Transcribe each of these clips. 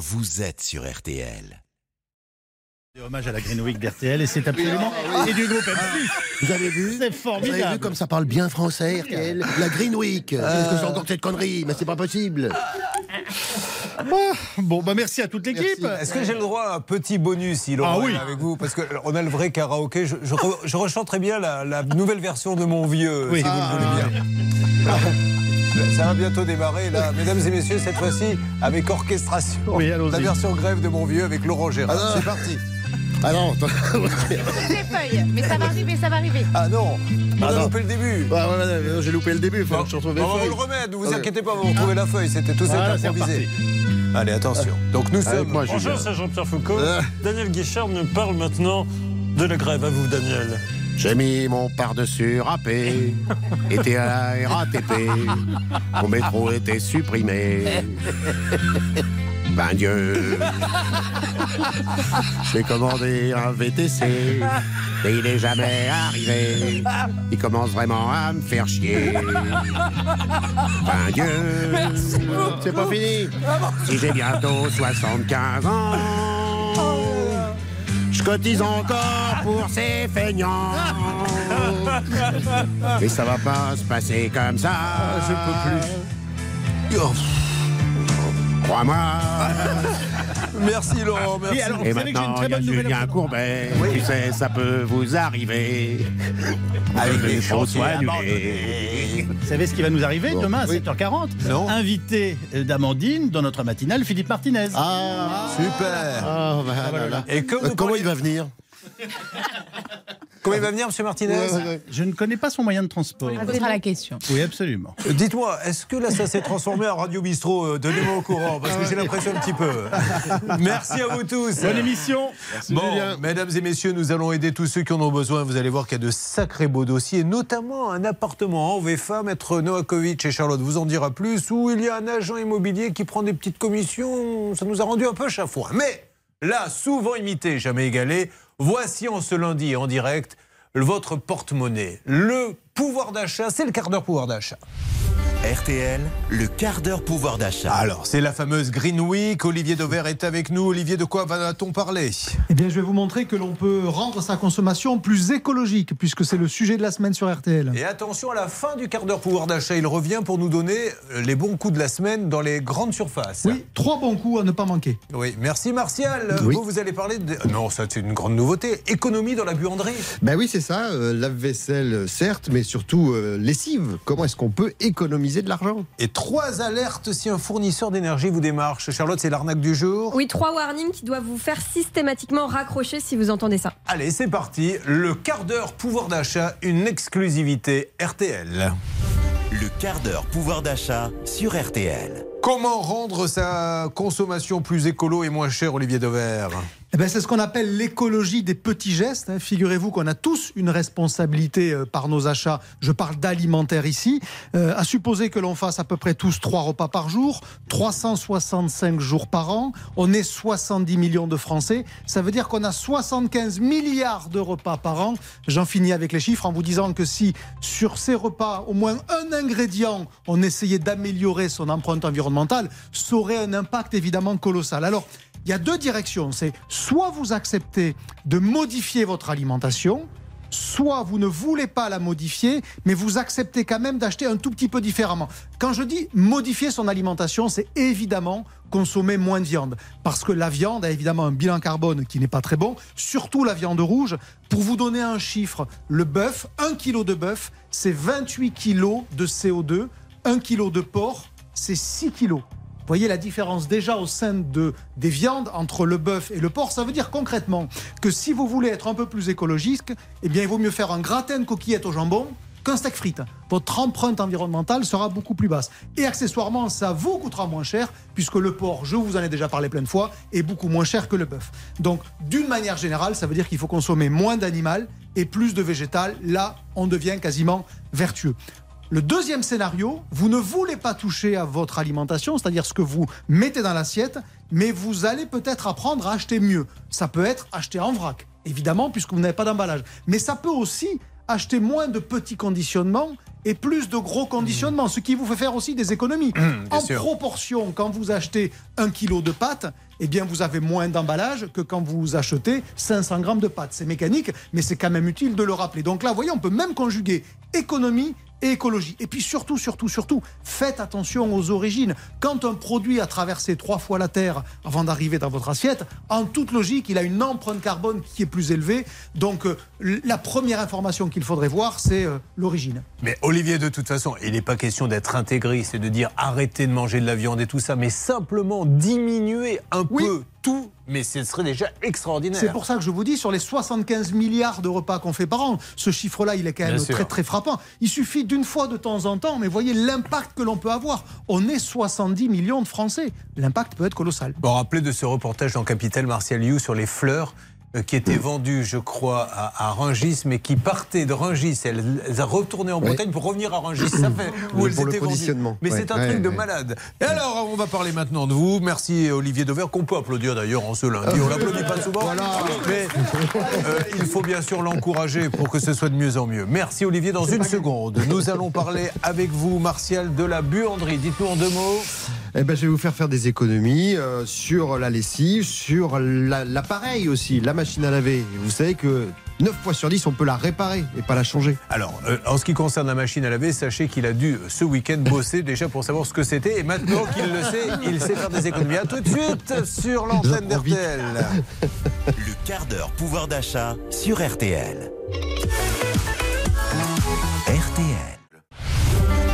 vous êtes sur RTL. Hommage à la Green Week d'RTL et c'est absolument. Et du groupe M6. Vous avez vu C'est Vous avez vu formidable. comme ça parle bien français, RTL La Green Week Est-ce que j'ai encore cette connerie Mais c'est pas possible Bon, bah merci à toute l'équipe. Est-ce que j'ai le droit à un petit bonus, Laurent Ah oui. avec vous Parce qu'on a le vrai karaoké. Je, je, re- je rechante très bien la, la nouvelle version de Mon Vieux, Oui. si vous le voulez bien. Ça va bientôt démarrer, là. Mesdames et messieurs, cette fois-ci, avec orchestration. Oui, allons-y. la version grève de Mon Vieux avec Laurent Gérard. C'est parti. Ah non attends. les feuilles, mais ça va arriver, ça va arriver. Ah non, on Ah a non. loupé le début. Ouais, ouais, ouais, J'ai loupé le début, faut Bon, que je retrouve on mes va vous le remettre, ne vous inquiétez pas, vous retrouvez la feuille, c'était tout ça improvisé. Allez, attention. Donc nous Avec sommes. moi, Bonjour, c'est Jean-Pierre Foucault. Euh. Daniel Guichard nous parle maintenant de la grève. À vous, Daniel. J'ai mis mon par-dessus râpé, était à la RATP, mon métro était supprimé. Ben Dieu J'ai commandé un VTC, et il est jamais arrivé. Il commence vraiment à me faire chier. Ben Dieu C'est pas fini Si j'ai bientôt 75 ans je cotise encore pour ces feignants. Mais ça va pas se passer comme ça. Je peux plus. Crois-moi. Merci Laurent, merci. Et alors, Et vous savez que j'ai une maintenant, très il y a bonne nouvelle. Julien vous Courbet. Tu sais, ça peut vous arriver. Avec les des choses annulées. Vous savez ce qui va nous arriver Bon, demain à oui. 7h40 Non. Invité d'Amandine dans notre matinale, Philippe Martinez. Ah, Super. ah, bah, là, là. Et comme Euh, vous Comment il va venir? Comment il va venir, Monsieur Martinez Ouais, ouais, ouais. Je ne connais pas son moyen de transport. On posera la question. Oui, absolument. Euh, Dites-moi, est-ce que là ça s'est transformé en Radio Bistrot euh, Donnez-moi au courant, parce que j'ai l'impression un petit peu. Merci à vous tous. Bonne émission. Bon, Julien. mesdames et messieurs, nous allons aider tous ceux qui en ont besoin. Vous allez voir qu'il y a de sacrés beaux dossiers, notamment un appartement en VFA. Maître Noakovic et Charlotte vous en dira plus, où il y a un agent immobilier qui prend des petites commissions. Ça nous a rendu un peu chafouin. Mais là, souvent imité, jamais égalé, voici en ce lundi en direct votre porte-monnaie. Pouvoir d'achat, c'est le quart d'heure pouvoir d'achat. RTL, le quart d'heure pouvoir d'achat. Alors, c'est la fameuse Green Week. Olivier Dauvert est avec nous. Olivier, de quoi va-t-on parler? Eh bien, je vais vous montrer que l'on peut rendre sa consommation plus écologique, puisque c'est le sujet de la semaine sur RTL. Et attention, à la fin du quart d'heure pouvoir d'achat, il revient pour nous donner euh, les bons coups de la semaine dans les grandes surfaces. Oui, trois bons coups à ne pas manquer. Oui, merci Martial. Oui. Vous, vous allez parler de... Non, ça c'est une grande nouveauté. Économie dans la buanderie. Ben oui, c'est ça. euh, Lave-vaisselle, certes, mais surtout euh, lessive. Comment est-ce qu'on peut économiser de l'argent? Et trois alertes si un fournisseur d'énergie vous démarche. Charlotte, c'est l'arnaque du jour. Oui, trois warnings qui doivent vous faire systématiquement raccrocher si vous entendez ça. Allez, c'est parti. Le quart d'heure pouvoir d'achat, une exclusivité RTL. Le quart d'heure pouvoir d'achat sur RTL. Comment rendre sa consommation plus écolo et moins chère, Olivier Dauvert? Eh ben, c'est ce qu'on appelle l'écologie des petits gestes. hein. Figurez-vous qu'on a tous une responsabilité euh, par nos achats. Je parle d'alimentaire ici. Euh, à supposer que l'on fasse à peu près tous trois repas par jour, 365 jours par an. On est 70 millions de Français. Ça veut dire qu'on a 75 milliards de repas par an. J'en finis avec les chiffres en vous disant que si sur ces repas, au moins un ingrédient, on essayait d'améliorer son empreinte environnementale, ça aurait un impact évidemment colossal. Alors, il y a deux directions. C'est soit vous acceptez de modifier votre alimentation, soit vous ne voulez pas la modifier, mais vous acceptez quand même d'acheter un tout petit peu différemment. Quand je dis modifier son alimentation, c'est évidemment consommer moins de viande. Parce que la viande a évidemment un bilan carbone qui n'est pas très bon, surtout la viande rouge. Pour vous donner un chiffre, le bœuf, un kilo de bœuf, c'est 28 kilos de CO2. Un kilo de porc, c'est 6 kilos. Vous voyez la différence déjà au sein de, des viandes entre le bœuf et le porc. Ça veut dire concrètement que si vous voulez être un peu plus écologiste, eh bien, il vaut mieux faire un gratin de coquillettes au jambon qu'un steak frites. Votre empreinte environnementale sera beaucoup plus basse. Et accessoirement, ça vous coûtera moins cher, puisque le porc, je vous en ai déjà parlé plein de fois, est beaucoup moins cher que le bœuf. Donc, d'une manière générale, ça veut dire qu'il faut consommer moins d'animal et plus de végétal. Là, on devient quasiment vertueux. Le deuxième scénario, vous ne voulez pas toucher à votre alimentation, c'est-à-dire ce que vous mettez dans l'assiette, mais vous allez peut-être apprendre à acheter mieux. Ça peut être acheter en vrac, évidemment, puisque vous n'avez pas d'emballage. Mais ça peut aussi acheter moins de petits conditionnements et plus de gros conditionnements, ce qui vous fait faire aussi des économies. en sûr. proportion, quand vous achetez un kilo de pâtes, eh bien vous avez moins d'emballage que quand vous achetez 500 grammes de pâtes. C'est mécanique, mais c'est quand même utile de le rappeler. Donc là, vous voyez, on peut même conjuguer économie et écologie. Et puis surtout, surtout, surtout, faites attention aux origines. Quand un produit a traversé trois fois la Terre avant d'arriver dans votre assiette, en toute logique, il a une empreinte carbone qui est plus élevée. Donc euh, la première information qu'il faudrait voir, c'est euh, l'origine. Mais Olivier, de toute façon, il n'est pas question d'être intégriste et de dire arrêtez de manger de la viande et tout ça, mais simplement diminuer un Oui. peu tout, mais ce serait déjà extraordinaire. C'est pour ça que je vous dis, sur les 75 milliards de repas qu'on fait par an, ce chiffre-là, il est quand même Bien sûr. très très frappant. Il suffit d'une fois de temps en temps, mais voyez l'impact que l'on peut avoir. On est 70 millions de Français. L'impact peut être colossal. Bon, rappelez de ce reportage dans Capital Martial You sur les fleurs qui étaient vendues, je crois, à, à Rungis, mais qui partaient de Rungis. Elles, elles retournaient en Bretagne pour revenir à Rungis. Ça fait où elles pour le étaient vendues. Mais Ouais, c'est un ouais, truc de malade. Et alors, on va parler maintenant de vous. Merci Olivier Dever, qu'on peut applaudir d'ailleurs en ce lundi. On l'applaudit pas souvent, mais euh, il faut bien sûr l'encourager pour que ce soit de mieux en mieux. Merci Olivier. Dans une seconde, nous allons parler avec vous, Martial, de la buanderie. Dites-nous en deux mots. Eh ben, je vais vous faire faire des économies euh, sur la lessive, sur la- l'appareil aussi, la machine à laver. Vous savez que 9 fois sur 10, on peut la réparer et pas la changer. Alors, euh, en ce qui concerne la machine à laver, sachez qu'il a dû ce week-end bosser déjà pour savoir ce que c'était. Et maintenant qu'il le sait, il sait faire des économies. À tout de suite sur l'antenne d'RTL. Le quart d'heure pouvoir d'achat sur. RTL.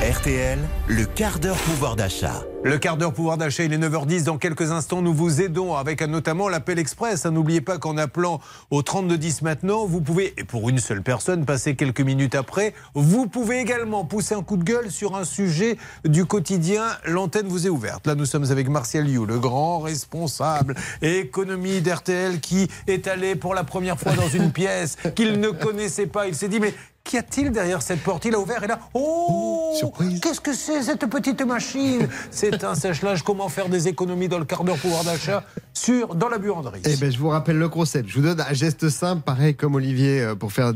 RTL, le quart d'heure pouvoir d'achat. Le quart d'heure pouvoir d'achat, il est 9h10. Dans quelques instants, nous vous aidons avec notamment l'appel express. hein. N'oubliez pas qu'en appelant au 3210 maintenant, vous pouvez, et pour une seule personne, passer quelques minutes après, vous pouvez également pousser un coup de gueule sur un sujet du quotidien. L'antenne vous est ouverte. Là, nous sommes avec Martial You, le grand responsable économie d'RTL qui est allé pour la première fois dans une pièce qu'il ne connaissait pas. Il s'est dit, mais qu'y a-t-il derrière cette porte? Il a ouvert et là, oh Surprise. Qu'est-ce que c'est cette petite machine? C'est un sèche-linge. Comment faire des économies dans le quart d'heure pouvoir d'achat sur dans la buanderie Eh ben, je vous rappelle le concept. Je vous donne un geste simple, pareil comme Olivier, euh, pour faire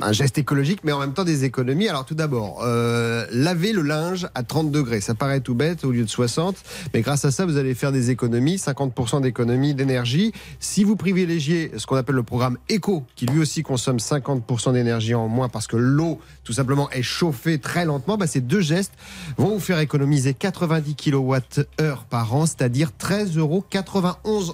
un geste écologique, mais en même temps des économies. Alors tout d'abord, euh, laver le linge à 30 degrés. Ça paraît tout bête au lieu de 60, mais grâce à ça, vous allez faire des économies, 50% d'économies d'énergie. Si vous privilégiez ce qu'on appelle le programme Eco, qui lui aussi consomme 50% d'énergie en moins parce que l'eau, tout simplement, est chauffée très lentement, bah, ces deux gestes vont vous faire économiser 90 kWh par an, c'est-à-dire 13,91 euros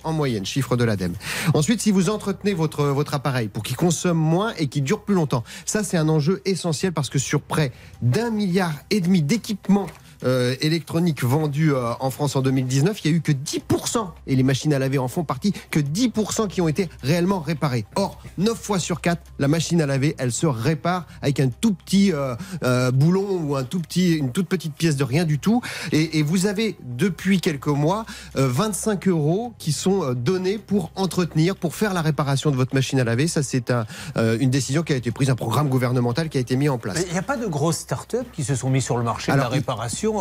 en moyenne, chiffre de l'ADEME. Ensuite, si vous entretenez votre, votre appareil pour qu'il consomme moins et qu'il dure plus longtemps, ça c'est un enjeu essentiel parce que sur près d'un milliard et demi d'équipements euh, électroniques vendus euh, en France en 2019, il n'y a eu que 10%, et les machines à laver en font partie, que 10% qui ont été réellement réparés. Or, 9 fois sur 4, la machine à laver, elle se répare avec un tout petit euh, euh, boulon ou un tout petit, une toute petite pièce de rien du tout. Et, et vous avez depuis quelques mois euh, 25 euros qui sont donnés pour entretenir, pour faire la réparation de votre machine à laver. Ça, c'est un, une décision qui a été prise, un programme gouvernemental qui a été mis en place. Il n'y a pas de grosses start-up qui se sont mis sur le marché Alors, de la il-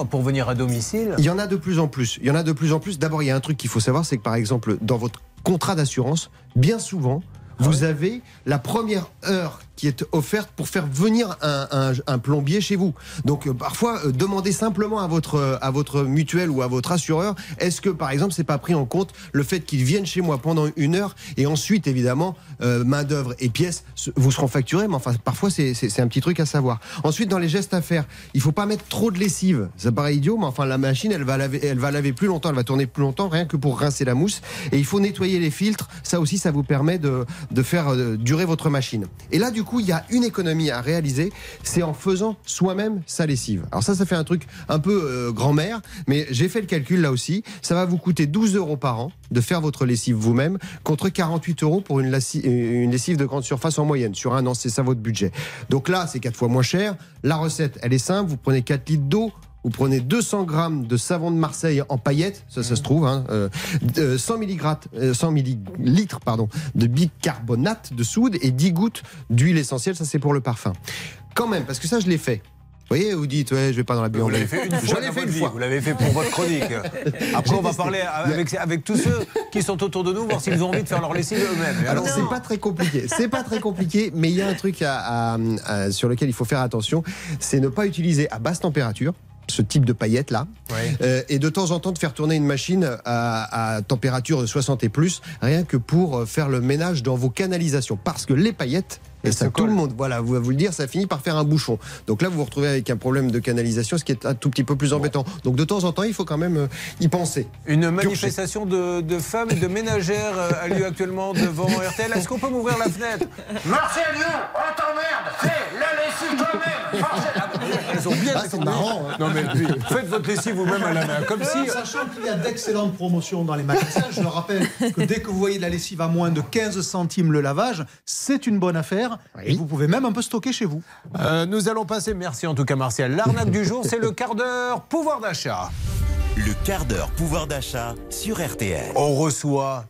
pour venir à domicile? Il y en a de plus en plus. Il y en a de plus en plus. D'abord, il y a un truc qu'il faut savoir, c'est que par exemple, dans votre contrat d'assurance, bien souvent, vous avez la première heure qui est offerte pour faire venir un, plombier chez vous. Donc euh, parfois, euh, demandez simplement à votre, euh, à votre mutuelle ou à votre assureur, est-ce que par exemple, c'est pas pris en compte le fait qu'il vienne chez moi pendant une heure et ensuite, évidemment, main d'œuvre et pièces vous seront facturés, mais enfin, parfois, c'est- un petit truc à savoir. Ensuite, dans les gestes à faire, il faut pas mettre trop de lessive. Ça paraît idiot, mais enfin, la machine, elle va laver, elle va laver plus longtemps, elle va tourner plus longtemps, rien que pour rincer la mousse. Et il faut nettoyer les filtres. Ça aussi, ça vous permet de, de faire durer votre machine. Et là, du coup, il y a une économie à réaliser, c'est en faisant soi-même sa lessive. Alors ça, ça fait un truc un peu euh, grand-mère, mais j'ai fait le calcul là aussi. Ça va vous coûter 12 euros par an de faire votre lessive vous-même, contre 48 euros pour une, lassi- euh, une lessive de grande surface en moyenne. Sur un an, c'est ça votre budget. Donc là, c'est quatre fois moins cher. La recette, elle est simple. Vous prenez 4 litres d'eau, vous prenez 200 grammes de savon de Marseille en paillettes, ça, ça se trouve, hein, euh, euh, 100 milligrammes, euh, 100 millilitres, pardon, de bicarbonate de soude et 10 gouttes d'huile essentielle, ça c'est pour le parfum. Quand même, parce que ça je l'ai fait. voyez, vous dites, ouais, je vais pas dans la Vous buanderie. l'avez fait une Je fois. l'ai fait une vie, fois. Vous l'avez fait pour votre chronique. Après, on va parler avec, avec tous ceux qui sont autour de nous, voir s'ils ont envie de faire leur lessive eux-mêmes. Alors alors, c'est pas très compliqué, c'est pas très compliqué, mais il y a un truc à- à- à- sur lequel il faut faire attention, c'est ne pas utiliser à basse température ce type de paillettes là, Ouais. Euh, et de temps en temps de faire tourner une machine à, à température de 60 et plus, rien que pour euh, faire le ménage dans vos canalisations, parce que les paillettes et ça, tout le monde, voilà, vous va vous le dire, ça finit par faire un bouchon. Donc là, vous vous retrouvez avec un problème de canalisation, ce qui est un tout petit peu plus embêtant. Donc de temps en temps, il faut quand même euh, y penser. Une manifestation de, de femmes et de ménagères a lieu actuellement devant RTL. Est-ce qu'on peut m'ouvrir la fenêtre? Marcel, you, on t'emmerde Fais la lessive toi-même Elles ont bien Ah, c'est répondu. marrant, hein. Non mais puis, faites votre lessive vous-même à la main, comme si... Sachant qu'il y a d'excellentes promotions dans les magasins, je le rappelle que dès que vous voyez de la lessive à moins de 15 centimes le lavage, c'est une bonne affaire. Et vous pouvez même un peu stocker chez vous. Euh, nous allons passer, merci en tout cas Martial. L'arnaque du jour, c'est le quart d'heure pouvoir d'achat. Le quart d'heure pouvoir d'achat sur RTL. On reçoit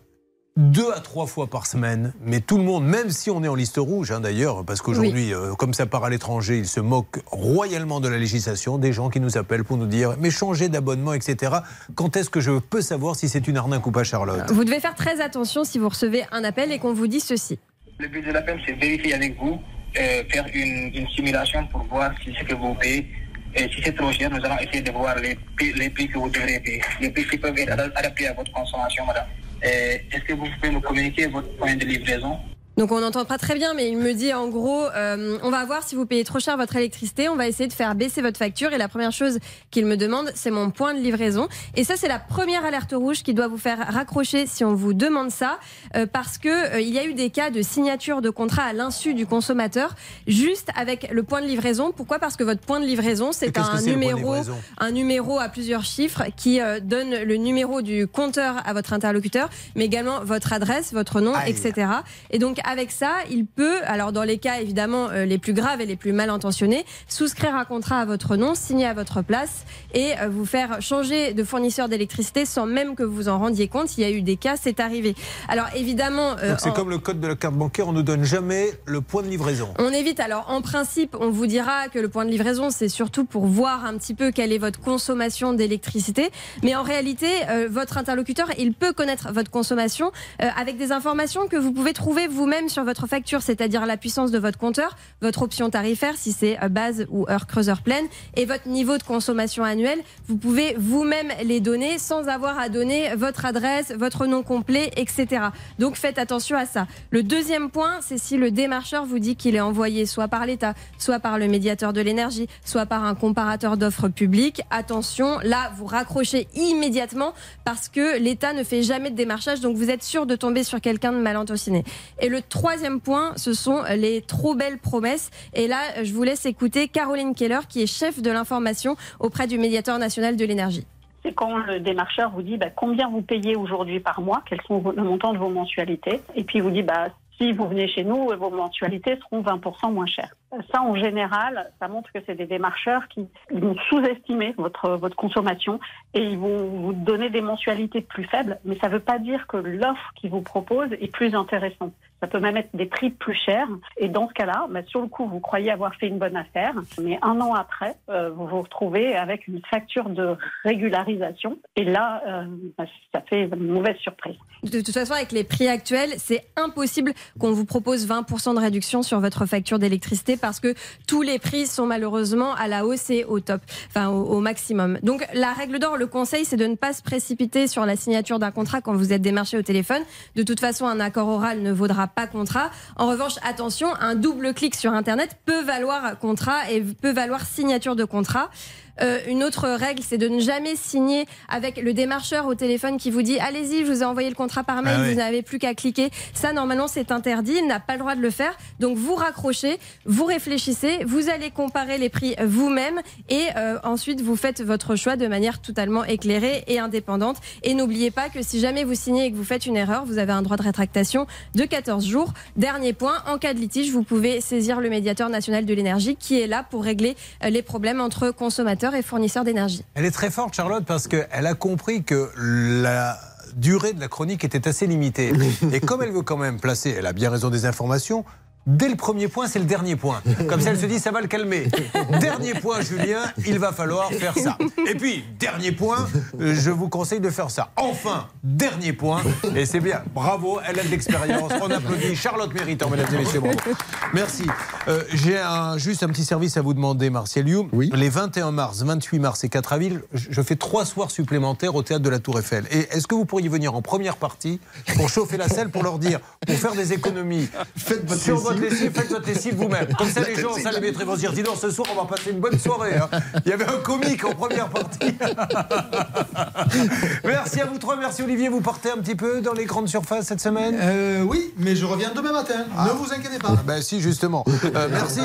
deux à trois fois par semaine, mais tout le monde, même si on est en liste rouge hein, d'ailleurs, parce qu'aujourd'hui, euh, comme ça part à l'étranger, ils se moquent royalement de la législation, des gens qui nous appellent pour nous dire mais changez d'abonnement, etc. Quand est-ce que je peux savoir si c'est une arnaque ou pas, Charlotte? Vous devez faire très attention si vous recevez un appel et qu'on vous dit ceci. Le but de l'appel, c'est vérifier avec vous, euh, faire une, une simulation pour voir si ce que vous payez, et si c'est trop cher, nous allons essayer de voir les, prix- les prix que vous devrez payer. Les prix qui peuvent être ad- adaptés à votre consommation, madame. Est-ce que vous pouvez nous communiquer votre point de livraison? Donc on n'entend pas très bien, mais il me dit en gros, euh, on va voir si vous payez trop cher votre électricité, on va essayer de faire baisser votre facture. Et la première chose qu'il me demande, c'est mon point de livraison. Et ça, c'est la première alerte rouge qui doit vous faire raccrocher si on vous demande ça, euh, parce que euh, il y a eu des cas de signature de contrat à l'insu du consommateur, juste avec le point de livraison. Pourquoi? Parce que votre point de livraison, c'est un numéro un numéro à plusieurs chiffres qui donne le numéro du compteur à votre interlocuteur, mais également votre adresse, votre nom, Aïe. etc. Et donc avec ça, il peut, alors dans les cas évidemment euh, les plus graves et les plus mal intentionnés, souscrire un contrat à votre nom, signer à votre place et euh, vous faire changer de fournisseur d'électricité sans même que vous en rendiez compte. Il y a eu des cas, c'est arrivé. Alors évidemment, euh, c'est en- comme le code de la carte bancaire, on nous donne jamais le point de livraison. on évite. Alors, en principe, on vous dira que le point de livraison, c'est surtout pour voir un petit peu quelle est votre consommation d'électricité. Mais en réalité, euh, votre interlocuteur, il peut connaître votre consommation euh, avec des informations que vous pouvez trouver vous-même sur votre facture, c'est-à-dire la puissance de votre compteur, votre option tarifaire, si c'est euh, base ou heure creuseur pleine, et votre niveau de consommation annuel. Vous pouvez vous-même les donner sans avoir à donner votre adresse, votre nom complet, etc. Donc faites attention à ça. Le deuxième point, c'est si le démarcheur vous dit qu'il est envoyé soit par l'État, soit par le médiateur de l'énergie, soit par un comparateur d'offres publiques. Attention, là, vous raccrochez immédiatement parce que l'État ne fait jamais de démarchage, donc vous êtes sûr de tomber sur quelqu'un de mal intentionné. Et le troisième point, ce sont les trop belles promesses. Et là, je vous laisse écouter Caroline Keller, qui est chef de l'information auprès du médiateur national de l'énergie. C'est quand le démarcheur vous dit bah, combien vous payez aujourd'hui par mois, quels sont le montant de vos mensualités, et puis il vous dit bah, si vous venez chez nous, vos mensualités seront 20% moins chères. Ça, en général, ça montre que c'est des démarcheurs qui vont sous-estimer votre, votre consommation et ils vont vous donner des mensualités plus faibles, mais ça ne veut pas dire que l'offre qu'ils vous proposent est plus intéressante. Ça peut même être des prix plus chers. Et dans ce cas-là, bah, sur le coup, vous croyez avoir fait une bonne affaire, mais un an après, euh, vous vous retrouvez avec une facture de régularisation. Et là, euh, bah, ça fait une mauvaise surprise. De toute façon, avec les prix actuels, c'est impossible qu'on vous propose 20% de réduction sur votre facture d'électricité parce que tous les prix sont malheureusement à la hausse et au top, enfin au, au maximum. Donc la règle d'or, le conseil, c'est de ne pas se précipiter sur la signature d'un contrat quand vous êtes démarché au téléphone. De toute façon, un accord oral ne vaudra pas contrat. En revanche, attention, un double clic sur Internet peut valoir contrat et peut valoir signature de contrat. Euh, une autre règle, c'est de ne jamais signer avec le démarcheur au téléphone qui vous dit allez-y, je vous ai envoyé le contrat par mail, Ah oui. vous n'avez plus qu'à cliquer. Ça, normalement, c'est interdit, il n'a pas le droit de le faire. Donc, vous raccrochez, vous réfléchissez, vous allez comparer les prix vous-même et euh, ensuite, vous faites votre choix de manière totalement éclairée et indépendante. Et n'oubliez pas que si jamais vous signez et que vous faites une erreur, vous avez un droit de rétractation de 14 jours. Dernier point, en cas de litige, vous pouvez saisir le médiateur national de l'énergie qui est là pour régler euh, les problèmes entre consommateurs et fournisseurs d'énergie. Elle est très forte, Charlotte, parce qu'elle a compris que la durée de la chronique était assez limitée. Et comme elle veut quand même placer, elle a bien raison des informations, Dès le premier point, c'est le dernier point. Comme ça, elle se dit, ça va le calmer. Dernier point, Julien, il va falloir faire ça. Et puis, dernier point, je vous conseille de faire ça. Enfin, dernier point, et c'est bien. Bravo, elle a de l'expérience. On applaudit Charlotte Méritant, mesdames et messieurs. Bravo. Merci. Euh, J'ai un, juste un petit service à vous demander, Martial You. Les 21 mars, 28 mars et 4 avril, je fais trois soirs supplémentaires au théâtre de la Tour Eiffel. Et est-ce que vous pourriez venir en première partie pour chauffer la salle, pour leur dire, pour faire des économies sur votre lessive, faites votre lessive vous-même. Comme ça, les gens, ça les mettrait, vont se dire, dis donc, ce soir, on va passer une bonne soirée. hein. Il y avait un comique en première partie. merci à vous trois, merci Olivier. Vous partez un petit peu dans les grandes surfaces cette semaine? Euh, oui, mais je reviens demain matin. Ne vous inquiétez pas. Ben si, justement. Euh, merci.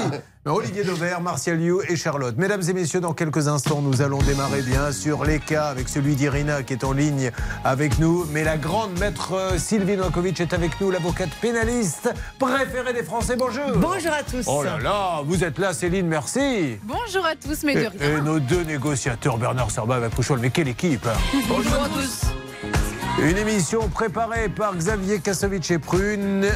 Olivier Dauvert, Martial Liu et Charlotte. Mesdames et messieurs, dans quelques instants, nous allons démarrer bien sûr les cas avec celui d'Irina qui est en ligne avec nous. Mais la grande maître euh, Sylvie Novakovic est avec nous, l'avocate pénaliste préférée des Français. Bonjour. Bonjour à tous. Oh là là, vous êtes là, Céline, merci. Bonjour à tous, mes Et, deux et nos deux négociateurs, Bernard Serba et Pouchol. Mais quelle équipe hein. Bonjour à tous. Une émission préparée par Xavier Kassovitch et Prune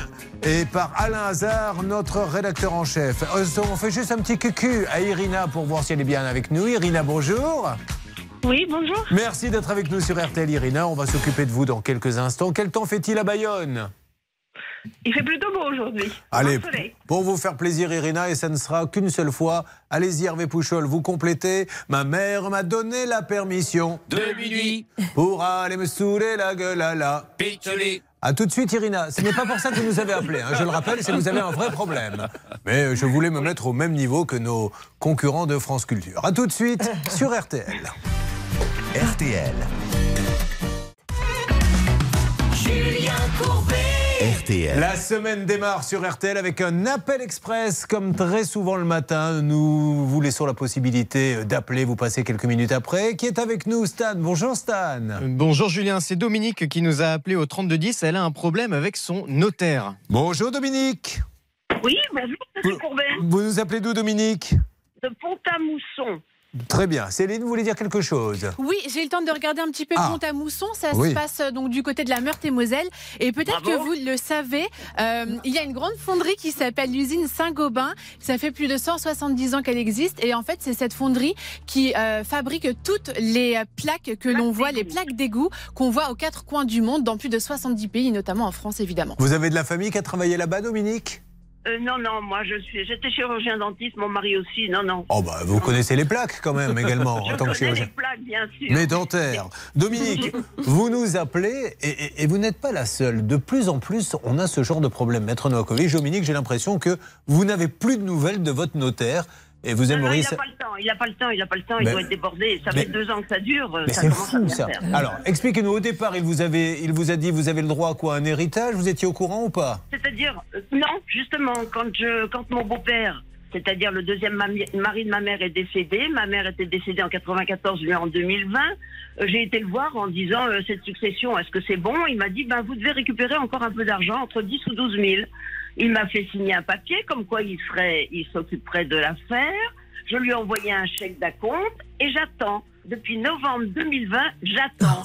et par Alain Hazard, notre rédacteur en chef. Euh, On fait juste un petit cucu à Irina pour voir si elle est bien avec nous. Irina, bonjour. Oui, bonjour. Merci d'être avec nous sur RTL, Irina. On va s'occuper de vous dans quelques instants. Quel temps fait-il à Bayonne? Il fait plutôt beau aujourd'hui. Allez, pour vous faire plaisir, Irina, et ça ne sera qu'une seule fois. Allez-y, Hervé Pouchol, vous complétez. Ma mère m'a donné la permission De minuit. pour aller me saouler la gueule à la. Pitchouli. À tout de suite, Irina. Ce n'est pas pour ça que vous nous avez appelé. hein. Je le rappelle, c'est que vous avez un vrai problème. Mais je voulais me mettre au même niveau que nos concurrents de France Culture. À tout de suite sur RTL. RTL. Julien Courbet. RTL. La semaine démarre sur RTL avec un appel express. Comme très souvent le matin, nous vous laissons la possibilité d'appeler, vous passez quelques minutes après. Qui est avec nous, Stan? Bonjour Stan. Bonjour Julien, c'est Dominique qui nous a appelé au 3210. Elle a un problème avec son notaire. Bonjour Dominique. Oui, bonjour, monsieur Courbet. Vous nous appelez d'où Dominique? De Pont-à-Mousson. Très bien. Céline, vous voulez dire quelque chose? Oui, j'ai eu le temps de regarder un petit peu Ah. Pont-à-Mousson. Ça Oui. se passe euh, donc du côté de la Meurthe-et-Moselle. Et peut-être que vous le savez, euh, il y a une grande fonderie qui s'appelle l'usine Saint-Gobain. Ça fait plus de 170 ans qu'elle existe. Et en fait, c'est cette fonderie qui euh, fabrique toutes les plaques que l'on voit, les plaques d'égout qu'on voit aux quatre coins du monde, dans plus de 70 pays, notamment en France évidemment. Vous avez de la famille qui a travaillé là-bas, Dominique? Euh, non, non, moi je suis, j'étais chirurgien dentiste, mon mari aussi. Non, non. Oh bah vous connaissez les plaques quand même également je en tant que chirurgien. les plaques, bien sûr. Mais dentaires. Dominique, vous nous appelez et, et- et vous n'êtes pas la seule. De plus en plus, on a ce genre de problème. Maître Novakovic, Dominique, j'ai l'impression que vous n'avez plus de nouvelles de votre notaire et vous Non, non, aimeriez... il ça- n'a pas le temps, il n'a pas le temps, il pas le temps, il doit être débordé. Ça mais- fait deux ans que ça dure. Mais c'est fou ça. faire. Alors, expliquez-nous, au départ, il vous, avait, il vous a dit, vous avez le droit à quoi Un héritage Vous étiez au courant ou pas? C'est-à-dire, euh, non, justement, quand, je, quand mon beau-père, c'est-à-dire le deuxième mari de ma mère est décédé, ma mère était décédée en 94, lui en 2020, euh, j'ai été le voir en disant, euh, cette succession, est-ce que c'est bon? Il m'a dit, ben, vous devez récupérer encore un peu d'argent, entre 10 ou 12 000. Il m'a fait signer un papier comme quoi il serait, il s'occuperait de l'affaire. Je lui ai envoyé un chèque d'acompte et j'attends. Depuis novembre 2020, j'attends.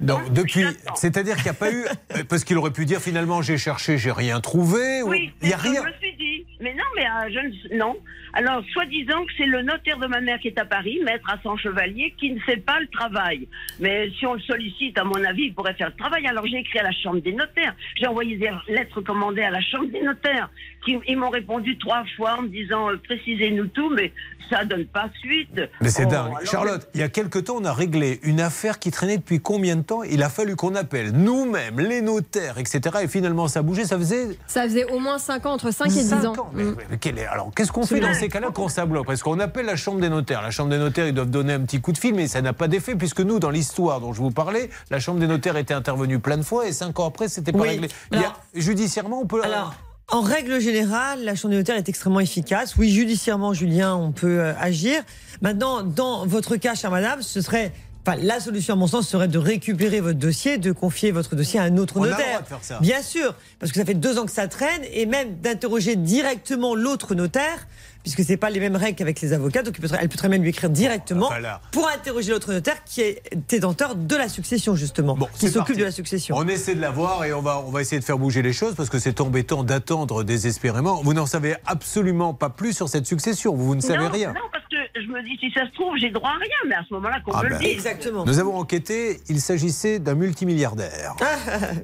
Donc, depuis, j'attends. c'est-à-dire qu'il n'y a pas eu. Parce qu'il aurait pu dire finalement, j'ai cherché, j'ai rien trouvé. ou- Oui, il n'y a rien. Je me suis dit. Mais non, mais euh, je ne... non. Alors, soi-disant que c'est le notaire de ma mère qui est à Paris, maître à Chevalier, qui ne fait pas le travail. Mais si on le sollicite, à mon avis, il pourrait faire le travail. Alors, j'ai écrit à la Chambre des notaires. J'ai envoyé des lettres commandées à la Chambre des notaires. Qui, ils m'ont répondu trois fois en me disant, euh, précisez-nous tout, mais ça donne pas suite. Mais c'est Oh, dingue. alors- Charlotte, il y a quelque temps, on a réglé une affaire qui traînait depuis combien de temps? Il a fallu qu'on appelle nous-mêmes, les notaires, etc. Et finalement, ça a bougé. Ça faisait. Ça faisait au moins 5 ans, entre 5 et 10 Cinq ans. ans. Mais- Mm. mais quel est- alors, qu'est-ce qu'on fait dans ces cas-là? Quand ça bloque? Parce qu'on appelle la chambre des notaires. La chambre des notaires, ils doivent donner un petit coup de fil, mais ça n'a pas d'effet, puisque nous, dans l'histoire dont je vous parlais, la chambre des notaires était intervenue plein de fois, et cinq ans après, c'était pas Oui. réglé. Il y a- judiciairement, on peut. Alors, en règle générale, la chambre des notaires est extrêmement efficace. Oui, judiciairement, Julien, on peut euh, agir. Maintenant, dans votre cas, chère madame, ce serait Enfin, la solution, à mon sens, serait de récupérer votre dossier, de confier votre dossier à un autre On a le notaire. droit de faire ça. Bien sûr, parce que ça fait deux ans que ça traîne, et même d'interroger directement l'autre notaire, puisque c'est pas les mêmes règles qu'avec les avocats, donc peut elle peut très bien lui écrire directement Voilà. pour interroger l'autre notaire qui est détenteur de la succession, justement, qui s'occupe de la succession. On essaie de la voir et on va, on va essayer de faire bouger les choses parce que c'est embêtant d'attendre désespérément. Vous n'en savez absolument pas plus sur cette succession. Vous, vous ne savez non, rien. Non, parce que je me dis, si ça se trouve, j'ai droit à rien, mais à ce moment-là, qu'on Ah me ben, le dise. Exactement. Nous avons enquêté, il s'agissait d'un multimilliardaire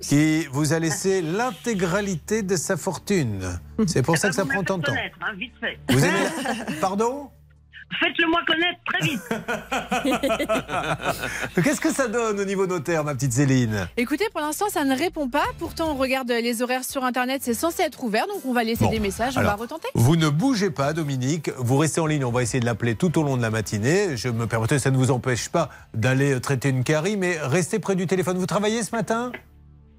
qui vous a laissé l'intégralité de sa fortune. C'est pour ça que ça prend tant de temps. connaître, hein, vite fait. Vous aimez la- Pardon Faites-le-moi connaître très vite. Qu'est-ce que ça donne au niveau notaire, ma petite Céline? Écoutez, pour l'instant, ça ne répond pas. Pourtant, on regarde les horaires sur Internet, c'est censé être ouvert, donc on va laisser Bon, des messages, on va retenter. Vous ne bougez pas, Dominique. Vous restez en ligne. On va essayer de l'appeler tout au long de la matinée. Je me permettais, ça ne vous empêche pas d'aller traiter une carie, mais restez près du téléphone. Vous travaillez ce matin?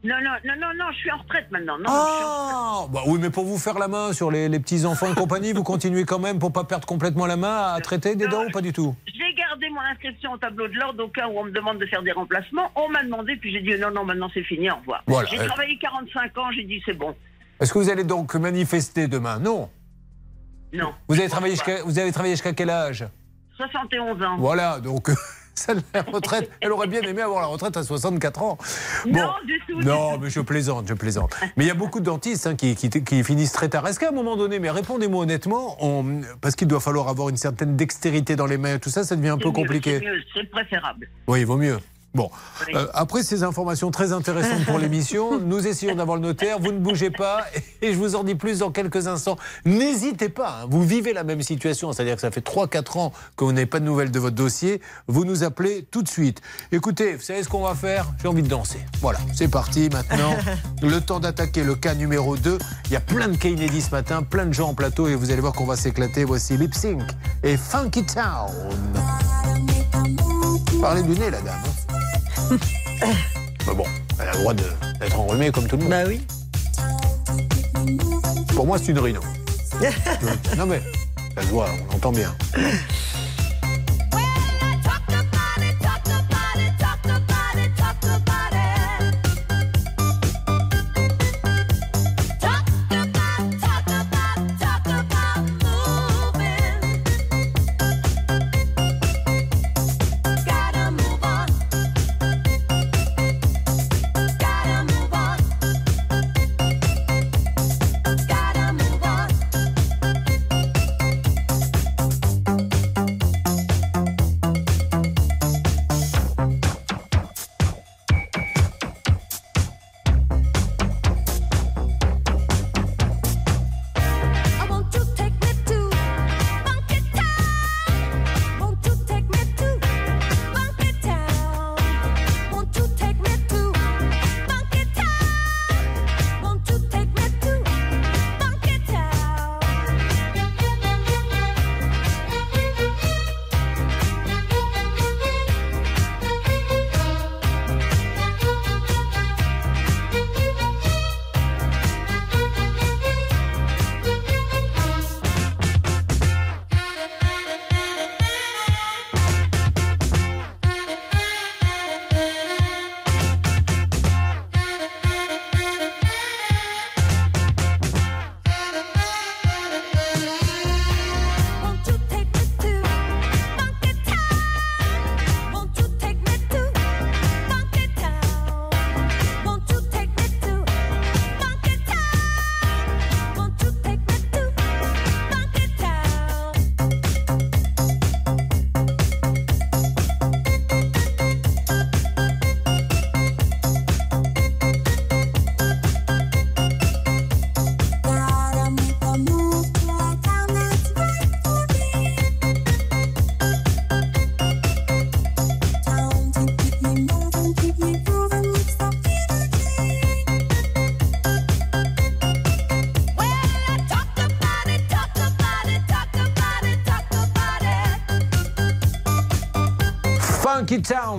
Non, non, non, non, non, je suis en retraite maintenant. Non, Ah bah Oui, mais pour vous faire la main sur les, les petits enfants et compagnie, vous continuez quand même pour pas perdre complètement la main à traiter des dents ou pas du tout? J'ai gardé mon inscription au tableau de l'ordre au cas où on me demande de faire des remplacements. On m'a demandé, puis j'ai dit non, non, maintenant c'est fini, au revoir. Voilà. J'ai travaillé 45 ans, j'ai dit c'est bon. Est-ce que vous allez donc manifester demain? Non. Non. Vous avez travaillé jusqu'à vous avez travaillé jusqu'à quel âge? 71 ans. Voilà, donc ça, la retraite, elle aurait bien aimé avoir la retraite à 64 ans. Non, du tout, Non, mais je plaisante, je plaisante. Mais il y a beaucoup de dentistes hein, qui, qui- qui finissent très tard. Est-ce qu'à un moment donné, mais répondez-moi honnêtement, on- parce qu'il doit falloir avoir une certaine dextérité dans les mains, tout ça, ça devient un peu mieux, compliqué. C'est préférable. Oui, il vaut mieux. Bon. Euh, après ces informations très intéressantes pour l'émission, nous essayons d'avoir le notaire. Vous ne bougez pas et je vous en dis plus dans quelques instants. N'hésitez pas, hein, vous vivez la même situation, c'est-à-dire que ça fait 3-4 ans que vous n'avez pas de nouvelles de votre dossier. Vous nous appelez tout de suite. Écoutez, vous savez ce qu'on va faire? J'ai envie de danser. Voilà, c'est parti maintenant. le temps d'attaquer le cas numéro 2. Il y a plein de cas inédits ce matin, plein de gens en plateau et vous allez voir qu'on va s'éclater. Voici Lip Sync et Funky Town. Parlez du nez, la dame. Mais bon, elle a le droit d'être enrhumée comme tout le monde. Bah oui. Pour moi, c'est une rhino. non mais, se voit, on entend bien.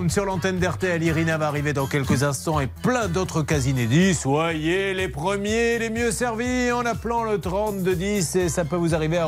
Sur l'antenne d'RTL. Irina va arriver dans quelques instants et plein d'autres cas inédits. Soyez les premiers, les mieux servis en appelant le 3210 et ça peut vous arriver à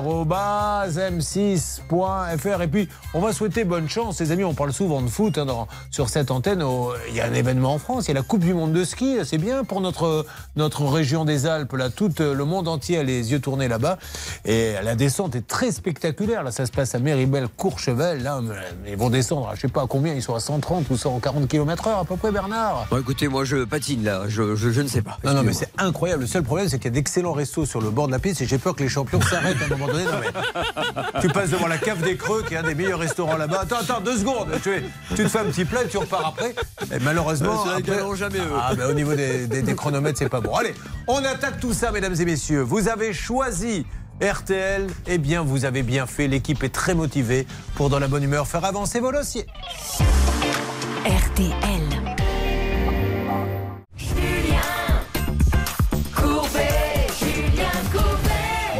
m6.fr. Et puis, on va souhaiter bonne chance. Les amis, on parle souvent de foot hein, dans- sur cette antenne. Oh, Il y a un événement en France, il y a la Coupe du Monde de ski. C'est bien pour notre, notre région des Alpes. Là, tout euh, le monde entier a les yeux tournés là-bas. Et la descente est très spectaculaire. Là, ça se passe à Méribel-Courchevel. Là, ils vont descendre, je sais pas à combien, ils sont à 130 ou 140 km/h à peu près, Bernard. Bon, écoutez, moi je patine là, je, je, je ne sais pas. Non, non, mais c'est incroyable. Le seul problème, c'est qu'il y a d'excellents restos sur le bord de la piste et j'ai peur que les champions s'arrêtent à un moment donné. Non, mais tu passes devant la cave des Creux, qui est un des meilleurs restaurants là-bas. Attends, attends, deux secondes. Tu, es- tu te fais un petit plat et tu repars après. Et malheureusement. Qu'ils après- jamais, eux. Ah, bah, au niveau des, des- des chronomètres, c'est pas bon. Allez, on attaque tout ça, mesdames et messieurs. Vous avez choisi. RTL, eh bien, vous avez bien fait. L'équipe est très motivée pour, dans la bonne humeur, faire avancer vos dossiers. RTL.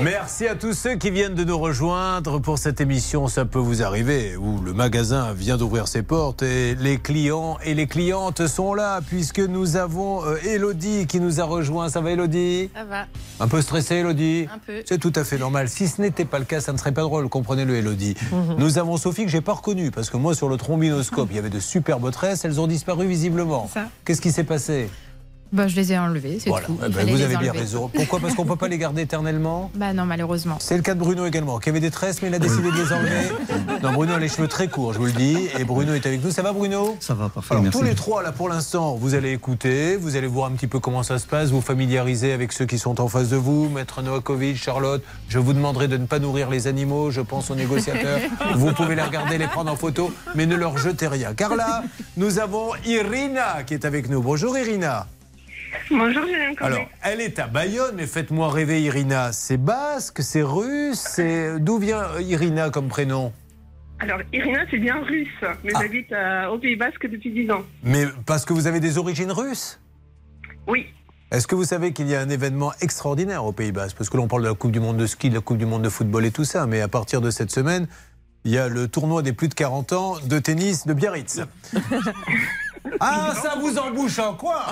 Merci à tous ceux qui viennent de nous rejoindre pour cette émission. Ça peut vous arriver où le magasin vient d'ouvrir ses portes et les clients et les clientes sont là puisque nous avons euh, Elodie qui nous a rejoint. Ça va Elodie? Ça va. Un peu stressé Elodie? Un peu. C'est tout à fait normal. Si ce n'était pas le cas, ça ne serait pas drôle, comprenez-le Elodie. Mhm. Nous avons Sophie que j'ai pas reconnue parce que moi sur le trombinoscope, il y avait de superbes tresses, elles ont disparu visiblement. Qu'est-ce qui s'est passé? Bah, je les ai enlevés, c'est Voilà. tout. Eh ben, vous avez bien raison. Pourquoi? Parce qu'on peut pas les garder éternellement? Bah non, malheureusement. c'est le cas de Bruno également, qui avait des tresses, mais il a décidé de les enlever. Non, Bruno a les cheveux très courts, je vous le dis. Et Bruno est avec nous. Ça va, Bruno? Ça va, parfait. Alors, merci. tous les trois, là, pour l'instant, vous allez écouter, vous allez voir un petit peu comment ça se passe, vous familiariser avec ceux qui sont en face de vous, Maître Novakovic, Charlotte. Je vous demanderai de ne pas nourrir les animaux, je pense aux négociateurs. vous pouvez les regarder, les prendre en photo, mais ne leur jetez rien. Car là, nous avons Irina qui est avec nous. Bonjour, Irina. Bonjour Julien. Alors, elle est à Bayonne, mais faites-moi rêver, Irina. C'est basque, c'est russe, c'est. D'où vient euh, Irina comme prénom Alors, Irina, c'est bien russe, mais Ah. j'habite euh, au Pays Basque depuis 10 ans. Mais parce que vous avez des origines russes Oui. Est-ce que vous savez qu'il y a un événement extraordinaire au Pays Basque? Parce que l'on parle de la Coupe du Monde de ski, de la Coupe du Monde de football et tout ça, mais à partir de cette semaine, il y a le tournoi des plus de 40 ans de tennis de Biarritz. Ah, ça vous embouche en quoi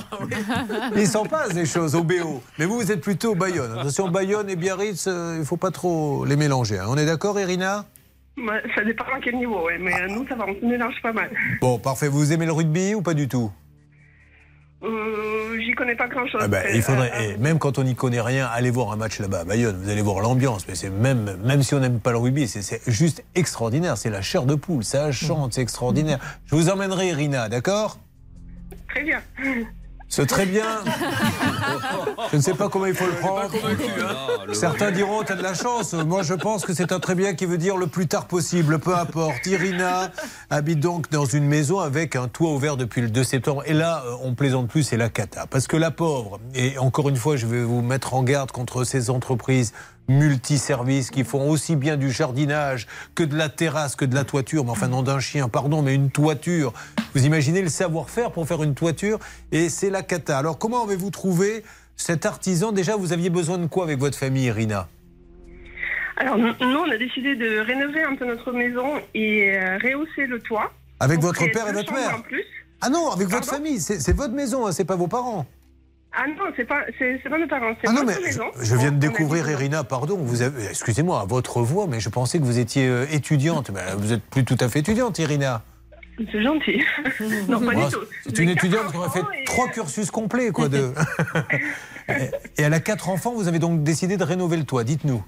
Il s'en passe des choses au BO. Mais vous, vous êtes plutôt Bayonne. Attention, Bayonne et Biarritz, euh, il ne faut pas trop les mélanger. hein. On est d'accord, Irina Ouais, ça dépend à quel niveau, ouais, mais euh, nous, ça va, on se mélange pas mal. Bon, parfait. Vous aimez le rugby ou pas du tout? Euh, J'y connais pas grand-chose. Ah ben, il faudrait, euh, et même quand on n'y connaît rien, allez voir un match là-bas à Bayonne. Vous allez voir l'ambiance. Mais c'est même, même si on n'aime pas le rugby, c'est- c'est juste extraordinaire. C'est la chair de poule. Ça chante, c'est extraordinaire. Je vous emmènerai, Irina, d'accord? Très bien. C'est très bien. Je ne sais pas comment il faut le prendre. Certains diront, t'as de la chance. Moi, je pense que c'est un très bien qui veut dire le plus tard possible. Peu importe. Irina habite donc dans une maison avec un toit ouvert depuis le 2 septembre. Et là, euh, on plaisante plus, c'est la cata. Parce que la pauvre, et encore une fois, je vais vous mettre en garde contre ces entreprises multiservices qui font aussi bien du jardinage que de la terrasse, que de la toiture. Mais enfin, non d'un chien, pardon, mais une toiture. Vous imaginez le savoir-faire pour faire une toiture et c'est la cata. Alors, comment avez-vous trouvé cet artisan? Déjà, vous aviez besoin de quoi avec votre famille, Irina? Alors, nous, on a décidé de rénover un peu notre maison et euh, rehausser le toit. Avec votre père et votre mère? en plus. Ah non, avec votre famille. C'est c'est votre maison, hein, c'est pas vos parents. Ah non, c'est pas, c'est c'est pas nos parents, c'est Ah non, mais je, viens de découvrir, Irina, pardon, vous avez, excusez-moi, à votre voix, mais je pensais que vous étiez euh, étudiante. Mais vous êtes plus tout à fait étudiante, Irina. C'est gentil. non, pas du tout. C'est une étudiante qui aurait fait et- trois cursus complets, quoi. De... et elle a quatre enfants, vous avez donc décidé de rénover le toit, dites-nous.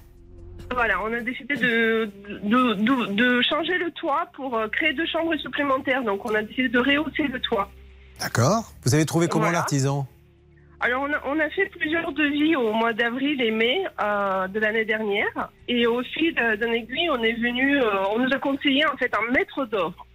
Voilà, on a décidé de, de, de, de changer le toit pour euh, créer deux chambres supplémentaires. Donc, on a décidé de rehausser le toit. D'accord. Vous avez trouvé comment Voilà. Alors, on a, fait plusieurs devis au mois d'avril et mai euh, de l'année dernière. Et au fil euh, d'un aiguille, on est venu, euh, on nous a conseillé en fait un maître d'œuvre.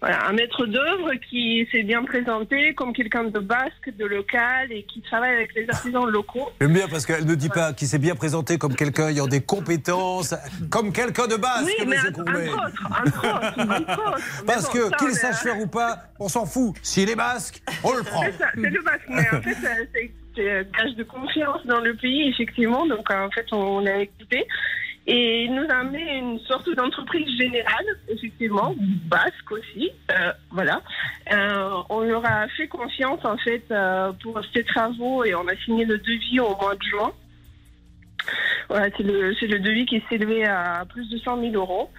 Voilà, un maître d'œuvre qui s'est bien présenté comme quelqu'un de basque, de local et qui travaille avec les artisans locaux. J'aime bien parce qu'elle ne dit pas qu'il s'est bien présenté comme quelqu'un ayant des compétences, comme quelqu'un de base. Oui, mais autres, entre autres. Mais Parce bon, que qu'il est- sache faire ou pas, on s'en fout. S'il est basque, on le prend. C'est ça, c'est le basque. Mais en fait, c'est- c'est un gage de confiance dans le pays, effectivement. Donc, en fait, on, on a écouté. Et nous a une sorte d'entreprise générale, effectivement, basque aussi. euh, voilà. Euh, on leur a fait confiance, en fait, euh, pour ces travaux et on a signé le devis au mois de juin. Voilà, c'est le, le devis qui s'élevait à plus de 100 000 euros.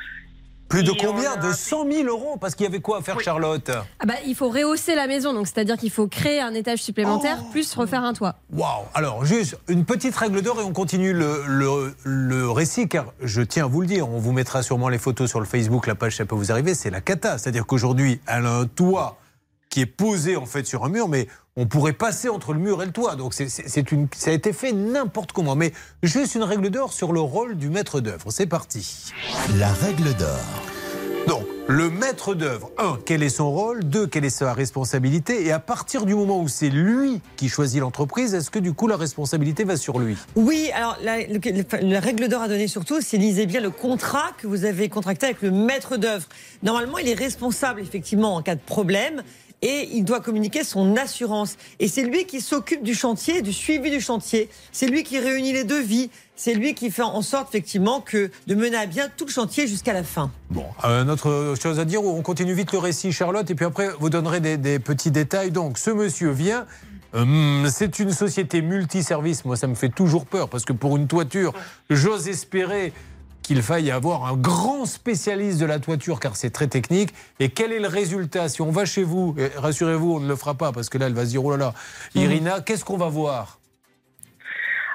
Plus de Et combien De 100 000 euros? Parce qu'il y avait quoi à faire, Charlotte? Ah bah, il faut rehausser la maison, donc c'est-à-dire qu'il faut créer un étage supplémentaire Oh. plus refaire un toit. Waouh Alors, juste une petite règle d'or et on continue le, le- le récit, car je tiens à vous le dire, on vous mettra sûrement les photos sur le Facebook, la page, ça peut vous arriver, c'est la cata. C'est-à-dire qu'aujourd'hui, elle a un toit qui est posé en fait sur un mur, mais on pourrait passer entre le mur et le toit. Donc, c'est- une, ça a été fait n'importe comment. Mais juste une règle d'or sur le rôle du maître d'œuvre. C'est parti. La règle d'or. Donc, le maître d'œuvre, un, quel est son rôle? Deux, quelle est sa responsabilité? Et à partir du moment où c'est lui qui choisit l'entreprise, est-ce que du coup la responsabilité va sur lui? Oui, alors la, la règle d'or à donner surtout, c'est lisez bien le contrat que vous avez contracté avec le maître d'œuvre. Normalement, il est responsable effectivement en cas de problème et il doit communiquer son assurance. Et c'est lui qui s'occupe du chantier, du suivi du chantier. C'est lui qui réunit les devis. C'est lui qui fait en sorte effectivement que de mener à bien tout le chantier jusqu'à la fin. Bon, euh, notre chose à dire, on continue vite le récit, Charlotte, et puis après, vous donnerez des, petits détails. Donc, ce monsieur vient. Hum, c'est une société multiservice. Moi, ça me fait toujours peur parce que pour une toiture, j'ose espérer qu'il faille avoir un grand spécialiste de la toiture car c'est très technique. Et quel est le résultat Si on va chez vous, rassurez-vous, on ne le fera pas parce que là, elle va se dire oh là là, Irina, qu'est-ce qu'on va voir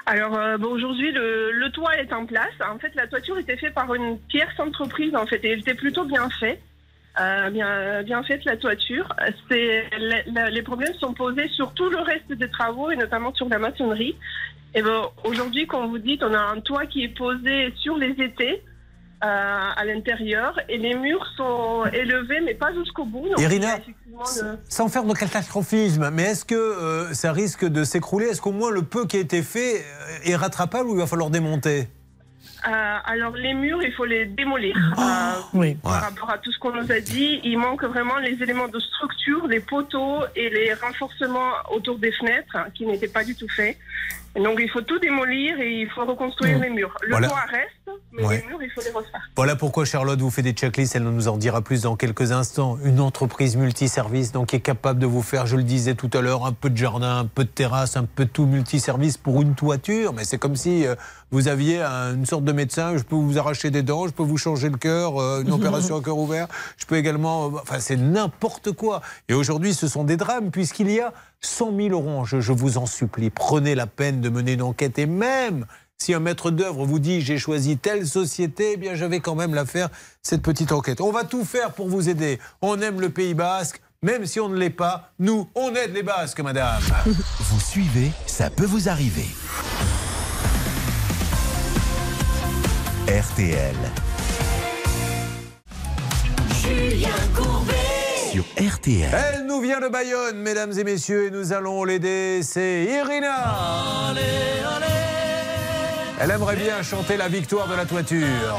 Alors euh, bon, aujourd'hui, le, le toit est en place. En fait, la toiture était faite par une tierce entreprise, en fait, et elle était plutôt bien faite. Euh, bien, bien faite la toiture. C'est les problèmes sont posés sur tout le reste des travaux et notamment sur la maçonnerie. Et ben, aujourd'hui, comme vous dites, on a un toit qui est posé sur les étés euh, à l'intérieur et les murs sont élevés, mais pas jusqu'au bout. Donc, Irina, le- sans faire de catastrophisme, mais est-ce que euh, ça risque de s'écrouler? Est-ce qu'au moins le peu qui a été fait euh, est rattrapable ou il va falloir démonter? Euh, alors les murs, il faut les démolir. Oh, Euh, Par rapport à tout ce qu'on nous a dit, il manque vraiment les éléments de structure, les poteaux et les renforcements autour des fenêtres hein, qui n'étaient pas du tout faits. Donc il faut tout démolir et il faut reconstruire les murs. Le Voilà. toit reste, mais Ouais. les murs, il faut les refaire. Voilà pourquoi Charlotte vous fait des checklists, elle nous en dira plus dans quelques instants. Une entreprise multiservice donc qui est capable de vous faire, je le disais tout à l'heure, un peu de jardin, un peu de terrasse, un peu de tout multiservice pour une toiture. Mais c'est comme si euh, vous aviez un- une sorte de médecin, je peux vous arracher des dents, je peux vous changer le cœur, euh, une opération à cœur ouvert, je peux également... euh, enfin c'est n'importe quoi. Et aujourd'hui ce sont des drames puisqu'il y a 100 000 euros en jeu. Je vous en supplie, prenez la peine de mener une enquête et même si un maître d'œuvre vous dit j'ai choisi telle société, eh bien je vais quand même la faire, cette petite enquête. On va tout faire pour vous aider. On aime le Pays Basque, même si on ne l'est pas. Nous, on aide les Basques, madame. Vous suivez, ça peut vous arriver. RTL. Julien Courbet. Sur RTL. Elle nous vient de Bayonne, mesdames et messieurs, et nous allons l'aider. C'est Irina. Elle aimerait bien chanter la victoire de la toiture.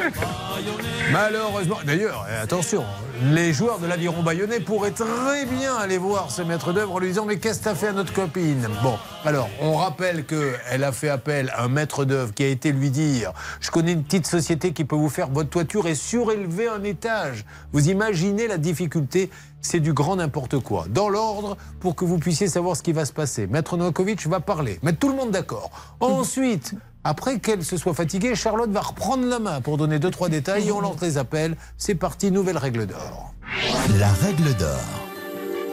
Malheureusement, d'ailleurs, eh, attention, les joueurs de l'aviron bayonnais pourraient très bien aller voir ce maître d'œuvre en lui disant Mais qu'est-ce que t'as fait à notre copine? Bon, alors, on rappelle qu'elle a fait appel à un maître d'œuvre qui a été lui dire Je connais une petite société qui peut vous faire votre toiture et surélever un étage. Vous imaginez la difficulté c'est du grand n'importe quoi. Dans l'ordre, pour que vous puissiez savoir ce qui va se passer. Maître Novakovic va parler, mettre tout le monde d'accord. Ensuite, après qu'elle se soit fatiguée, Charlotte va reprendre la main pour donner deux, trois détails et on lance les appels. C'est parti, nouvelle règle d'or. La règle d'or.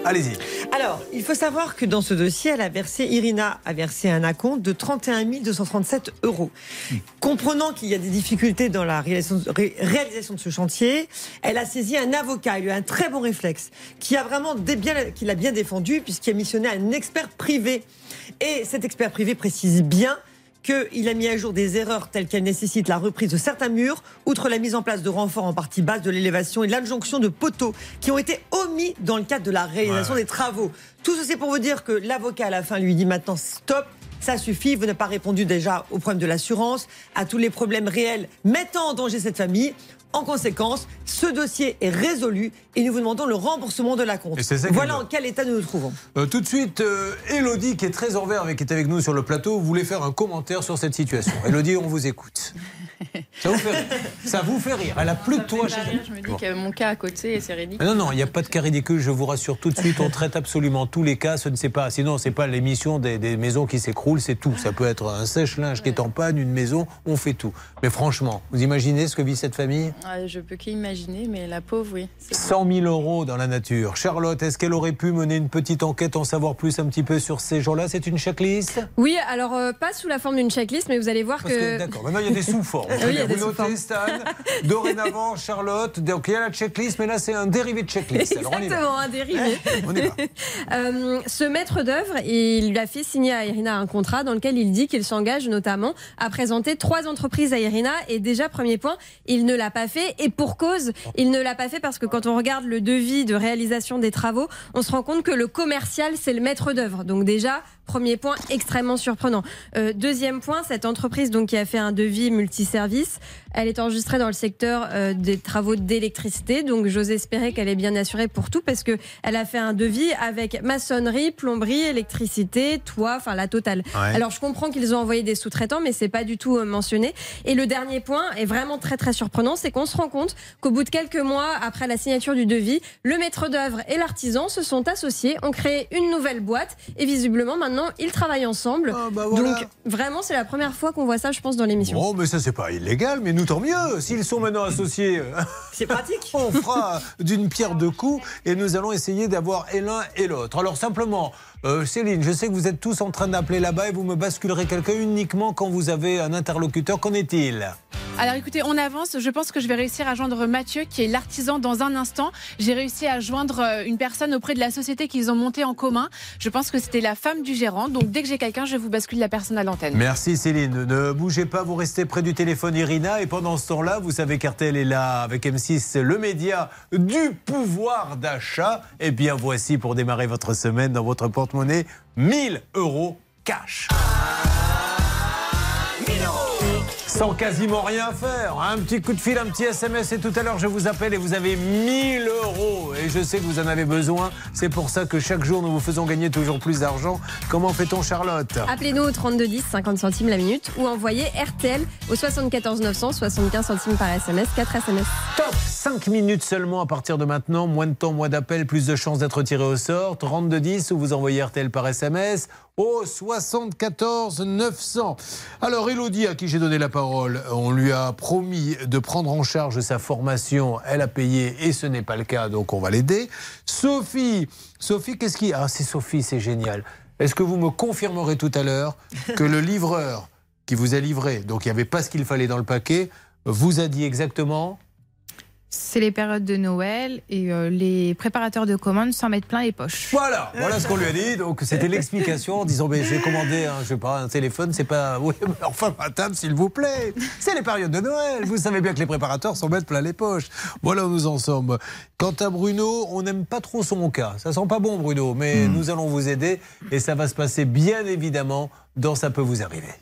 Allez-y. Alors, il faut savoir que dans ce dossier, elle a versé, Irina a versé un acompte de 31 237 euros. Comprenant qu'il y a des difficultés dans la réalisation, ré- réalisation de ce chantier, elle a saisi un avocat, il a eu un très bon réflexe, qui a vraiment bien, qui l'a bien défendu, puisqu'il a missionné un expert privé. Et cet expert privé précise bien qu'il a mis à jour des erreurs telles qu'elles nécessitent la reprise de certains murs, outre la mise en place de renforts en partie basse de l'élévation et l'adjonction de poteaux qui ont été omis dans le cadre de la réalisation Ouais. des travaux. Tout ceci pour vous dire que l'avocat à la fin lui dit maintenant stop. Ça suffit, vous n'avez pas répondu déjà au problème de l'assurance, à tous les problèmes réels mettant en danger cette famille. En conséquence, ce dossier est résolu et nous vous demandons le remboursement de la compte. Voilà en quel état nous nous trouvons. Euh, tout de suite, euh, Elodie, qui est très envers, avec- qui est avec nous sur le plateau, voulait faire un commentaire sur cette situation. Elodie, on vous écoute. Ça vous fait rire Ça vous fait rire. Elle a plus de toi chez elle. Je me dis qu'il y a mon cas à côté et c'est ridicule. Mais Non, non, il n'y a pas de cas ridicule, je vous rassure tout de suite. On traite absolument tous les cas. Ce ne pas. Sinon, c'est pas l'émission des, des maisons qui s'écroulent, c'est tout. Ça peut être un sèche-linge qui est en panne, une maison, on fait tout. Mais franchement, vous imaginez ce que vit cette famille? Ah, je peux qu'imaginer, mais la pauvre, oui. c'est- 100 000 euros dans la nature. Charlotte, est-ce qu'elle aurait pu mener une petite enquête, en savoir plus un petit peu sur ces gens-là? C'est une checklist? Oui, alors euh, pas sous la forme d'une checklist, mais vous allez voir Parce que, que. D'accord, maintenant il y a des sous-formes. Oui, il y a vous des notez. Stan, dorénavant, Charlotte, donc il y a la checklist, mais là c'est un dérivé de checklist. Alors on y va. Exactement, un dérivé. On y va. Euh, ce maître d'œuvre, il lui a fait signer à Irina un contrat dans lequel il dit qu'il s'engage notamment à présenter trois entreprises à Irina. Et déjà, premier point, il ne l'a pas Et pour cause, il ne l'a pas fait parce que quand on regarde le devis de réalisation des travaux, on se rend compte que le commercial, c'est le maître d'œuvre. Donc déjà, premier point extrêmement surprenant. Euh, deuxième point, cette entreprise donc qui a fait un devis multiservice, elle est enregistrée dans le secteur euh, des travaux d'électricité. Donc j'ose espérer qu'elle est bien assurée pour tout parce que elle a fait un devis avec maçonnerie, plomberie, électricité, toit, enfin la totale. Ouais. Alors je comprends qu'ils ont envoyé des sous-traitants, mais c'est pas du tout euh, mentionné. Et le dernier point est vraiment très très surprenant, c'est qu'on se rend compte qu'au bout de quelques mois après la signature du devis, le maître d'œuvre et l'artisan se sont associés, ont créé une nouvelle boîte et visiblement maintenant ils travaillent ensemble. voilà. Donc vraiment c'est la première fois qu'on voit ça, je pense, dans l'émission. Bon, mais ça, c'est pas illégal, mais nous, tant mieux. S'ils sont maintenant associés. C'est pratique. On fera d'une pierre deux coups et nous allons essayer d'avoir et l'un et l'autre. Alors, simplement, euh, Céline, je sais que vous êtes tous en train d'appeler là-bas et vous me basculerez quelqu'un uniquement quand vous avez un interlocuteur. Qu'en est-il? Alors écoutez, on avance. Je pense que je vais réussir à joindre Mathieu, qui est l'artisan, dans un instant. J'ai réussi à joindre euh, une personne auprès de la société qu'ils ont montée en commun. Je pense que c'était la femme du gérant. Donc dès que j'ai quelqu'un, je vous bascule la personne à l'antenne. Merci Céline. Ne bougez pas, vous restez près du téléphone Irina. Et pendant ce temps-là, vous savez qu'RTL est là avec M6, le média du pouvoir d'achat. Et bien voici pour démarrer votre semaine dans votre porte-monnaie 1000 euros cash. Sans quasiment rien faire. Un petit coup de fil, un petit SMS et tout à l'heure je vous appelle et vous avez 1000 euros. Et je sais que vous en avez besoin. C'est pour ça que chaque jour nous vous faisons gagner toujours plus d'argent. Comment fait-on Charlotte? Appelez-nous au 3210, 50 centimes la minute, ou envoyez RTL au 74 900, 75 centimes par SMS, 4 SMS. Top 5 minutes seulement à partir de maintenant. Moins de temps, moins d'appels, plus de chances d'être tiré au sort. 3210 ou vous envoyez RTL par SMS au 74 900. Alors Elodie, à qui j'ai donné la parole, on lui a promis de prendre en charge sa formation. Elle a payé et ce n'est pas le cas, donc on va l'aider. Sophie, Sophie, qu'est-ce qui... Ah, c'est Sophie, c'est génial. Est-ce que vous me confirmerez tout à l'heure que le livreur qui vous a livré, donc il n'y avait pas ce qu'il fallait dans le paquet, vous a dit exactement? C'est les périodes de Noël et euh, les préparateurs de commandes s'en mettent plein les poches. Voilà, voilà ce qu'on lui a dit. Donc c'était l'explication en disant mais j'ai commandé un, je sais pas, un téléphone, c'est pas. Oui, mais enfin ma table, s'il vous plaît. C'est les périodes de Noël. Vous savez bien que les préparateurs s'en mettent plein les poches. Voilà où nous en sommes. Quant à Bruno, on n'aime pas trop son cas. Ça sent pas bon, Bruno, mais nous allons vous aider et ça va se passer bien évidemment dans Ça peut vous arriver.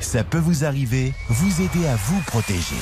Ça peut vous arriver, vous aider à vous protéger.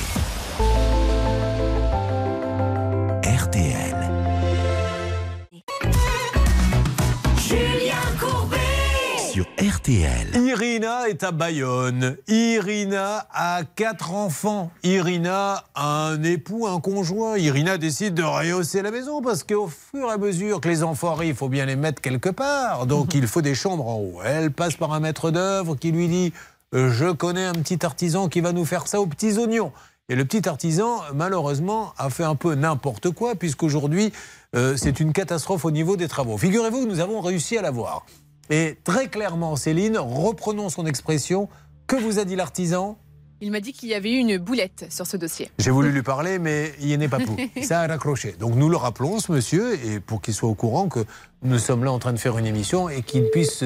Sur RTL. Irina est à Bayonne. Irina a quatre enfants. Irina a un époux, un conjoint. Irina décide de rehausser la maison parce qu'au fur et à mesure que les enfants arrivent, il faut bien les mettre quelque part. Donc il faut des chambres en haut. Elle passe par un maître d'œuvre qui lui dit euh, Je connais un petit artisan qui va nous faire ça aux petits oignons. Et le petit artisan, malheureusement, a fait un peu n'importe quoi, puisqu'aujourd'hui, euh, c'est une catastrophe au niveau des travaux. Figurez-vous que nous avons réussi à l'avoir. Et très clairement, Céline, reprenons son expression. Que vous a dit l'artisan? Il m'a dit qu'il y avait eu une boulette sur ce dossier. J'ai voulu lui parler, mais il n'est pas pour. Ça a raccroché. Donc nous le rappelons, ce monsieur, et pour qu'il soit au courant que nous sommes là en train de faire une émission et qu'il puisse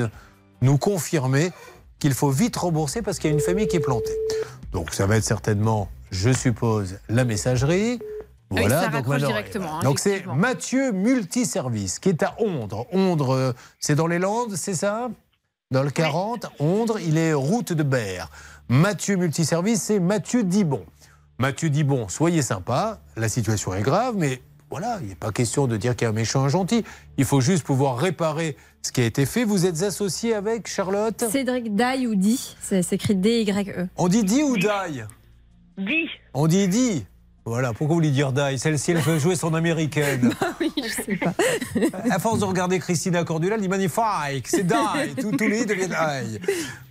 nous confirmer qu'il faut vite rembourser parce qu'il y a une famille qui est plantée. Donc ça va être certainement, je suppose, la messagerie. Oui, Voilà, ça donc raccroche maintenant, directement, hein, Donc c'est. Mathieu Multiservice qui est à Ondre. Ondre, euh, c'est dans les Landes, c'est ça? Dans le 40, Ondre, il est route de Berre. Mathieu Multiservice, c'est Mathieu Dibon. Mathieu dit bon, soyez sympa, la situation est grave, mais voilà, il n'est pas question de dire qu'il y a un méchant un gentil. Il faut juste pouvoir réparer ce qui a été fait. Vous êtes associé avec Charlotte? Cédric Daille ou Di, c'est écrit D-Y-E. On dit dit ou die Dis. On dit dit. Voilà, pourquoi vous voulez dire die? Celle-ci, elle veut jouer son américaine. oui, je sais pas. À force de regarder Christina Cordula, elle dit magnifique, c'est die. Tous tous les deviennent die.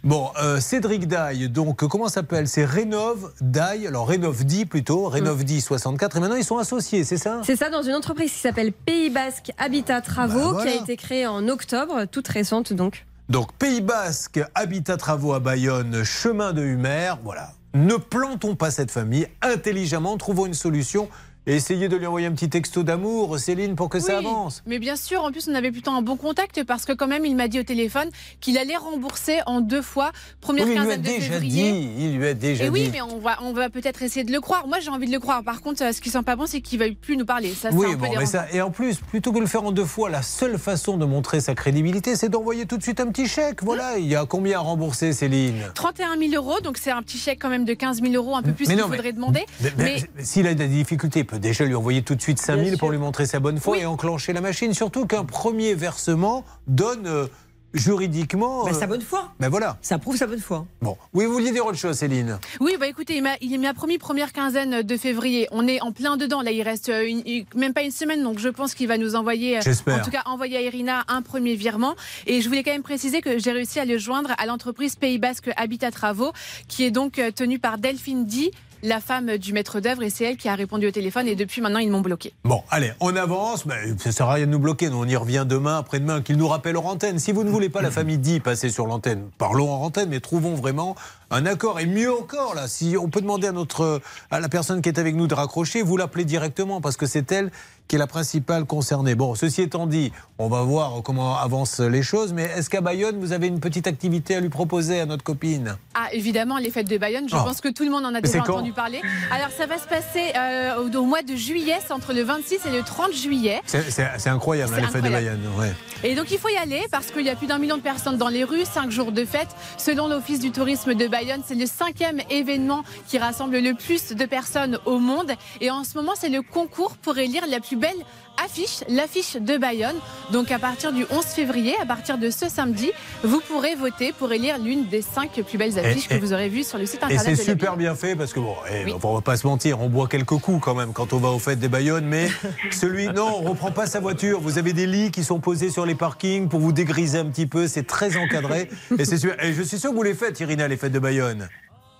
Bon, euh, Cédric Daille, donc comment s'appelle? C'est Rénov Daille, alors Rénov 10 plutôt, Rénov 10 64, et maintenant ils sont associés, c'est ça? C'est ça, dans une entreprise qui s'appelle Pays Basque Habitat Travaux, Bah, voilà. qui a été créée en octobre, toute récente donc. Donc Pays Basque, Habitat Travaux à Bayonne, chemin de Humer, voilà. Ne plantons pas cette famille. Intelligemment, trouvons une solution essayez de lui envoyer un petit texto d'amour, Céline, pour que ça avance. Mais bien sûr, en plus, on avait plutôt un bon contact parce que quand même, il m'a dit au téléphone qu'il allait rembourser en deux fois, première Oui, il lui a de déjà février. dit, il lui a déjà Et oui, dit. mais on va, on va peut-être essayer de le croire. Moi, j'ai envie de le croire. Par contre, euh, ce qui sent pas bon, c'est qu'il va plus nous parler. Ça, Oui, un peu bon, mais ça, et en plus, plutôt que de le faire en deux fois, la seule façon de montrer sa crédibilité, c'est d'envoyer tout de suite un petit chèque. Voilà, il y a combien à rembourser, Céline 31 000 euros, donc c'est un petit chèque quand même de 15 000 euros, un peu plus Mais qu'il mais- faudrait demander. Mais- mais S'il a des difficultés, peut déjà lui envoyer tout de suite 5 000 pour lui montrer sa bonne foi et enclencher la machine. Surtout qu'un premier versement donne euh, juridiquement. Bah, euh, sa bonne foi. Ben voilà. Ça prouve sa bonne foi. Bon. Oui, vous vouliez dire autre chose, Céline? Oui, bah écoutez, il m'a, promis première quinzaine de février. On est en plein dedans. Là, il reste euh, une- même pas une semaine, donc je pense qu'il va nous envoyer, euh, J'espère. en tout cas, envoyer à Irina un premier virement. Et je voulais quand même préciser que j'ai réussi à le joindre à l'entreprise Pays Basque Habitat Travaux, qui est donc euh, tenue par Delphine Di, la femme du maître d'œuvre, et c'est elle qui a répondu au téléphone. Et depuis maintenant, ils m'ont bloqué. Bon, allez, on avance. Mais ça sert à rien de nous bloquer. Nous, on y revient demain, après-demain, qu'il nous rappelle hors antenne. Si vous ne voulez pas la famille dit passer sur l'antenne, parlons en antenne, mais trouvons vraiment un accord. Et mieux encore, là, si on peut demander à notre, à la personne qui est avec nous de raccrocher, vous l'appelez directement parce que c'est elle qui est la principale concernée. Bon, ceci étant dit, on va voir comment avancent les choses. Mais est-ce qu'à Bayonne, vous avez une petite activité à lui proposer à notre copine? Ah, évidemment, les fêtes de Bayonne, je Oh. pense que tout le monde en a déjà entendu parler. Alors, ça va se passer euh, au, au mois de juillet, c'est entre le 26 et le 30 juillet. C'est incroyable, hein, les fêtes de. Bayonne. ouais. Et donc il faut y aller parce qu'il y a plus d'un million de personnes dans les rues, cinq jours de fête. Selon l'Office du tourisme de Bayonne, c'est le cinquième événement qui rassemble le plus de personnes au monde. Et en ce moment, c'est le concours pour élire la plus belle affiche, l'affiche de Bayonne. Donc à partir du 11 février, à partir de ce samedi, vous pourrez voter pour élire l'une des cinq plus belles affiches Et- que vous aurez vues sur le site Et internet c'est la ville. super bien fait parce que bon, eh, Oui. on va pas se mentir, on boit quelques coups quand même quand on va aux fêtes des Bayonnes, mais celui, non, on reprend pas sa voiture. Vous avez des lits qui sont posés sur les parkings pour vous dégriser un petit peu, c'est très encadré et c'est super. Et je suis sûr que vous les faites, Irina, les fêtes de Bayonne.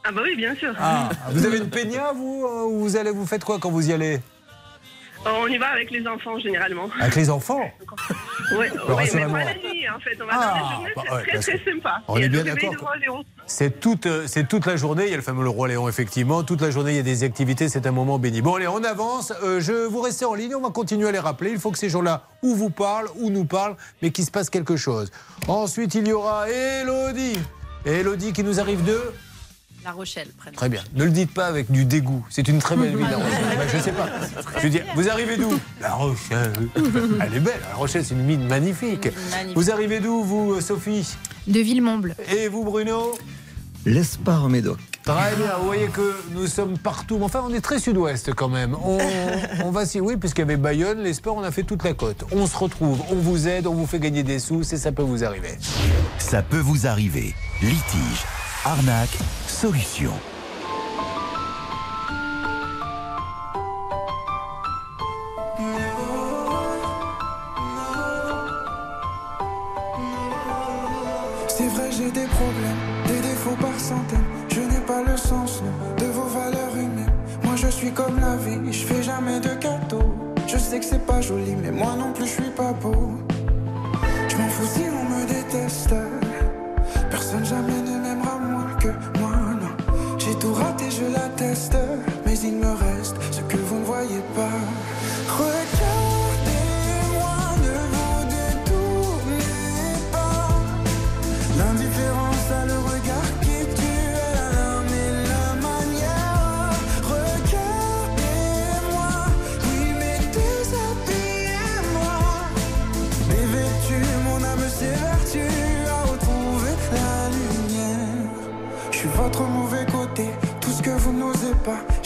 Ah bah oui, bien sûr. Ah, vous avez une peña, vous, euh, ou vous allez, vous faites quoi quand vous y allez? On y va avec les enfants généralement. Avec les enfants ouais, mais pas la nuit en fait. On va Ah, dans la journée, bah c'est ouais, très parce très que sympa. on est bien d'accord. C'est toute, euh, c'est toute la journée. Il y a le fameux le roi Léon, effectivement. Toute la journée, il y a des activités. C'est un moment béni. Bon, allez, on avance. Euh, je vous restez en ligne. On va continuer à les rappeler. Il faut que ces gens-là ou vous parlent ou nous parlent, mais qu'il se passe quelque chose. Ensuite, il y aura Elodie. Elodie qui nous arrive de. La Rochelle, prénom. Très bien. Ne le dites pas avec du dégoût. C'est une très belle ville, La Rochelle. Ben, je sais pas. Je veux dire, vous arrivez d'où? La Rochelle. Elle est belle. La Rochelle, c'est une mine magnifique. Magnifique. Vous arrivez d'où, vous, Sophie? De Villemomble. Et vous, Bruno? L'Espar Médoc. Très bien, vous voyez que nous sommes partout. Mais Enfin, on est très sud-ouest quand même. On, on va si oui, puisqu'il y avait Bayonne, les sports, on a fait toute la côte. On se retrouve, on vous aide, on vous fait gagner des sous, c'est ça peut vous arriver. Ça peut vous arriver. Litige, arnaque, solution. C'est vrai, j'ai des problèmes, des défauts par centaines. Je n'ai pas le sens de vos valeurs humaines. Moi, je suis comme la vie, je fais jamais de cadeaux. Je sais que c'est pas joli, mais moi non plus, je suis pas beau. Je m'en fous si on me déteste. Il me reste ce que vous ne voyez pas.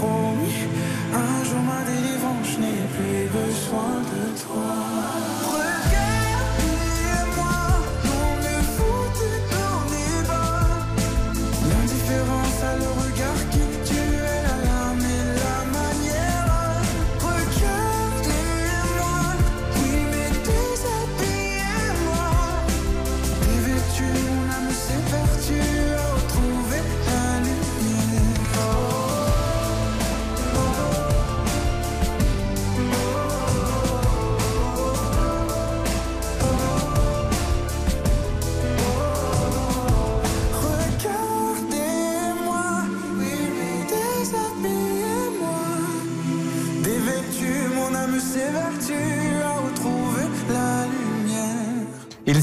Sens,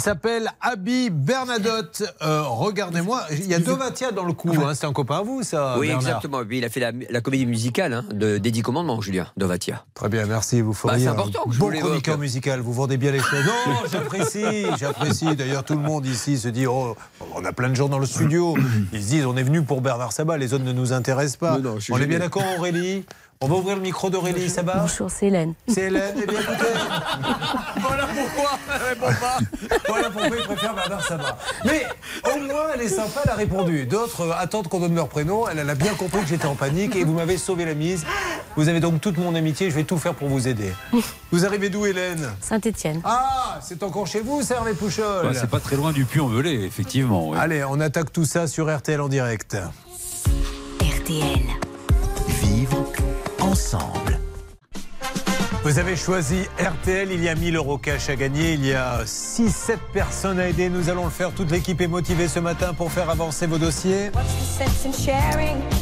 s'appelle Abi Bernadotte. Euh, Regardez-moi, il y a Dovatia dans le coup. hein, c'est un copain à vous, ça Oui, Bernard exactement. Et puis, il a fait la, la comédie musicale hein, de, des Dix Commandements, Julien Dovatia. Très bien, merci. Vous feriez c'est un important que je bon chroniqueur musical. Vous vendez bien les choses. Non, j'apprécie, j'apprécie. D'ailleurs, tout le monde ici se dit oh, on a plein de gens dans le studio. Ils se disent on est venu pour Bernard Sabat, les autres ne nous intéressent pas. Non, non, on est bien d'accord, Aurélie? On va ouvrir le micro d'Aurélie, ça va Bonjour, c'est Hélène. C'est Hélène, eh bien écoutez. voilà pourquoi elle répond pas. Voilà pourquoi il préfère Bernard Sabat. Mais au moins, elle est sympa, elle a répondu. D'autres euh, attendent qu'on donne leur prénom. Elle, elle a bien compris que j'étais en panique et vous m'avez sauvé la mise. Vous avez donc toute mon amitié, je vais tout faire pour vous aider. Vous arrivez d'où, Hélène? Saint-Étienne. Ah, c'est encore chez vous, Hervé Pouchol Bah, c'est pas très loin du Puy-en-Velay, effectivement. ouais. Allez, on attaque tout ça sur RTL en direct. RTL. Vivre ensemble. Vous avez choisi RTL, il y a 1000 euros cash à gagner, il y a 6-7 personnes à aider. Nous allons le faire, toute l'équipe est motivée ce matin pour faire avancer vos dossiers.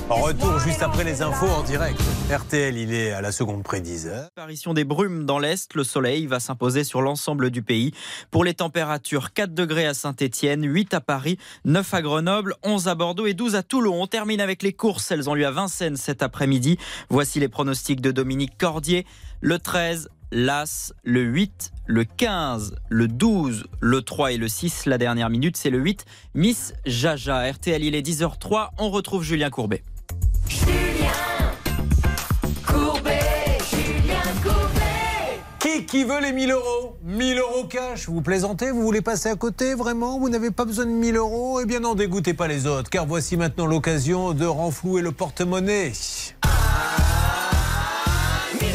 En retour juste après les infos en direct. RTL, il est à la seconde près 10 heures. Apparition des brumes dans l'Est, le soleil va s'imposer sur l'ensemble du pays. Pour les températures, 4 degrés à Saint-Etienne, 8 à Paris, 9 à Grenoble, 11 à Bordeaux et 12 à Toulon. On termine avec les courses, elles ont lieu à Vincennes cet après-midi. Voici les pronostics de Dominique Cordier. Le 13, l'As, le 8, le 15, le 12, le 3 et le 6. La dernière minute, c'est le 8. Miss Jaja. RTL, il est 10h03. On retrouve Julien Courbet. Courbet, Julien Courbet. Qui, qui veut les 1000 euros? 1000 euros cash Vous plaisantez? Vous voulez passer à côté Vraiment? Vous n'avez pas besoin de 1000 euros? Eh bien non, dégoûtez pas les autres, car voici maintenant l'occasion de renflouer le porte-monnaie. Et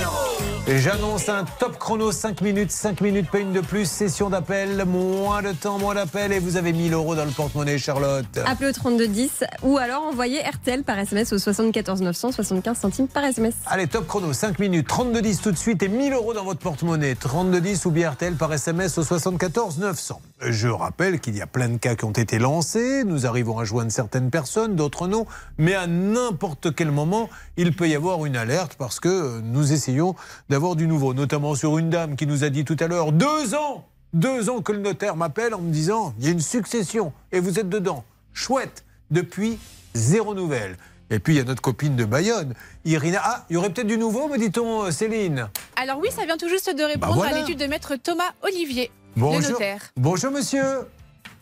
J'annonce un top chrono 5 minutes, 5 minutes, pas une de plus, session d'appel, moins de temps, moins d'appel, et vous avez 1000 euros dans le porte-monnaie, Charlotte. Appelez au 3210 ou alors envoyez RTL par SMS au 74 900, 75 centimes par SMS. Allez, top chrono, 5 minutes, 32-10 tout de suite et 1000 euros dans votre porte-monnaie. 32-10 ou bien RTL par SMS au 74 900. Je rappelle qu'il y a plein de cas qui ont été lancés. Nous arrivons à joindre certaines personnes, d'autres non. Mais à n'importe quel moment, il peut y avoir une alerte parce que nous essayons d'avoir du nouveau. Notamment sur une dame qui nous a dit tout à l'heure deux ans, deux ans que le notaire m'appelle en me disant il y a une succession et vous êtes dedans. Chouette. Depuis, zéro nouvelle. Et puis il y a notre copine de Bayonne, Irina. Ah, il y aurait peut-être du nouveau, me dit-on, euh, Céline. Alors oui, ça vient tout juste de répondre Bah voilà. à l'étude de maître Thomas Olivier, le Bonjour. notaire. Bonjour monsieur.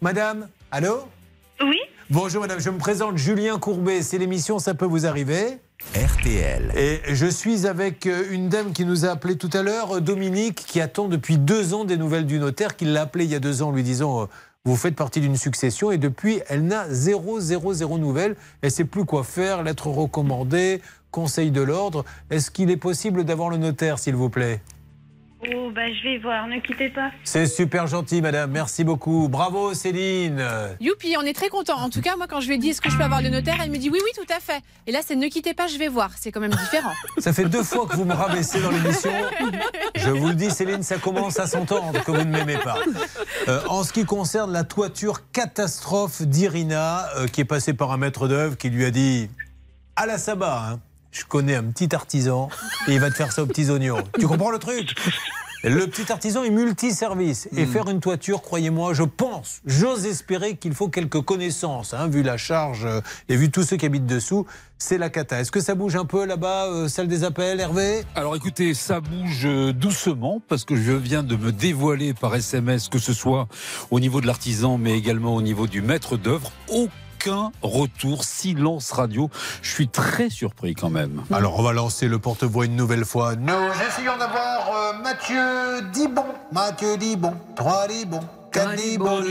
Madame. Allô? Oui. Bonjour madame, je me présente Julien Courbet. C'est l'émission Ça peut vous arriver. RTL. Et je suis avec euh, une dame qui nous a appelé tout à l'heure, euh, Dominique, qui attend depuis deux ans des nouvelles du notaire, qui l'a appelé il y a deux ans lui disant euh, Vous faites partie d'une succession et depuis, elle n'a zéro, zéro, zéro nouvelle. Elle sait plus quoi faire, lettre recommandée, conseil de l'ordre. Est-ce qu'il est possible d'avoir le notaire, s'il vous plaît? Oh, bah, je vais voir, ne quittez pas. C'est super gentil, madame. Merci beaucoup. Bravo, Céline. Youpi, on est très content. En tout cas, moi, quand je lui ai dit est-ce que je peux avoir le notaire, elle me dit oui, oui, tout à fait. Et là, c'est ne quittez pas, je vais voir. C'est quand même différent. Ça fait deux fois que vous me rabaissez dans l'émission. Je vous le dis, Céline, ça commence à s'entendre que vous ne m'aimez pas. Euh, en ce qui concerne la toiture catastrophe d'Irina, euh, qui est passée par un maître d'œuvre qui lui a dit à la sabbat, hein, je connais un petit artisan et il va te faire ça aux petits oignons. Tu comprends le truc? Le petit artisan est multiservice. Et faire une toiture, croyez-moi, je pense, j'ose espérer qu'il faut quelques connaissances, hein, vu la charge euh, et vu tous ceux qui habitent dessous. C'est la cata. Est-ce que ça bouge un peu là-bas, euh, celle des appels, Hervé? Alors écoutez, ça bouge euh, doucement parce que je viens de me dévoiler par SMS, que ce soit au niveau de l'artisan, mais également au niveau du maître d'œuvre. Aucun retour, silence radio. Je suis très surpris quand même. Alors on va lancer le porte-voix une nouvelle fois. Nous essayons d'avoir euh, Mathieu Dibon. Mathieu Dibon, 3 Dibon, 4 Dibon.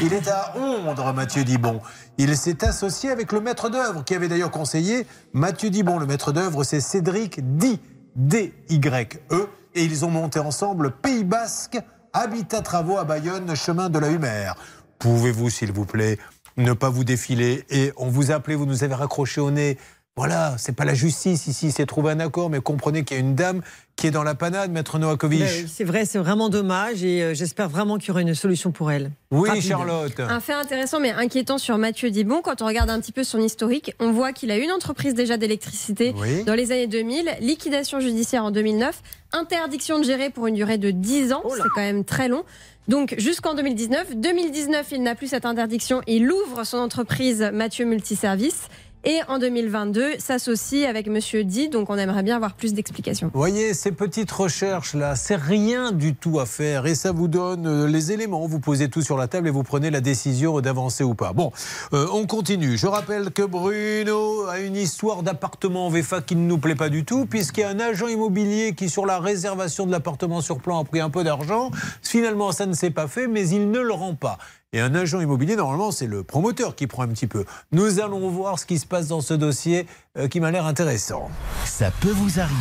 Il est à Ondre, Mathieu Dibon. Il s'est associé avec le maître d'œuvre qui avait d'ailleurs conseillé Mathieu Dibon. Le maître d'œuvre, c'est Cédric Di, D-Y-E. Et ils ont monté ensemble Pays Basque, Habitat Travaux à Bayonne, chemin de la Humère. Pouvez-vous, s'il vous plaît, ne pas vous défiler Et on vous a appelé, vous nous avez raccroché au nez. Voilà, c'est pas la justice ici, c'est trouver un accord, mais comprenez qu'il y a une dame qui est dans la panade, maître Novakovic. Oui, C'est vrai, c'est vraiment dommage et euh, j'espère vraiment qu'il y aura une solution pour elle. Oui, Rapide. Charlotte. Un fait intéressant mais inquiétant sur Mathieu Dibon, quand on regarde un petit peu son historique, on voit qu'il a une entreprise déjà d'électricité Oui. dans les années 2000, liquidation judiciaire en 2009, interdiction de gérer pour une durée de 10 ans, c'est quand même très long. Donc jusqu'en 2019. 2019, il n'a plus cette interdiction, il ouvre son entreprise Mathieu Multiservice. Et en 2022, s'associe avec Monsieur Di, donc on aimerait bien avoir plus d'explications. Voyez, ces petites recherches-là, c'est rien du tout à faire et ça vous donne euh, les éléments. Vous posez tout sur la table et vous prenez la décision d'avancer ou pas. Bon, euh, on continue. Je rappelle que Bruno a une histoire d'appartement en VFA qui ne nous plaît pas du tout, puisqu'il y a un agent immobilier qui, sur la réservation de l'appartement sur plan, a pris un peu d'argent. Finalement, ça ne s'est pas fait, mais il ne le rend pas. Et un agent immobilier, normalement, c'est le promoteur qui prend un petit peu. Nous allons voir ce qui se passe dans ce dossier euh, qui m'a l'air intéressant. Ça peut vous arriver.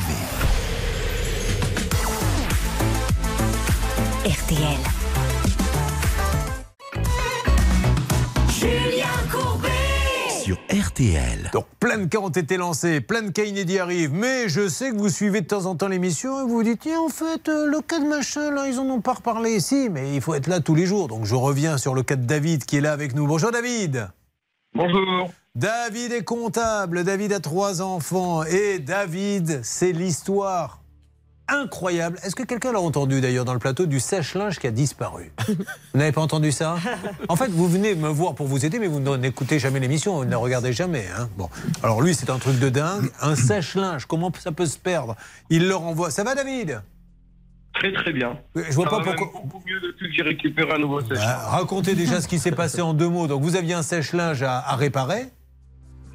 RTL. Julien. Sur RTL. Donc plein de cas ont été lancés, plein de cas inédits arrivent, mais je sais que vous suivez de temps en temps l'émission et vous vous dites, tiens, en fait, euh, le cas de machin, là, ils en ont pas reparlé. Si, mais il faut être là tous les jours. Donc je reviens sur le cas de David qui est là avec nous. Bonjour David. Bonjour. David est comptable, David a trois enfants et David, c'est l'histoire incroyable. Est-ce que quelqu'un l'a entendu d'ailleurs dans le plateau du sèche-linge qui a disparu Vous n'avez pas entendu ça En fait, vous venez me voir pour vous aider, mais vous n'écoutez jamais l'émission, vous ne la regardez jamais. hein. Bon, alors lui, c'est un truc de dingue. Un sèche-linge, comment ça peut se perdre? Il le renvoie. Ça va, David? Très très bien. Je vois Ça pas pourquoi- beaucoup mieux depuis que j'ai récupéré un nouveau sèche. Bah, Racontez déjà ce qui s'est passé en deux mots. Donc, vous aviez un sèche-linge à, à réparer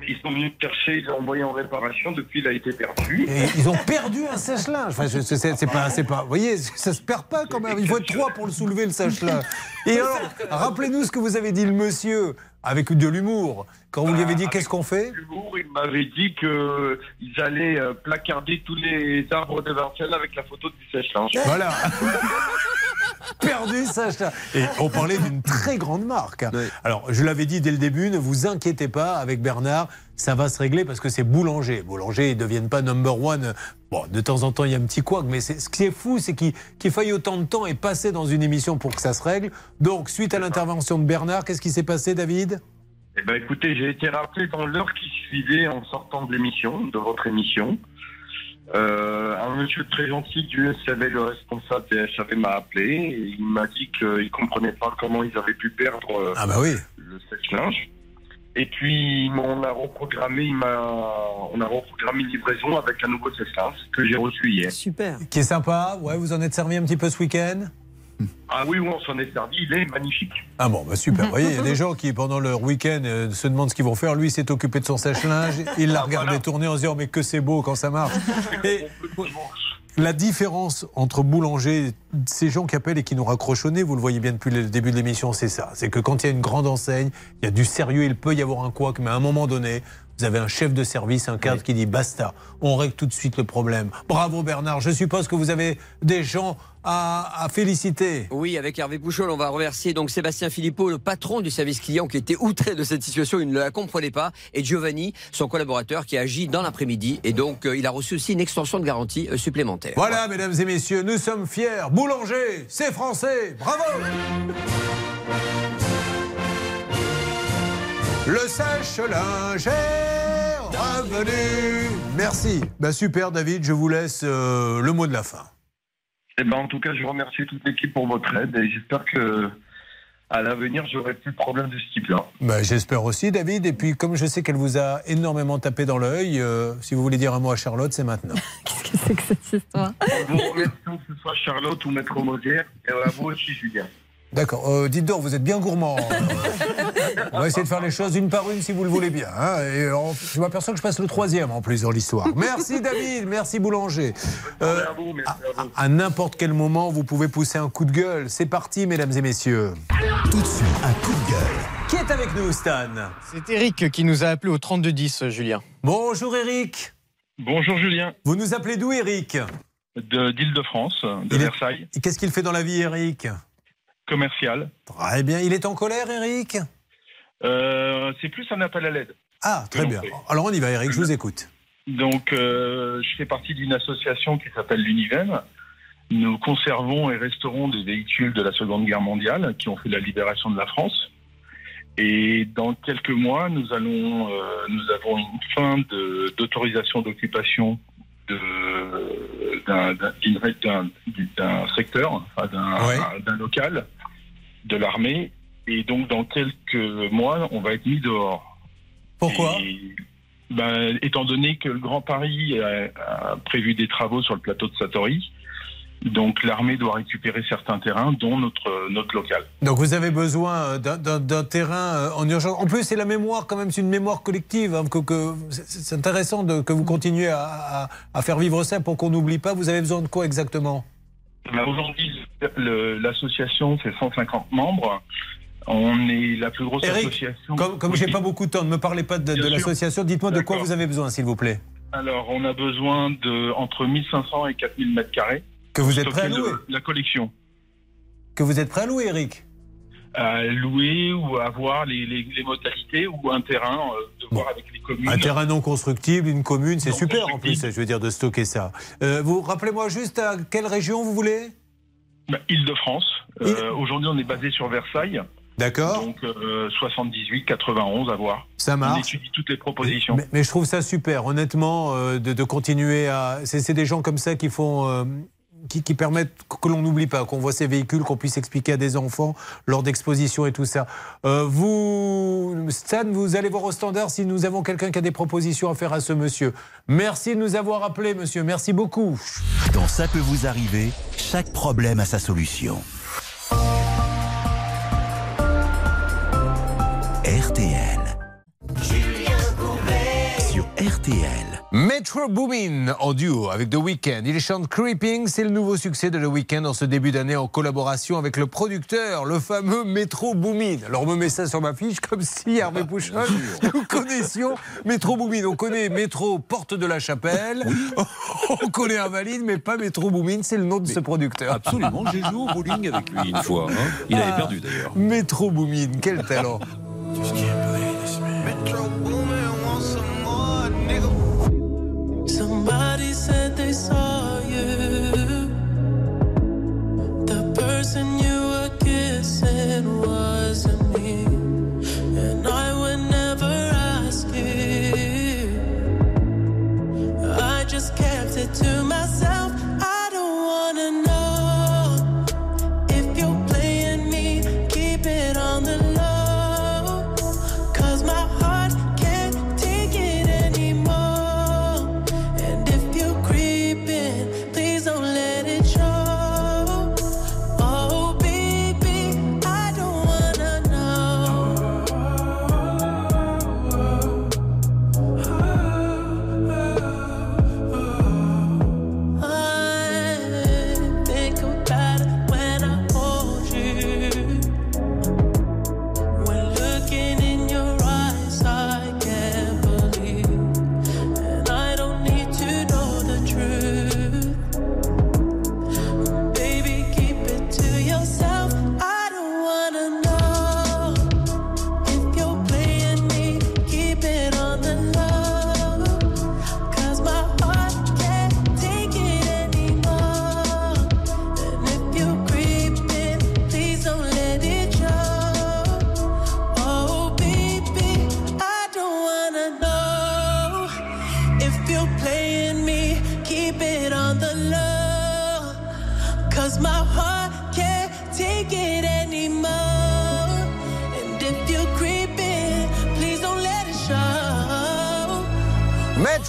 Ils sont venus chercher, ils l'ont envoyé en réparation. Depuis, il a été perdu. et ils ont perdu un sèche-linge. Enfin, c'est c'est pas, c'est pas. Vous voyez, ça se perd pas quand même. Il faut être trois pour le soulever le sèche-linge. Et alors, rappelez-nous ce que vous avez dit le monsieur avec de l'humour quand vous lui avez dit qu'est-ce qu'on fait? L'humour, il m'avait dit qu'ils allaient euh, placarder tous les arbres de Vincennes avec la photo du sèche-linge. Voilà. perdu sèche-linge. Et on parlait d'une très grande marque. Alors, je l'avais dit dès le début, ne vous inquiétez pas avec Bernard, ça va se régler parce que c'est boulanger. Boulanger, ils ne deviennent pas number one. Bon, de temps en temps, il y a un petit couac, mais c'est- ce qui est fou, c'est qu'il qu'il faille autant de temps et passer dans une émission pour que ça se règle. Donc, suite à l'intervention de Bernard, qu'est-ce qui s'est passé, David? Eh ben, écoutez, j'ai été rappelé dans l'heure qui suivait en sortant de l'émission, de votre émission. Euh, un monsieur très gentil du SAV, le responsable des SAV, m'a appelé et il m'a dit qu'il comprenait pas comment ils avaient pu perdre euh, Ah bah oui. le sèche-linge. Et puis on a reprogrammé, il m'a, on a reprogrammé une livraison avec un nouveau sèche-linge que j'ai reçu hier. Super. Qui est sympa Ouais, vous en êtes servi un petit peu ce week-end? Ah oui, oui, on s'en est servi, il est magnifique. Ah bon, bah super. Vous voyez, il y a des gens qui, pendant leur week-end, euh, se demandent ce qu'ils vont faire. Lui, il s'est occupé de son sèche-linge. Il l'a regardé tourner en se disant, mais que c'est beau quand ça marche. Et, La différence entre boulanger, ces gens qui appellent et qui nous nez, vous le voyez bien depuis le début de l'émission, c'est ça. C'est que quand il y a une grande enseigne, il y a du sérieux, il peut y avoir un couac, mais à un moment donné, vous avez un chef de service, un cadre qui dit basta, on règle tout de suite le problème. Bravo Bernard, je suppose que vous avez des gens à, à féliciter. Oui, avec Hervé Pouchol, on va remercier donc Sébastien Philippot, le patron du service client, qui était outré de cette situation, il ne la comprenait pas, et Giovanni, son collaborateur, qui agit dans l'après-midi, et donc euh, il a reçu aussi une extension de garantie euh, supplémentaire. Voilà, mesdames et messieurs, nous sommes fiers. Boulanger, c'est français. Bravo Le sèche-linge est revenu. Merci. Bah, super, David, je vous laisse euh, le mot de la fin. Eh ben, en tout cas, je remercie toute l'équipe pour votre aide et j'espère que à l'avenir, j'aurai plus de problèmes de ce type-là. Bah, J'espère aussi, David. Et puis, comme je sais qu'elle vous a énormément tapé dans l'œil, euh, si vous voulez dire un mot à Charlotte, c'est maintenant. C'est que cette histoire? Vous remercions que ce soit Charlotte ou Maître Mosière et à vous aussi, Julien. D'accord. Euh, dites donc, vous êtes bien gourmand. On va essayer de faire les choses une par une si vous le voulez bien. hein. Et euh, je m'aperçois que je passe le troisième en plus dans l'histoire. Merci David, merci Boulanger. Euh, à, à n'importe quel moment, vous pouvez pousser un coup de gueule. C'est parti, mesdames et messieurs. Tout de suite, un coup de gueule. Qui est avec nous, Stan? C'est Eric qui nous a appelé au 3210, Julien. Bonjour Eric. Bonjour Julien. Vous nous appelez d'où, Eric? De- D'Île-de-France, de, Il est- Versailles, Et Qu'est-ce qu'il fait dans la vie, Eric? Commercial. Très bien. Il est en colère, Eric? Euh, c'est plus un appel à l'aide. Ah, très bien. Alors on y va, Eric, je vous écoute. Donc, euh, je fais partie d'une association qui s'appelle l'Univen. Nous conservons et restaurons des véhicules de la Seconde Guerre mondiale qui ont fait la libération de la France. Et dans quelques mois, nous allons, euh, nous avons une fin de- d'autorisation d'occupation de- d'un secteur, enfin, d'un d'un local de l'armée. Et donc, dans quelques mois, on va être mis dehors. Pourquoi ben, Étant donné que le Grand Paris a, a prévu des travaux sur le plateau de Satori, donc l'armée doit récupérer certains terrains, dont notre, notre local. Donc vous avez besoin euh, d'un- terrain euh, en urgence. En plus, c'est la mémoire quand même, c'est une mémoire collective. hein, que, que- c'est- intéressant de- que vous continuez à, à- à faire vivre ça pour qu'on n'oublie pas. Vous avez besoin de quoi exactement? Aujourd'hui, le- l'association fait 150 membres. On est la plus grosse Eric, association. Comme, comme Oui. j'ai pas beaucoup de temps, ne me parlez pas de, l'association. Dites-moi de quoi vous avez besoin, s'il vous plaît. Alors, on a besoin de entre 1500 et 4000 mètres carrés. Que vous êtes prêt à louer le- La collection. Que vous êtes prêt à louer, Eric À louer ou à voir les, les- les modalités ou un terrain, euh, de voir avec les communes. Un terrain non constructible, une commune, c'est super en plus, je veux dire, de stocker ça. Euh, vous rappelez-moi juste à quelle région vous voulez? Bah, Île-de-France. Euh, Aujourd'hui, on est basé sur Versailles. D'accord. Donc euh, 78, 91, à voir. Ça On marche. étudie toutes les propositions. Mais, mais je trouve ça super, honnêtement, euh, de, de continuer à. C'est c'est des gens comme ça qui font. euh, qui, qui permettent que l'on n'oublie pas, qu'on voit ces véhicules, qu'on puisse expliquer à des enfants lors d'expositions et tout ça. Euh, vous, Stan, vous allez voir au standard si nous avons quelqu'un qui a des propositions à faire à ce monsieur. Merci de nous avoir appelés, monsieur. Merci beaucoup. Dans Ça peut vous arriver, chaque problème a sa solution. RTL. Sur RTL. Metro Boomin en duo avec The Weeknd. Il chante Creeping, c'est le nouveau succès de The Weeknd en ce début d'année en collaboration avec le producteur, le fameux Metro Boomin. Alors on me met ça sur ma fiche comme si Hervé Pouchol, nous connaissions Metro Boomin. On connaît Métro Porte de la Chapelle, on connaît Invalide, mais pas Metro Boomin, c'est le nom de ce producteur. Absolument, j'ai joué au bowling avec lui une fois. hein. Il avait perdu d'ailleurs. Metro Boomin, quel talent. Somebody said they saw you. The person you were kissing wasn't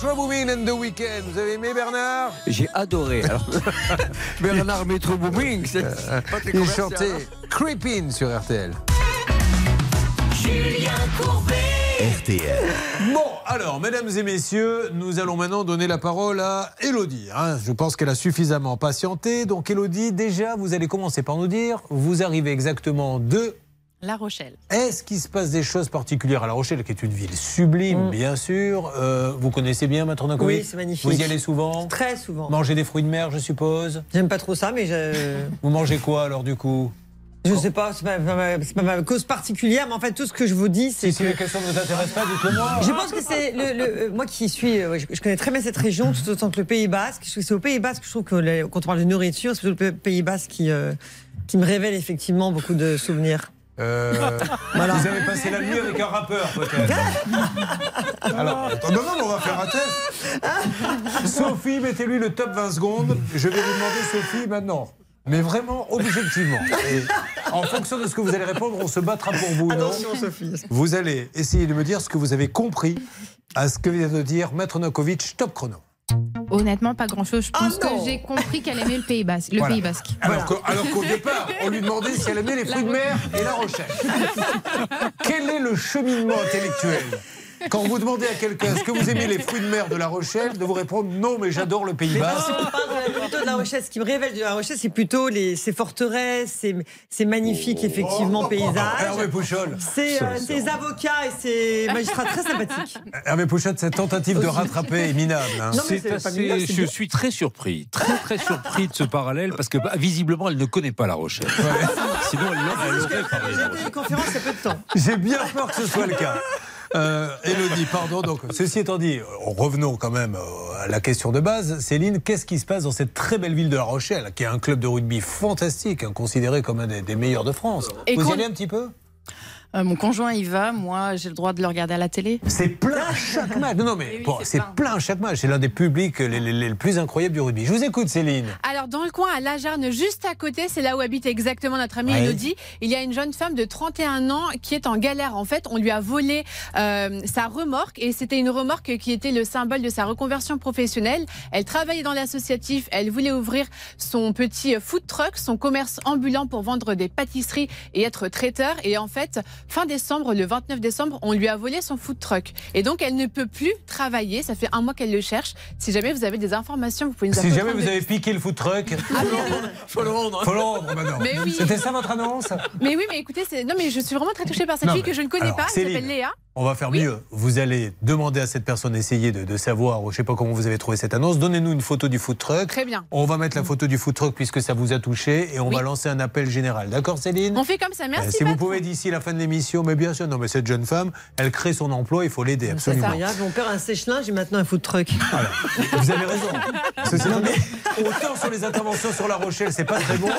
Metro Boomin and the Weekend. Vous avez aimé Bernard J'ai adoré. Alors, Bernard Metro Booming, c'est pas très Il chantait hein. Creepin sur RTL. Julien Courbet. RTL. Bon, alors, mesdames et messieurs, nous allons maintenant donner la parole à Elodie. hein. Je pense qu'elle a suffisamment patienté. Donc, Elodie, déjà, vous allez commencer par nous dire, vous arrivez exactement de La Rochelle. Est-ce qu'il se passe des choses particulières à La Rochelle, qui est une ville sublime, bien sûr Euh, Vous connaissez bien Matronakovic Mm. Oui, c'est magnifique. Vous y allez souvent Très souvent. Manger des fruits de mer, je suppose J'aime pas trop ça, mais je. Vous mangez quoi alors du coup Je sais pas, c'est pas, pas ma- c'est pas ma cause particulière, mais en fait, tout ce que je vous dis, c'est. Si, si que- la question ne vous intéresse pas, dites-le moi. Je pense que c'est le, le- euh, moi qui suis, euh, je, connais très bien cette région, tout autant que le Pays Basque. C'est au Pays Basque, je trouve que les- quand on parle de nourriture, c'est plutôt le Pays Basque qui euh, qui me révèle effectivement beaucoup de souvenirs. Euh, Vous avez passé la nuit avec un rappeur, peut-être. Alors, non, non, on va faire un test. Sophie, mettez-lui le top 20 secondes. Je vais vous demander, Sophie, maintenant. Mais vraiment, objectivement. Et en fonction de ce que vous allez répondre, on se battra pour vous. non Attention, Sophie. Vous allez essayer de me dire ce que vous avez compris à ce que vient de dire Maître Nokovic, top chrono. Honnêtement, pas grand-chose. Je pense non que j'ai compris qu'elle aimait le Pays Basque. Le Voilà. Pays Basque. Alors qu'au alors qu'au départ, on lui demandait si elle aimait les fruits de mer et la Rochelle. Quel est le cheminement intellectuel? Quand vous demandez à quelqu'un est-ce que vous aimez les fruits de mer de La Rochelle, de vous répondre non, mais j'adore le Pays Basque. on parle de- plutôt de la Rochelle. Ce qui me révèle de la Rochelle, c'est plutôt les, ces forteresses, ces, ces magnifiques, effectivement, paysages. Hervé Pouchol. C'est euh, ces avocats et ces magistrats très sympathiques. Hervé Pouchol, cette tentative de rattraper est minable. hein. Non, mais assez- minable, je bien. suis très surpris, très très surpris de ce parallèle parce que bah, visiblement elle ne connaît pas La Rochelle. Sinon elle l'aurait parlé. J'ai une conférence il y a peu de temps. J'ai bien peur que ce soit le cas. Euh, Elodie, pardon. Donc, ceci étant dit, revenons quand même euh, à la question de base. Céline, qu'est-ce qui se passe dans cette très belle ville de La Rochelle, qui est un club de rugby fantastique, hein, considéré comme un des, des meilleurs de France? Et Vous y allez un petit peu? Euh, mon conjoint y va, moi j'ai le droit de le regarder à la télé. C'est plein chaque match. Non, non, mais Oui, bon, c'est plein. chaque match. C'est l'un des publics les, les- les plus incroyables du rugby. Je vous écoute, Céline. Alors, dans le coin, à Lajarne, juste à côté, c'est là où habite exactement notre amie Ouais. Elodie. Il y a une jeune femme de 31 ans qui est en galère. En fait, on lui a volé euh, sa remorque et c'était une remorque qui était le symbole de sa reconversion professionnelle. Elle travaillait dans l'associatif. Elle voulait ouvrir son petit food truck, son commerce ambulant pour vendre des pâtisseries et être traiteur. Et en fait, fin décembre, le 29 décembre, on lui a volé son food truck. Et donc, elle ne peut plus travailler. Ça fait un mois qu'elle le cherche. Si jamais vous avez des informations, vous pouvez nous Si appeler au jamais vous 32. avez piqué le food truck, Faut le rendre. faut le rendre maintenant. Mais oui. C'était ça votre annonce? Mais oui, mais écoutez, c'est... non, mais je suis vraiment très touchée par cette Non, fille que je ne connais alors, pas. Elle s'appelle Léa. On va faire mieux. Vous allez demander à cette personne d'essayer de, de savoir, je sais pas comment vous avez trouvé cette annonce. Donnez-nous une photo du food truck. Très bien. On va mettre la photo du food truck puisque ça vous a touché et on va lancer un appel général. D'accord, Céline? On fait comme ça, merci. Euh, si vous pouvez d'ici la fin de l'émission, mais bien sûr, non, mais cette jeune femme, elle crée son emploi, il faut l'aider C'est absolument. incroyable. Mon père a un sèche-linge et maintenant un food truck. Voilà. Vous avez raison. Ceci étant dit, autant sur les interventions sur La Rochelle, c'est pas très bon,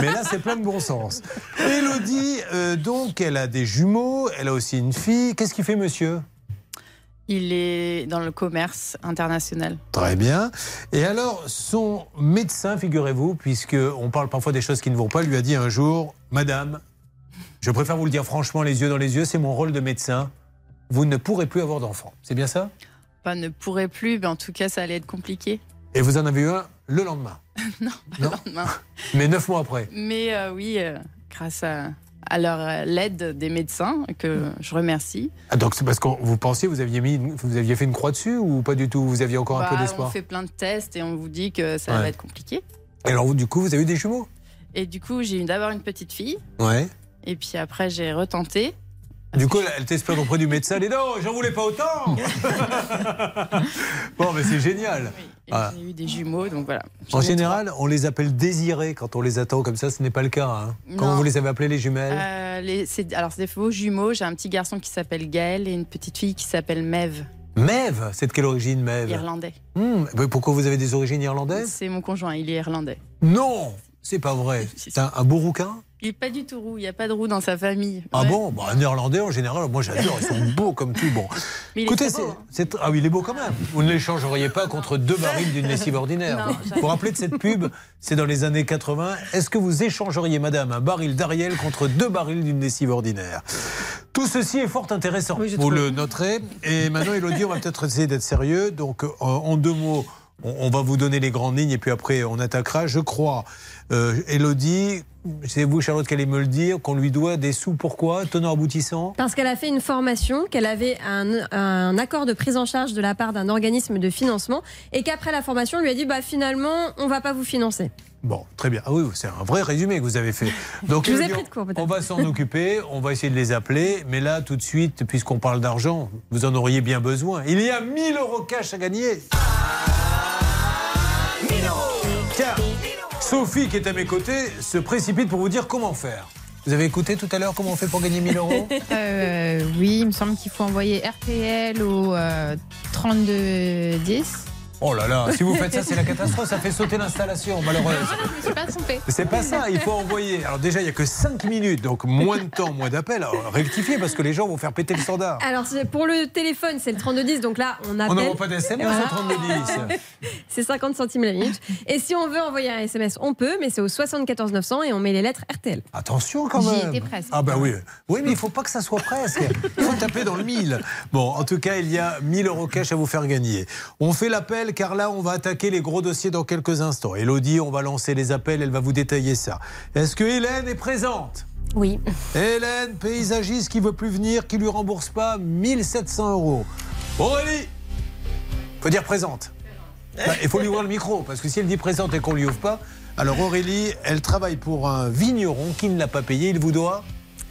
mais là, c'est plein de bon sens. Elodie, euh, donc, elle a des jumeaux, elle a aussi une fille. Qu'est-ce qu'il fait, monsieur? Il est dans le commerce international. Très bien. Et alors, son médecin, figurez-vous, puisque on parle parfois des choses qui ne vont pas, lui a dit un jour, Madame, je préfère vous le dire franchement, les yeux dans les yeux, c'est mon rôle de médecin. Vous ne pourrez plus avoir d'enfant. C'est bien ça? Pas ne pourrait plus, mais en tout cas, ça allait être compliqué. Et vous en avez eu un le lendemain? non, Non? le lendemain. Mais neuf mois après? Mais euh, oui, euh, grâce à, à leur euh, l'aide des médecins, que je remercie. Ah, donc c'est parce que vous pensiez, vous aviez, mis, vous aviez fait une croix dessus ou pas du tout? Vous aviez encore un Bah, peu on d'espoir fait plein de tests et on vous dit que ça Ouais. va être compliqué. Et alors, vous, du coup, vous avez eu des jumeaux? Et du coup, j'ai eu d'abord une petite fille, Ouais. et puis après, j'ai retenté. Du coup, elle, t'espère auprès du médecin. Elle dit non, j'en voulais pas autant. bon, mais c'est génial. Et Ah. j'ai eu des jumeaux, donc voilà. En général, on les appelle désirés quand on les attend comme ça. Ce n'est pas le cas. hein. Comment Non. vous les avez appelés, les jumelles Euh, les- c'est- alors, c'est des faux jumeaux. J'ai un petit garçon qui s'appelle Gaël et une petite fille qui s'appelle Mev, Mève? C'est de quelle origine, Mève? Irlandais. Hmm, mais Pourquoi vous avez des origines irlandaises? C'est mon conjoint, il est irlandais. Non C'est pas vrai. C'est un, un beau rouquin Il est pas du tout roux, il n'y a pas de roux dans sa famille. Ah Ouais. bon? Bah, Un néerlandais, en général, moi j'adore. Ils sont beaux comme tout. Bon. Mais il est Écoutez, beau, c'est- c'est- ah oui, il est beau quand même. Vous ne l'échangeriez pas contre deux barils d'une lessive ordinaire. Non, vous vous rappelez de cette pub? C'est dans les années 80. Est-ce que vous échangeriez, madame, un baril d'Ariel contre deux barils d'une lessive ordinaire? Tout ceci est fort intéressant. Vous le noterez. Et maintenant, Elodie, on va peut-être essayer d'être sérieux. Donc, euh, en deux mots, on, on va vous donner les grandes lignes et puis après, on attaquera. Je crois, Elodie, c'est vous, Charlotte, qui allez me le dire, qu'on lui doit des sous. Pourquoi? Tenant aboutissant? Parce qu'elle a fait une formation, qu'elle avait un, un accord de prise en charge de la part d'un organisme de financement et qu'après la formation, on lui a dit bah, finalement, on va pas vous financer. Bon, très bien. Ah oui, c'est un vrai résumé que vous avez fait. Donc, Je vous ai pris de court, peut-être. on va s'en occuper, on va essayer de les appeler. Mais là, tout de suite, puisqu'on parle d'argent, vous en auriez bien besoin. Il y a 1000 euros cash à gagner. Tiens, Sophie, qui est à mes côtés, se précipite pour vous dire comment faire. Vous avez écouté tout à l'heure comment on fait pour gagner 1000 euros Euh, oui, il me semble qu'il faut envoyer RTL au euh, 3210. Oh là là, si vous faites ça, c'est la catastrophe, ça fait sauter l'installation, malheureuse. Non, je me suis pas trompée. C'est pas ça, il faut envoyer. Alors déjà, il n'y a que 5 minutes, donc moins de temps, moins d'appels. Alors, Rectifiez parce que les gens vont faire péter le standard. Alors pour le téléphone, c'est le 3210, donc là on appelle. On n'envoie pas d'SMS Voilà. au 3210. C'est 50 centimes la minute. Et si on veut envoyer un SMS, on peut, mais c'est au 74 900 et on met les lettres RTL. Attention quand J'y même. étais presque. Ah bah oui. Oui, mais il faut pas que ça soit presque. Il faut taper dans le mille. Bon, en tout cas, il y a 1000 euros cash à vous faire gagner. On fait l'appel car là, on va attaquer les gros dossiers dans quelques instants. Elodie, on va lancer les appels, elle va vous détailler ça. Est-ce que Hélène est présente? Oui. Hélène, paysagiste qui veut plus venir, qui lui rembourse pas 1700 euros. Aurélie Faut dire présente. Bah, Il faut lui ouvrir le micro, parce que si elle dit présente et qu'on lui ouvre pas, alors Aurélie, elle travaille pour un vigneron qui ne l'a pas payé, il vous doit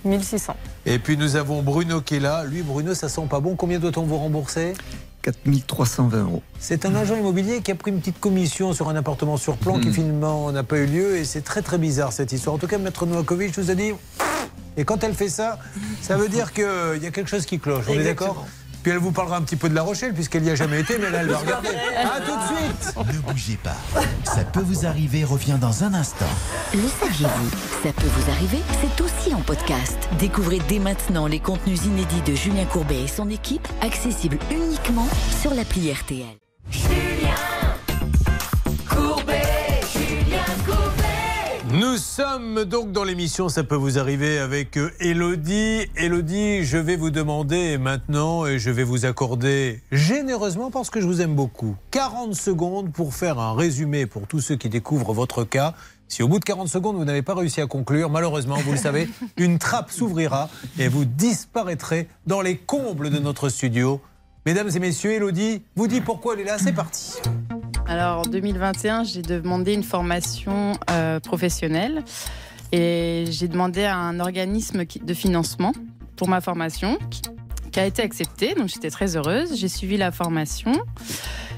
1600. Et puis nous avons Bruno qui est là. Lui, Bruno, ça sent pas bon. Combien doit-on vous rembourser? 4320 euros. C'est un agent immobilier qui a pris une petite commission sur un appartement sur plan qui finalement n'a pas eu lieu et c'est très très bizarre cette histoire. En tout cas, Maître Novakovic vous a dit. Et quand elle fait ça, ça veut dire qu'il y a quelque chose qui cloche. On est d'accord? Puis elle vous parlera un petit peu de La Rochelle puisqu'elle n'y a jamais été, mais là elle va regarder. À tout de suite Ne bougez pas. Ça peut vous arriver revient dans un instant. Le saviez-vous Ça peut vous arriver, c'est aussi en podcast. Découvrez dès maintenant les contenus inédits de Julien Courbet et son équipe, accessibles uniquement sur l'appli RTL. Nous sommes donc dans l'émission Ça peut vous arriver avec euh, Elodie. Elodie, je vais vous demander maintenant et je vais vous accorder généreusement parce que je vous aime beaucoup 40 secondes pour faire un résumé pour tous ceux qui découvrent votre cas. Si au bout de 40 secondes vous n'avez pas réussi à conclure, malheureusement, vous le savez, une trappe s'ouvrira et vous disparaîtrez dans les combles de notre studio. Mesdames et messieurs, Elodie vous dit pourquoi elle est là. C'est parti. Alors, en 2021, j'ai demandé une formation euh, professionnelle et j'ai demandé à un organisme de financement pour ma formation qui, a été accepté. Donc, j'étais très heureuse. J'ai suivi la formation.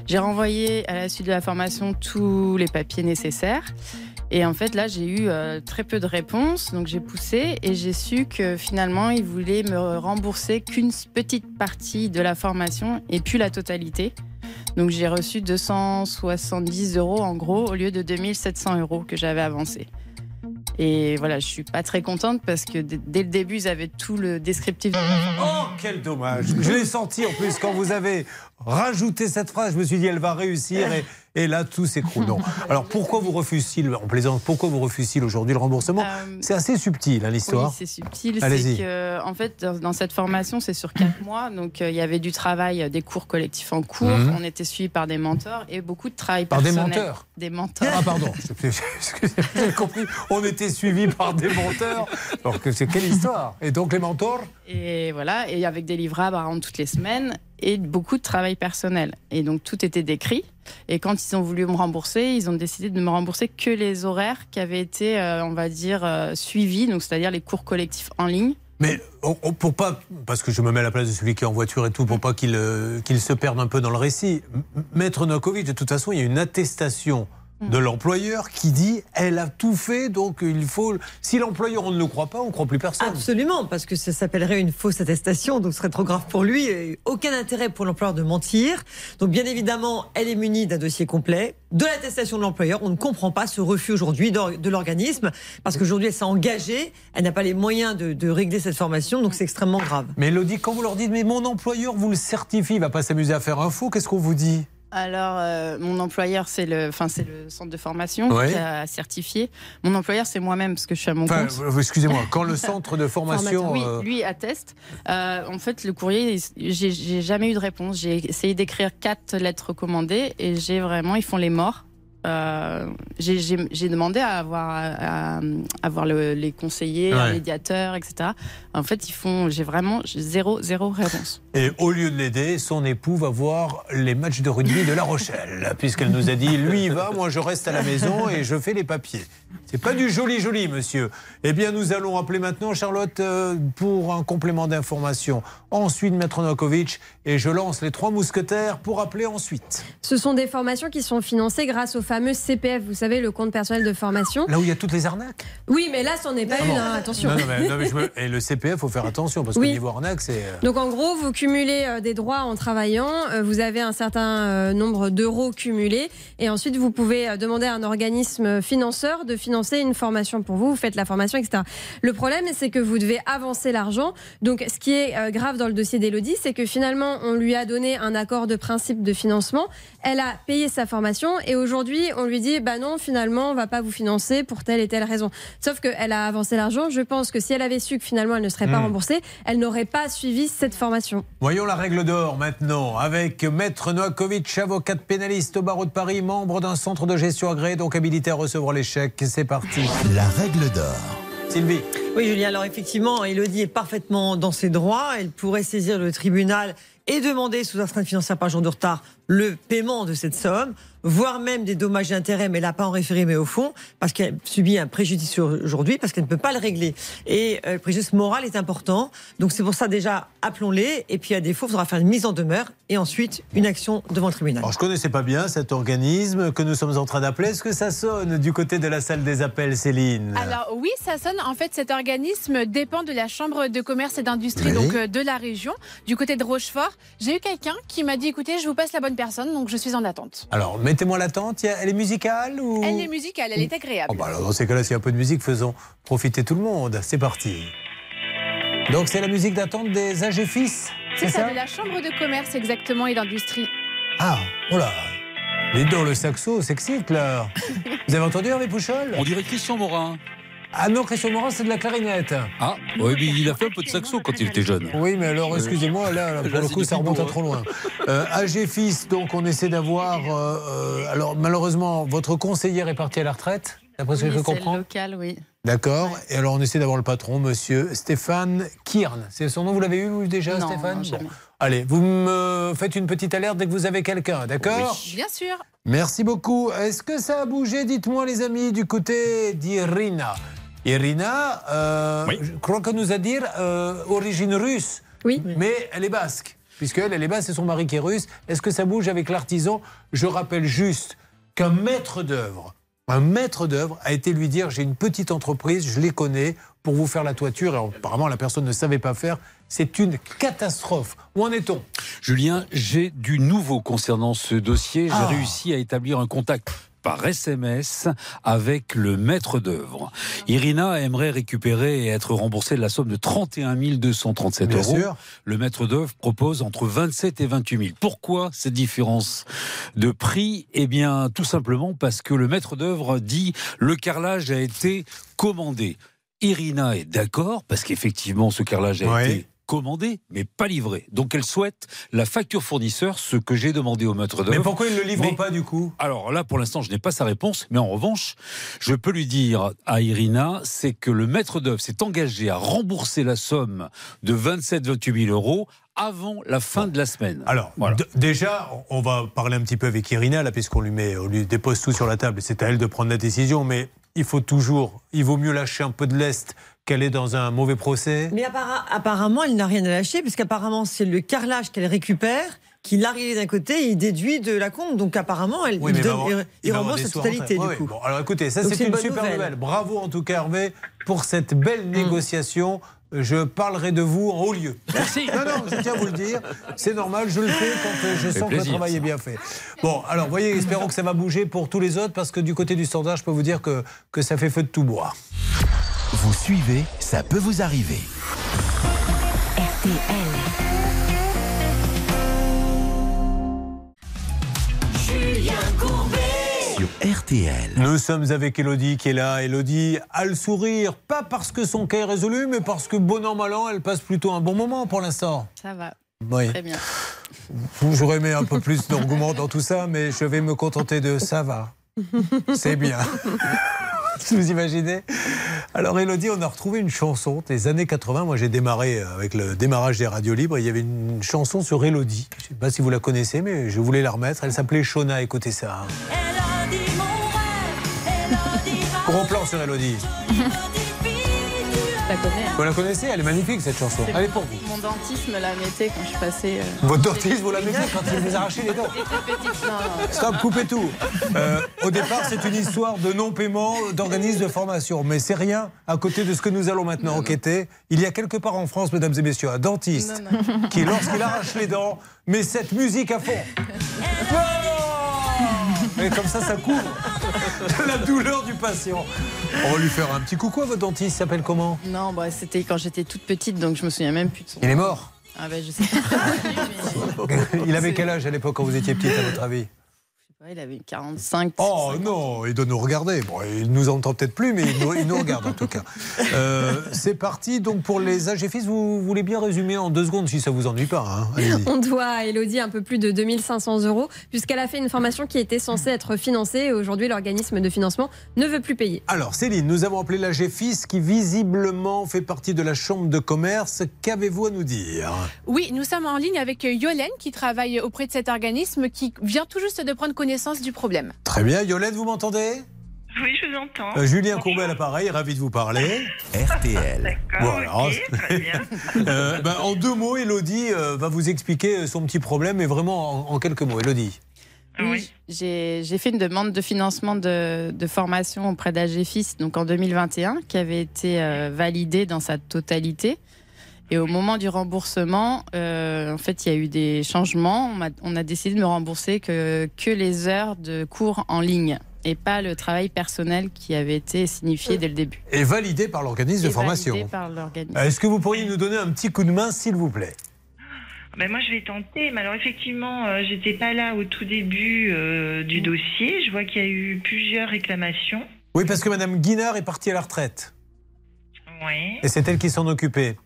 J'ai renvoyé à la suite de la formation tous les papiers nécessaires. Et en fait, là, j'ai eu euh, très peu de réponses. Donc, j'ai poussé et j'ai su que finalement, ils voulaient me rembourser qu'une petite partie de la formation et puis la totalité. Donc j'ai reçu 270 euros en gros au lieu de 2700 euros que j'avais avancé. Et voilà, je suis pas très contente parce que dès le début, ils avaient tout le descriptif. Oh, quel dommage. Je l'ai senti en plus quand vous avez rajouté cette phrase. Je me suis dit, elle va réussir et, et là, tout s'écroule. Alors, pourquoi vous refuse-t-il, on plaisante, pourquoi vous refuse-t-il aujourd'hui le remboursement C'est assez subtil, hein, l'histoire. Oui, c'est subtil. Allez-y. C'est que, en fait, dans, cette formation, c'est sur quatre mois. Donc, euh, il y avait du travail, euh, des cours collectifs en cours. Mhm. On était suivis par des mentors et beaucoup de travail Par des personnel. menteurs Des mentors. Ah, pardon. Excusez-moi, J'ai compris. On était suivis par des menteurs. Alors que c'est quelle histoire? Et donc, les mentors? Et voilà, et avec des livrables à rendre toutes les semaines et beaucoup de travail personnel. Et donc tout était décrit. Et quand ils ont voulu me rembourser, ils ont décidé de me rembourser que les horaires qui avaient été, euh, on va dire, euh, suivis, donc c'est-à-dire les cours collectifs en ligne. Mais on- on- pour pas, parce que je me mets à la place de celui qui est en voiture et tout, pour pas qu'il euh, se perde un peu dans le récit. Maître Novakovic, de toute façon, il y a une attestation de l'employeur qui dit elle a tout fait, donc il faut. Si l'employeur on ne le croit pas, on ne croit plus personne. Absolument, parce que ça s'appellerait une fausse attestation, donc ce serait trop grave pour lui. et aucun intérêt pour l'employeur de mentir. Donc bien évidemment, elle est munie d'un dossier complet, de l'attestation de l'employeur. On ne comprend pas ce refus aujourd'hui de l'organisme, parce qu'aujourd'hui elle s'est engagée, elle n'a pas les moyens de, de régler cette formation, donc c'est extrêmement grave. Mais Elodie, quand vous leur dites mais mon employeur vous le certifie, il va pas s'amuser à faire un faux, qu'est-ce qu'on vous dit? Alors, euh, mon employeur, c'est le, enfin, c'est le centre de formation Ouais. qui a certifié. Mon employeur, c'est moi-même parce que je suis à mon Enfin, compte. euh, excusez-moi, quand le centre de formation. Oui, euh, lui atteste. Euh, en fait, le courrier, j'ai j'ai jamais eu de réponse. J'ai essayé d'écrire quatre lettres recommandées et j'ai vraiment, ils font les morts. Euh, j'ai- demandé à avoir, à, à avoir le- les conseillers, un Ouais. médiateur, etc. En fait, ils font, j'ai vraiment zéro, zéro réponse. Et au lieu de l'aider, son époux va voir les matchs de rugby de La Rochelle, puisqu'elle nous a dit lui il va, moi je reste à la maison et je fais les papiers. C'est pas du joli joli, monsieur. Eh bien, nous allons appeler maintenant Charlotte euh, pour un complément d'information. Ensuite, Maître Novakovic et je lance les trois mousquetaires pour appeler ensuite. Ce sont des formations qui sont financées grâce au fameux CPF, vous savez, le compte personnel de formation. Là où il y a toutes les arnaques. Oui, mais là, c'en est pas Ah une, bon. hein, attention. Non, non, mais, non, mais je me- Et le CPF, faut faire attention parce Oui. qu'au niveau arnaque, c'est. euh, Donc en gros, vous cumulez euh, des droits en travaillant, euh, vous avez un certain nombre d'euros cumulés, et ensuite vous pouvez demander à un organisme financeur de financer une formation pour vous, vous faites la formation, etc. Le problème, c'est que vous devez avancer l'argent. Donc ce qui est euh, grave dans le dossier d'Elodie, c'est que finalement, on lui a donné un accord de principe de financement, elle a payé sa formation, et aujourd'hui, on lui dit, bah non, finalement, on va pas vous financer pour telle et telle raison. Sauf qu'elle a avancé l'argent, je pense que si elle avait su que finalement elle ne serait pas Hmm. remboursée, elle n'aurait pas suivi cette formation. Voyons la règle d'or maintenant avec Maître Noakovic, avocat pénaliste au barreau de Paris, membre d'un centre de gestion agréé, donc habilité à recevoir les chèques. C'est parti. La règle d'or. Sylvie. Oui, Julien, alors effectivement, Elodie est parfaitement dans ses droits. Elle pourrait saisir le tribunal et demander sous astreinte financière par jour de retard le paiement de cette somme, voire même des dommages et intérêts, mais elle n'a pas en référé, mais au fond, parce qu'elle subit un préjudice aujourd'hui, parce qu'elle ne peut pas le régler. Et euh, le préjudice moral est important. Donc c'est pour ça déjà, appelons-les, et puis à défaut, il faudra faire une mise en demeure, et ensuite une action devant le tribunal. Alors je connaissais pas bien cet organisme que nous sommes en train d'appeler. Est-ce que ça sonne du côté de la salle des appels, Céline? Alors oui, ça sonne. En fait, cet organisme dépend de la Chambre de commerce et d'industrie Oui. donc euh, de la région, du côté de Rochefort. J'ai eu quelqu'un qui m'a dit écoutez, je vous passe la bonne personne, donc je suis en attente. Alors mettez-moi l'attente. Elle est musicale ou? Elle est musicale, elle est agréable. Oh, bah alors, dans ces cas-là, s'il y a un peu de musique, faisons profiter tout le monde. C'est parti. Donc c'est la musique d'attente des âges et fils. C'est ça, de la Chambre de commerce exactement et d'industrie. Ah, oh là. Les dans le saxo, s'excite là. Vous avez entendu Hervé Pouchol? On dirait Christian Morin. Ah non, Christian Morin, c'est de la clarinette. Ah, oui, mais il a fait un peu de saxo quand il était jeune. Oui, mais alors, excusez-moi, là, là, pour Là, le coup, ça remonte à trop loin. Euh, AG Fils, donc, on essaie d'avoir. euh, euh, alors, malheureusement, votre conseillère est partie à la retraite, d'après ce que Oui, je c'est comprends. local, oui. D'accord. Et alors, on essaie d'avoir le patron, monsieur Stéphane Kiern. C'est son nom, vous l'avez eu vous, déjà, Non, Stéphane? non, jamais. Allez, vous me faites une petite alerte dès que vous avez quelqu'un, d'accord? Bien sûr. Merci beaucoup. Est-ce que ça a bougé, dites-moi les amis, du côté d'Irina Irina, euh, je crois que nous a dire euh, origine russe. Oui. Mais elle est basque. Puisqu'elle, elle est basque, c'est son mari qui est russe. Est-ce que ça bouge avec l'artisan? Je rappelle juste qu'un maître d'œuvre, un maître d'œuvre a été lui dire j'ai une petite entreprise, je les connais, pour vous faire la toiture. Et apparemment, la personne ne savait pas faire. C'est une catastrophe. Où en est-on? Julien, j'ai du nouveau concernant ce dossier. J'ai Ah. réussi à établir un contact par SMS avec le maître d'œuvre. Irina aimerait récupérer et être remboursée de la somme de 31 237 Bien euros. sûr. Le maître d'œuvre propose entre 27 et 28 000. Pourquoi cette différence de prix? Eh bien, tout simplement parce que le maître d'œuvre dit le carrelage a été commandé. Irina est d'accord parce qu'effectivement, ce carrelage a Ouais. été commandé, mais pas livré. Donc elle souhaite la facture fournisseur, ce que j'ai demandé au maître d'œuvre. Mais pourquoi il ne le livre Mais- pas du coup? alors là, pour l'instant, je n'ai pas sa réponse, mais en revanche, je peux lui dire à Irina, c'est que le maître d'œuvre s'est engagé à rembourser la somme de 27-28 000 euros avant la fin de la semaine. Alors, déjà, on va parler un petit peu avec Irina, là, puisqu'on lui, met, on lui dépose tout sur la table. C'est à elle de prendre la décision, mais il faut toujours, il vaut mieux lâcher un peu de lest qu'elle est dans un mauvais procès? Mais apparemment, elle n'a rien à lâcher, puisqu'apparemment, c'est le carrelage qu'elle récupère, qu'il a réglé d'un côté et il déduit de la compte. Donc apparemment, elle, Oui, il, donne- avoir- il- il rembourse la totalité, du coup. Bon, alors écoutez, ça c'est une, super nouvelle. nouvelle. Bravo en tout cas Hervé pour cette belle Mm. négociation. Je parlerai de vous en haut lieu. Merci. Non, non, je tiens à vous le dire. C'est normal, je le fais quand euh, je sens que le travail ça. est bien fait. Bon, alors voyez, espérons que ça va bouger pour tous les autres parce que du côté du standard, je peux vous dire que, que ça fait feu de tout bois. Vous suivez, ça peut vous arriver. RTL. Nous sommes avec Elodie qui est là. Elodie a le sourire, pas parce que son cas est résolu, mais parce que bon an, mal an, elle passe plutôt un bon moment pour l'instant. Ça va. Oui. Très bien. J'aurais aimé un peu plus d'arguments dans tout ça, mais je vais me contenter de ça va. C'est bien. Vous imaginez? Alors Elodie, on a retrouvé une chanson des années 80. Moi j'ai démarré avec le démarrage des radios libres. Il y avait une chanson sur Elodie. Je ne sais pas si vous la connaissez, mais je voulais la remettre. Elle s'appelait Shona. Écoutez ça. Gros plan sur Elodie. La connais. Vous la connaissez Elle est magnifique cette chanson. Elle est pour vous. Mon dentiste me la mettait quand je passais. euh, Votre dentiste, vous la mettez quand il vous arrachez les dents. Stop, coupez tout. Euh, au départ, c'est une histoire de non-paiement d'organismes de formation. Mais c'est rien à côté de ce que nous allons maintenant enquêter. Il y a quelque part en France, mesdames et messieurs, un dentiste qui, lorsqu'il arrache les dents, met cette musique à fond. Et comme ça, ça couvre la douleur du patient. On va lui faire un petit coucou à votre dentiste. Il s'appelle comment? Non, bah, c'était quand j'étais toute petite, donc je me souviens même plus de son. Il est mort? Ah ben je sais pas. Il avait quel âge à l'époque quand vous étiez petite, à votre avis? Ouais, il avait 45. Oh non, il doit nous regarder. Bon, il nous entend peut-être plus, mais il nous, il nous regarde en tout cas. Euh, c'est parti. Donc pour les âges et fils, vous voulez bien résumer en deux secondes si ça vous ennuie pas. hein. On doit à Elodie un peu plus de 2500 euros, puisqu'elle a fait une formation qui était censée être financée. Et aujourd'hui, l'organisme de financement ne veut plus payer. Alors Céline, nous avons appelé la GFIS qui visiblement fait partie de la chambre de commerce. Qu'avez-vous à nous dire? Oui, nous sommes en ligne avec Yolène qui travaille auprès de cet organisme qui vient tout juste de prendre connaissance du problème. Très bien. Yolette, vous m'entendez? Oui, je vous entends. Euh, Julien Courbet à l'appareil, ravi de vous parler. RTL. Voilà. Euh, ben, en deux mots, Elodie euh, va vous expliquer son petit problème, mais vraiment en, en quelques mots. Elodie. Oui, j'ai j'ai fait une demande de financement de, de formation auprès d'AGFIS donc en 2021 qui avait été euh, validée dans sa totalité. Et au moment du remboursement, euh, en fait, il y a eu des changements. On, a décidé de me rembourser que, que les heures de cours en ligne et pas le travail personnel qui avait été signifié dès le début. Et validé par l'organisme de formation. validé par l'organisme. Est-ce que vous pourriez nous donner un petit coup de main, s'il vous plaît? Ben moi, je vais tenter. Mais alors, effectivement, euh, j'étais pas là au tout début euh, du dossier. Je vois qu'il y a eu plusieurs réclamations. Oui, parce que Madame Guinard est partie à la retraite. Oui. Et c'est elle qui s'en occupait.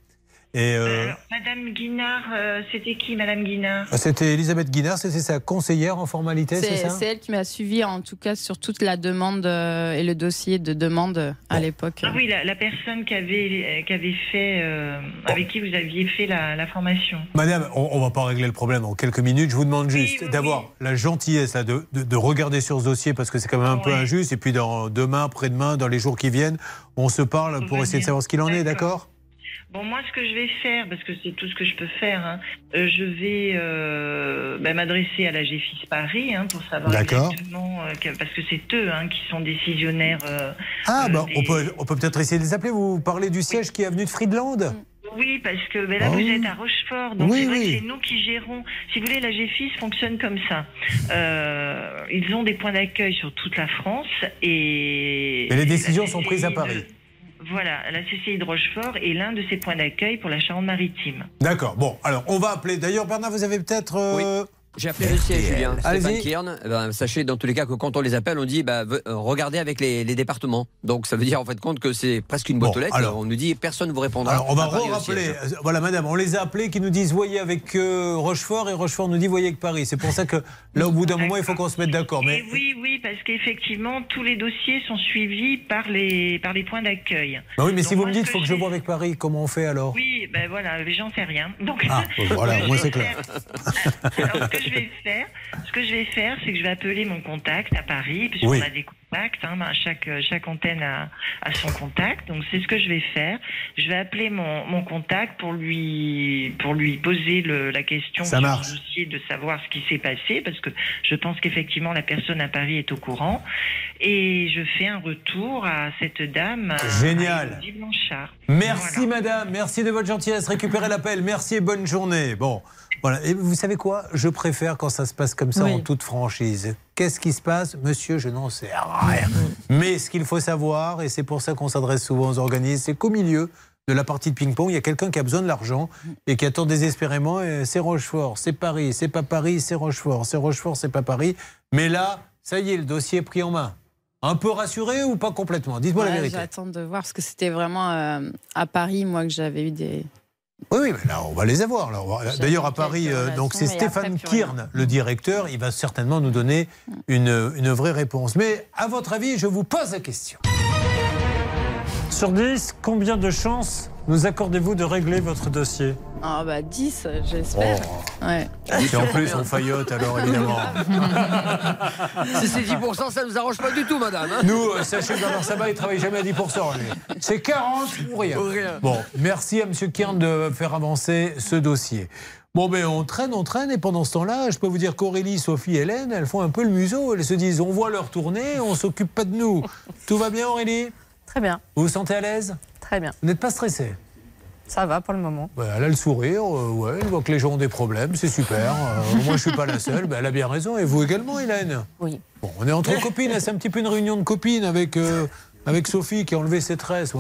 Et euh, Alors, Madame Guinard, euh, c'était qui, Madame Guinard c'était Elisabeth Guinard, c'était sa conseillère en formalité, c'est ça c'est elle qui m'a suivi en tout cas sur toute la demande euh, et le dossier de demande euh, à l'époque. Ah oui, la, la personne qui avait, qui avait fait, euh, avec qui vous aviez fait la, la formation. Madame, on, ne va pas régler le problème en quelques minutes. Je vous demande juste d'avoir la gentillesse là, de, de- de regarder sur ce dossier parce que c'est quand même un peu injuste. Et puis dans, demain, après-demain, dans les jours qui viennent, on se parle pour essayer de savoir ce qu'il en est, d'accord? Bon, moi, ce que je vais faire, parce que c'est tout ce que je peux faire, hein, euh, je vais euh, bah, m'adresser à la GFIS Paris hein, pour savoir exactement, euh, parce que c'est eux hein, qui sont décisionnaires. euh, Ah, euh, bah, des- on peut on peut peut-être essayer de les appeler. Vous parlez du siège qui est avenue de Friedland Oui, parce que ben là, Ah vous êtes à Rochefort, donc Oui, c'est vrai oui. que c'est nous qui gérons. Si vous voulez, la GFIS fonctionne comme ça. Euh, ils ont des points d'accueil sur toute la France et... Et les décisions sont prises à de- Paris. Voilà, la CCI de Rochefort est l'un de ces points d'accueil pour la Charente-Maritime. D'accord. Bon, alors on va appeler. D'ailleurs, Bernard, vous avez peut-être. euh, J'ai appelé le siège, Julien. Stéphane Allez-y. Kiern. Eh ben, sachez dans tous les cas que quand on les appelle, on dit bah, euh, regardez avec les, les départements. Donc ça veut dire en fait compte que c'est presque une boîte aux lettres. alors- on nous dit personne ne vous répondra. Alors, on va rappeler. siège. Voilà, madame, on les a appelés qui nous disent voyez avec euh, Rochefort et Rochefort nous dit voyez avec Paris. C'est pour ça que là, au bout d'un moment, il faut qu'on se mette d'accord. Mais Et oui, oui, parce qu'effectivement, tous les dossiers sont suivis par les, par les points d'accueil. Bah oui, mais si vous moi, me dites que faut que je vois avec Paris, comment on fait alors? Oui, ben voilà, j'en sais rien. Donc, Ah, voilà, moi, c'est clair. Alors, ce que je vais faire, ce que je vais faire, c'est que je vais appeler mon contact à Paris, puisqu'on Oui. a des contacts. Hein, ben, chaque chaque antenne a, a son contact. Donc, c'est ce que je vais faire. Je vais appeler mon, mon contact pour lui pour lui poser le, la question Ça marche. le dossier de savoir ce qui s'est passé, parce que je pense qu'effectivement la personne à Paris est au courant. Et je fais un retour à cette dame. à- Génial. à Blanchard. Merci madame, merci de votre gentillesse. Récupérez l'appel, merci et bonne journée. Bon, voilà. Et vous savez quoi? Je préfère quand ça se passe comme ça Oui. en toute franchise. Qu'est-ce qui se passe Monsieur, je n'en sais rien. Mais ce qu'il faut savoir, et c'est pour ça qu'on s'adresse souvent aux organismes, c'est qu'au milieu de la partie de ping-pong, il y a quelqu'un qui a besoin de l'argent et qui attend désespérément. C'est Rochefort, c'est Paris, c'est pas Paris, c'est Rochefort, c'est Rochefort, c'est pas Paris. Mais là, ça y est, le dossier est pris en main. Un peu rassuré ou pas complètement? Dites-moi la vérité. J'attends de voir parce que c'était vraiment euh, à Paris, moi, que j'avais eu des. Oui, oui, mais là, on va les avoir. D'ailleurs, à Paris, euh, donc c'est Stéphane. Kirn, le directeur. Il va certainement nous donner une, une vraie réponse. Mais à votre avis, je vous pose la question. Sur 10, combien de chances nous accordez-vous de régler votre dossier Ah, bah 10, j'espère. Oh. Ouais. Et en plus, on faillote alors, évidemment. Si c'est 10%, ça nous arrange pas du tout, madame. hein. Nous, euh, sachez que Bernard Sabat, il travaille jamais à 10%. lui. C'est 40 ou rien. Ou rien. Bon, merci à M. Kern de faire avancer ce dossier. Bon, ben on traîne, on traîne, et pendant ce temps-là, je peux vous dire qu'Aurélie, Sophie, Hélène, elles font un peu le museau. Elles se disent, on voit leur tournée, on s'occupe pas de nous. Tout va bien, Aurélie? Très bien, Vous vous sentez à l'aise? Très bien. Vous n'êtes pas stressé? Ça va pour le moment. Ben, Elle a le sourire, euh, ouais, elle voit que les gens ont des problèmes, c'est super. Euh, moi, je suis pas la seule, ben, elle a bien raison. Et vous également, Hélène? Oui. Bon, on est entre copines, là, c'est un petit peu une réunion de copines avec, euh, avec Sophie qui a enlevé ses tresses.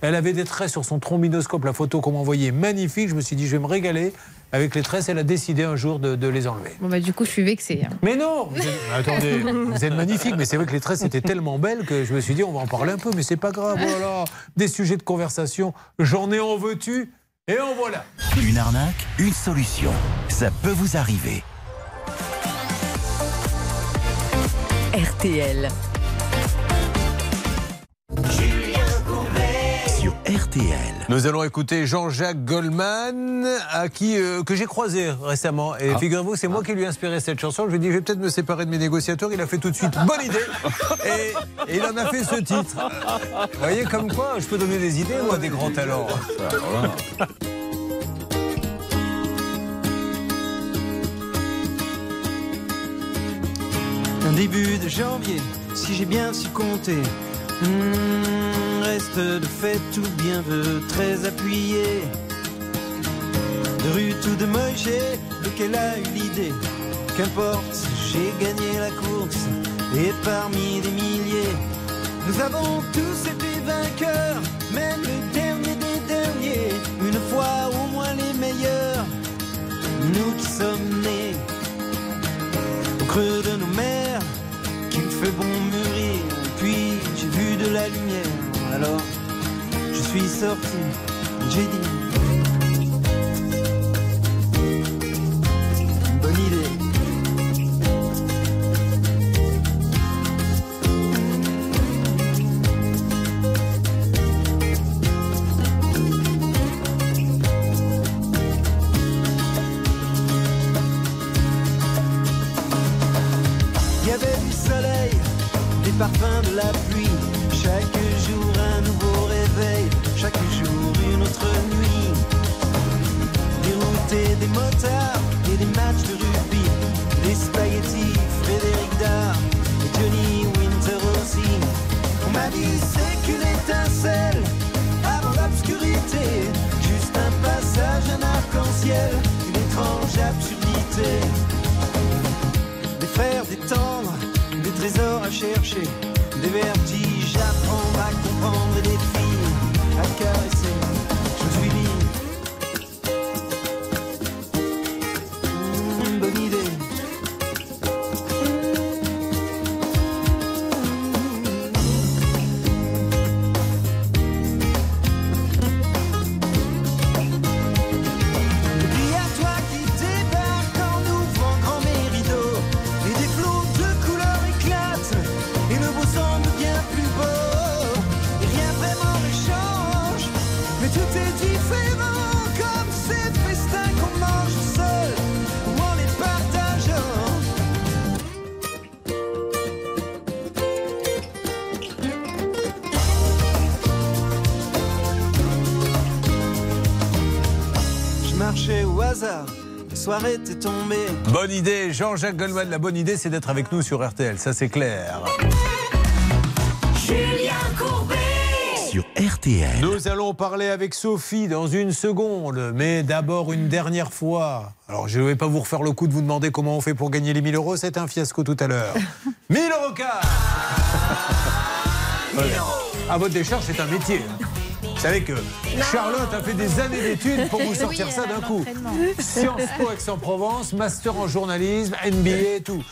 Elle, avait des tresses sur son trombinoscope, la photo qu'on m'a envoyée, magnifique. Je me suis dit, je vais me régaler avec les tresses. Elle a décidé un jour de, de les enlever. Bon, bah, du coup, je suis vexée. hein. Mais non vous êtes- Attendez, vous êtes magnifique, mais c'est vrai que les tresses étaient tellement belles que je me suis dit, on va en parler un peu, mais c'est pas grave. Voilà, des sujets de conversation, j'en ai en veux-tu? Et en voilà Une arnaque, une solution. Ça peut vous arriver. RTL. RTL. Nous allons écouter Jean-Jacques Goldman, à qui, euh, que j'ai croisé récemment. Et Ah. figurez-vous, c'est moi qui lui ai inspiré cette chanson. Je lui ai dit, je vais peut-être me séparer de mes négociateurs. Il a fait tout de suite, bonne idée. Et, et il en a fait ce titre. Vous voyez, comme quoi, je peux donner des idées, moi, des grands talents. Un début de janvier, si j'ai bien su compter. Hmm, reste de fait tout bien veut très appuyé. De rue tout de Moïse, lequel a eu l'idée? Qu'importe, j'ai gagné la course et parmi des milliers, nous avons tous été vainqueurs, même le dernier des derniers. Une fois au moins les meilleurs, nous qui sommes nés au creux de nos mers, qu'il fait bon mûrir. Puis j'ai vu de la lumière, alors je suis sorti, j'ai dit. Le soir était tombée Bonne idée, Jean-Jacques Goldman. La bonne idée, c'est d'être avec nous sur RTL, ça c'est clair. Julien Courbet Sur RTL. Nous allons parler avec Sophie dans une seconde, mais d'abord une dernière fois. Alors, je ne vais pas vous refaire le coup de vous demander comment on fait pour gagner les 1000 euros, c'était un fiasco tout à l'heure. 1000 euros cash Ouais. À votre décharge, c'est un métier. hein. Vous savez que Charlotte a fait des années d'études pour vous Oui, sortir ça d'un coup. Sciences Po Aix-en-Provence, master en journalisme, NBA et tout.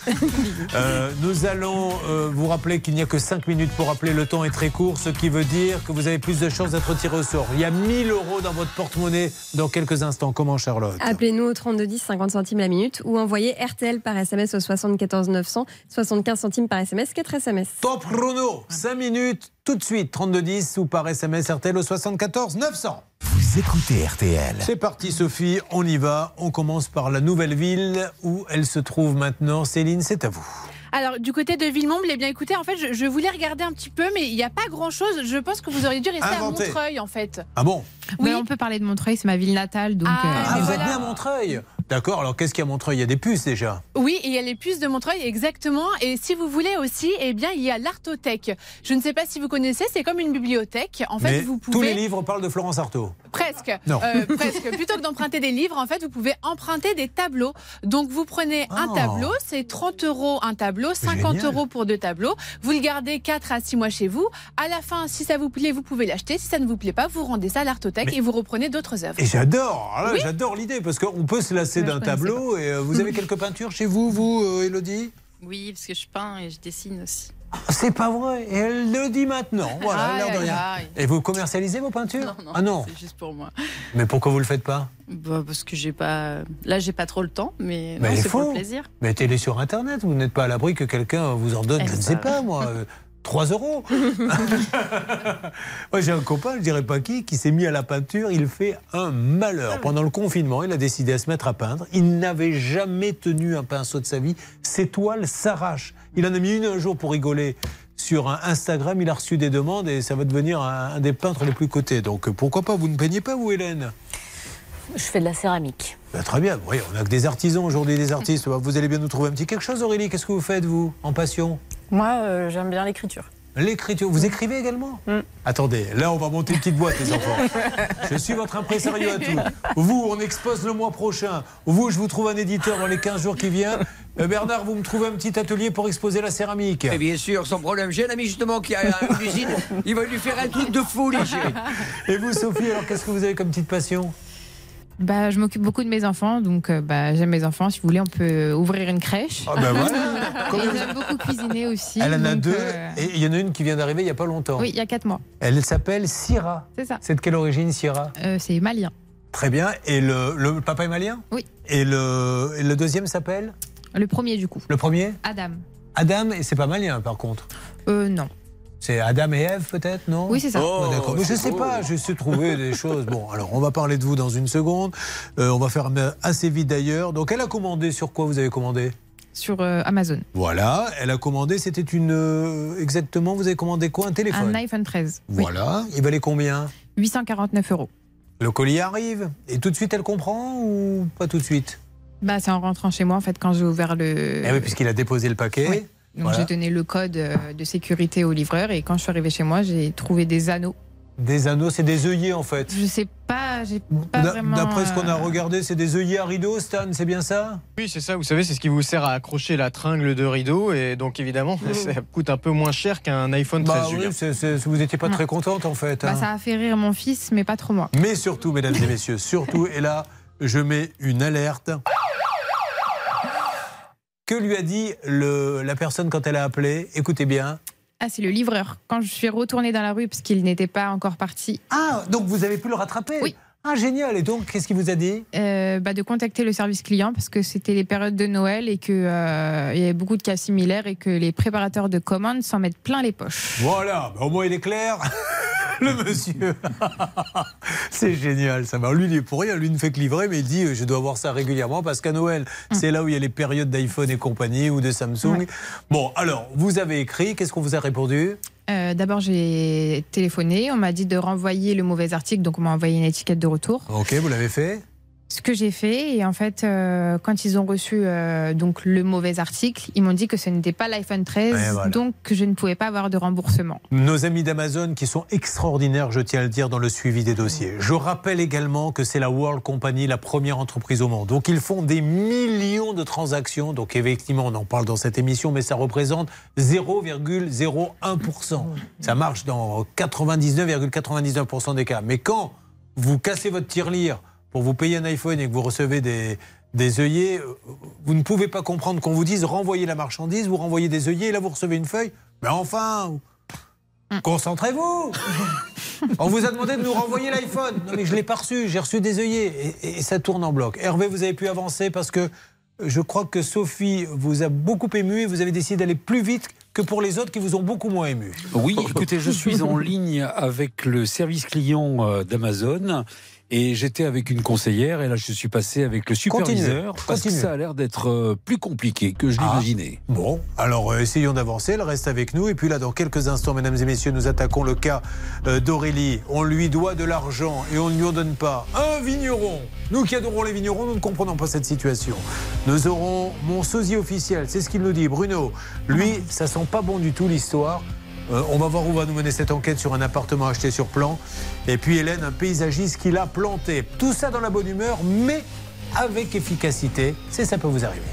Euh, nous allons euh, vous rappeler qu'il n'y a que 5 minutes pour appeler. Le temps est très court, ce qui veut dire que vous avez plus de chances d'être tiré au sort. Il y a 1000 euros dans votre porte-monnaie dans quelques instants. Comment, Charlotte? Appelez-nous au 3210, 50 centimes la minute ou envoyez RTL par SMS au 74 900, 75 centimes par SMS, 4 SMS. Top chrono, 5 minutes, tout de suite, 3210 ou par SMS RTL au 74 900. Vous écoutez RTL. C'est parti Sophie, on y va. On commence par la nouvelle ville où elle se trouve maintenant. Céline, c'est à vous. Alors, du côté de Villemomble, eh bien écoutez, en fait, je, je voulais regarder un petit peu, mais il n'y a pas grand-chose. Je pense que vous auriez dû rester Inventé. à Montreuil, en fait. Ah bon Oui. on peut parler de Montreuil, c'est ma ville natale. Donc, Ah, euh, Ah, vous voilà. êtes bien à Montreuil D'accord, alors qu'est-ce qu'il y a à Montreuil? Il y a des puces déjà. Oui, il y a les puces de Montreuil, exactement. Et si vous voulez aussi, eh bien, il y a l'Artothèque. Je ne sais pas si vous connaissez, c'est comme une bibliothèque. En fait, Mais vous tous pouvez... les livres parlent de Florence Artaud. Presque. Non. Euh, presque. Plutôt que d'emprunter des livres, en fait, vous pouvez emprunter des tableaux. Donc, vous prenez un Oh. tableau, c'est 30 euros un tableau, 50 Génial. euros pour deux tableaux. Vous le gardez 4 à 6 mois chez vous. À la fin, si ça vous plaît, vous pouvez l'acheter. Si ça ne vous plaît pas, vous rendez ça à l'Artothèque et vous reprenez d'autres œuvres. Et j'adore, Oui. j'adore l'idée parce qu'on peut se lasser d'un tableau. Et euh, vous avez quelques peintures chez vous, vous, euh, Elodie Oui, parce que je peins et je dessine aussi. C'est pas vrai. Et elle le dit maintenant. Voilà, Aïe, l'air de rien. aïe. Et vous commercialisez vos peintures Non, non, Ah non. c'est juste pour moi. Mais pourquoi vous le faites pas? Bah, parce que j'ai pas. Là, j'ai pas trop le temps, mais, c'est pour le plaisir. Mettez-les sur Internet. Vous n'êtes pas à l'abri que quelqu'un vous en donne, Eh, je ne sais va. pas moi, 3 euros. Moi, j'ai un copain, je dirais pas qui, qui s'est mis à la peinture. Il fait un malheur. Pendant le confinement, il a décidé à se mettre à peindre. Il n'avait jamais tenu un pinceau de sa vie. Ses toiles s'arrachent. Il en a mis une un jour pour rigoler. Sur un Instagram, il a reçu des demandes et ça va devenir un, un des peintres les plus cotés. Donc euh, pourquoi pas? Vous ne peignez pas, vous, Hélène? Je fais de la céramique. Ben, Très bien. Oui, on n'a que des artisans aujourd'hui, des artistes. Vous allez bien nous trouver un petit quelque chose, Aurélie? Qu'est-ce que vous faites, vous, en passion? Moi, euh, j'aime bien l'écriture. L'écriture. Vous écrivez également Attendez, là, on va monter une petite boîte, les enfants. Je suis votre impresario à tous. Vous, on expose le mois prochain. Vous, je vous trouve un éditeur dans les 15 jours qui viennent. Euh, Bernard, vous me trouvez un petit atelier pour exposer la céramique. Et bien sûr, sans problème. J'ai un ami justement qui a une usine. Il va lui faire un truc de fou, chéris. Et vous, Sophie, alors qu'est-ce que vous avez comme petite passion? Bah, je m'occupe beaucoup de mes enfants, donc euh, bah, j'aime mes enfants. Si vous voulez, on peut ouvrir une crèche. Ah ben voilà. Et j'aime beaucoup cuisiner aussi. Elle en a deux. euh, Et il y en a une qui vient d'arriver il n'y a pas longtemps. Oui, il y a 4 mois. Elle s'appelle Syrah. C'est ça. C'est de quelle origine, Syrah? Euh, c'est malien. Très bien. Et le, le papa est malien? Oui. Et le, et le deuxième s'appelle? Le premier, du coup. Le premier? Adam. Adam, et c'est pas malien par contre? Euh, non. C'est Adam et Ève peut-être, non Oui, c'est ça. Oh, d'accord. Mais je sais pas, je sais trouver des choses. Bon, alors on va parler de vous dans une seconde. Euh, on va faire assez vite d'ailleurs. Donc elle a commandé sur quoi vous avez commandé? Sur euh, Amazon. Voilà, elle a commandé, c'était une... euh, exactement, vous avez commandé quoi? Un téléphone? Un iPhone 13. Oui. Voilà, il valait combien? 849 euros. Le colis arrive? Et tout de suite elle comprend ou pas tout de suite? Bah, c'est en rentrant chez moi, en fait, quand j'ai ouvert le. Eh oui, puisqu'il a déposé le paquet. Oui. Donc Voilà. j'ai donné le code euh, de sécurité au livreur et quand je suis arrivée chez moi, j'ai trouvé des anneaux. Des anneaux, c'est des œillets en fait. Je sais pas, j'ai pas vraiment. D'après ce qu'on a euh, regardé, c'est des œillets à rideau, Stan, c'est bien ça? Oui, c'est ça. Vous savez, c'est ce qui vous sert à accrocher la tringle de rideau. Et donc, évidemment, ça coûte un peu moins cher qu'un iPhone 13. Bah oui, vous n'étiez pas très contente en fait. bah, hein. ça a fait rire mon fils, mais pas trop moi. Mais surtout, mesdames et messieurs, surtout, et là, je mets une alerte. Que lui a dit le- la personne quand elle a appelé? Écoutez bien. Ah, c'est le livreur. Quand je suis retournée dans la rue parce qu'il n'était pas encore parti. Ah, donc vous avez pu le rattraper? Oui. Ah, génial. Et donc, qu'est-ce qu'il vous a dit? Euh, bah, de contacter le service client parce que c'était les périodes de Noël et qu'il y avait beaucoup de cas similaires et que les préparateurs de commandes s'en mettent plein les poches. Voilà, bah, au moins il est clair. Le monsieur. c'est génial, ça va. Lui, il est pour rien. Lui ne fait que livrer, mais il dit euh, Je dois voir ça régulièrement parce qu'à Noël, c'est là où il y a les périodes d'iPhone et compagnie ou de Samsung. Bon, alors, vous avez écrit. Qu'est-ce qu'on vous a répondu? Euh, D'abord, j'ai téléphoné. On m'a dit de renvoyer le mauvais article, donc on m'a envoyé une étiquette de retour. Ok, vous l'avez fait? Ce que j'ai fait, et en fait, euh, quand ils ont reçu euh, donc le mauvais article, ils m'ont dit que ce n'était pas l'iPhone 13, Et voilà. donc que je ne pouvais pas avoir de remboursement. Nos amis d'Amazon qui sont extraordinaires, je tiens à le dire, dans le suivi des dossiers. Je rappelle également que c'est la World Company, la première entreprise au monde. Donc ils font des millions de transactions. Donc effectivement, on en parle dans cette émission, mais ça représente 0,01%. Ça marche dans 99,99% des cas. Mais quand vous cassez votre tirelire pour vous payer un iPhone et que vous recevez des, des œillets, euh, vous ne pouvez pas comprendre qu'on vous dise renvoyez la marchandise, vous renvoyez des œillets et là vous recevez une feuille. Mais enfin, concentrez-vous On vous a demandé de nous renvoyer l'iPhone. Non mais je l'ai pas reçu, j'ai reçu des œillets et, et ça tourne en bloc. Hervé, vous avez pu avancer parce que je crois que Sophie vous a beaucoup ému et vous avez décidé d'aller plus vite que pour les autres qui vous ont beaucoup moins ému. Oui, écoutez, je suis en ligne avec le service client euh, d'Amazon. Et j'étais avec une conseillère et là je suis passé avec le superviseur Continuez, parce que ça a l'air d'être euh, plus compliqué que je Ah. l'imaginais. Bon, alors euh, essayons d'avancer. Elle reste avec nous. Et puis là, dans quelques instants, mesdames et messieurs, nous attaquons le cas euh, d'Aurélie. On lui doit de l'argent et on ne lui en donne pas. Un vigneron. Nous qui adorons les vignerons, nous ne comprenons pas cette situation. Nous aurons mon sosie officiel. C'est ce qu'il nous dit, Bruno. Lui, ça sent pas bon du tout l'histoire. Euh, on va voir où va nous mener cette enquête sur un appartement acheté sur plan. Et puis Hélène, un paysagiste qui l'a planté. Tout ça dans la bonne humeur, mais avec efficacité. C'est ça peut vous arriver.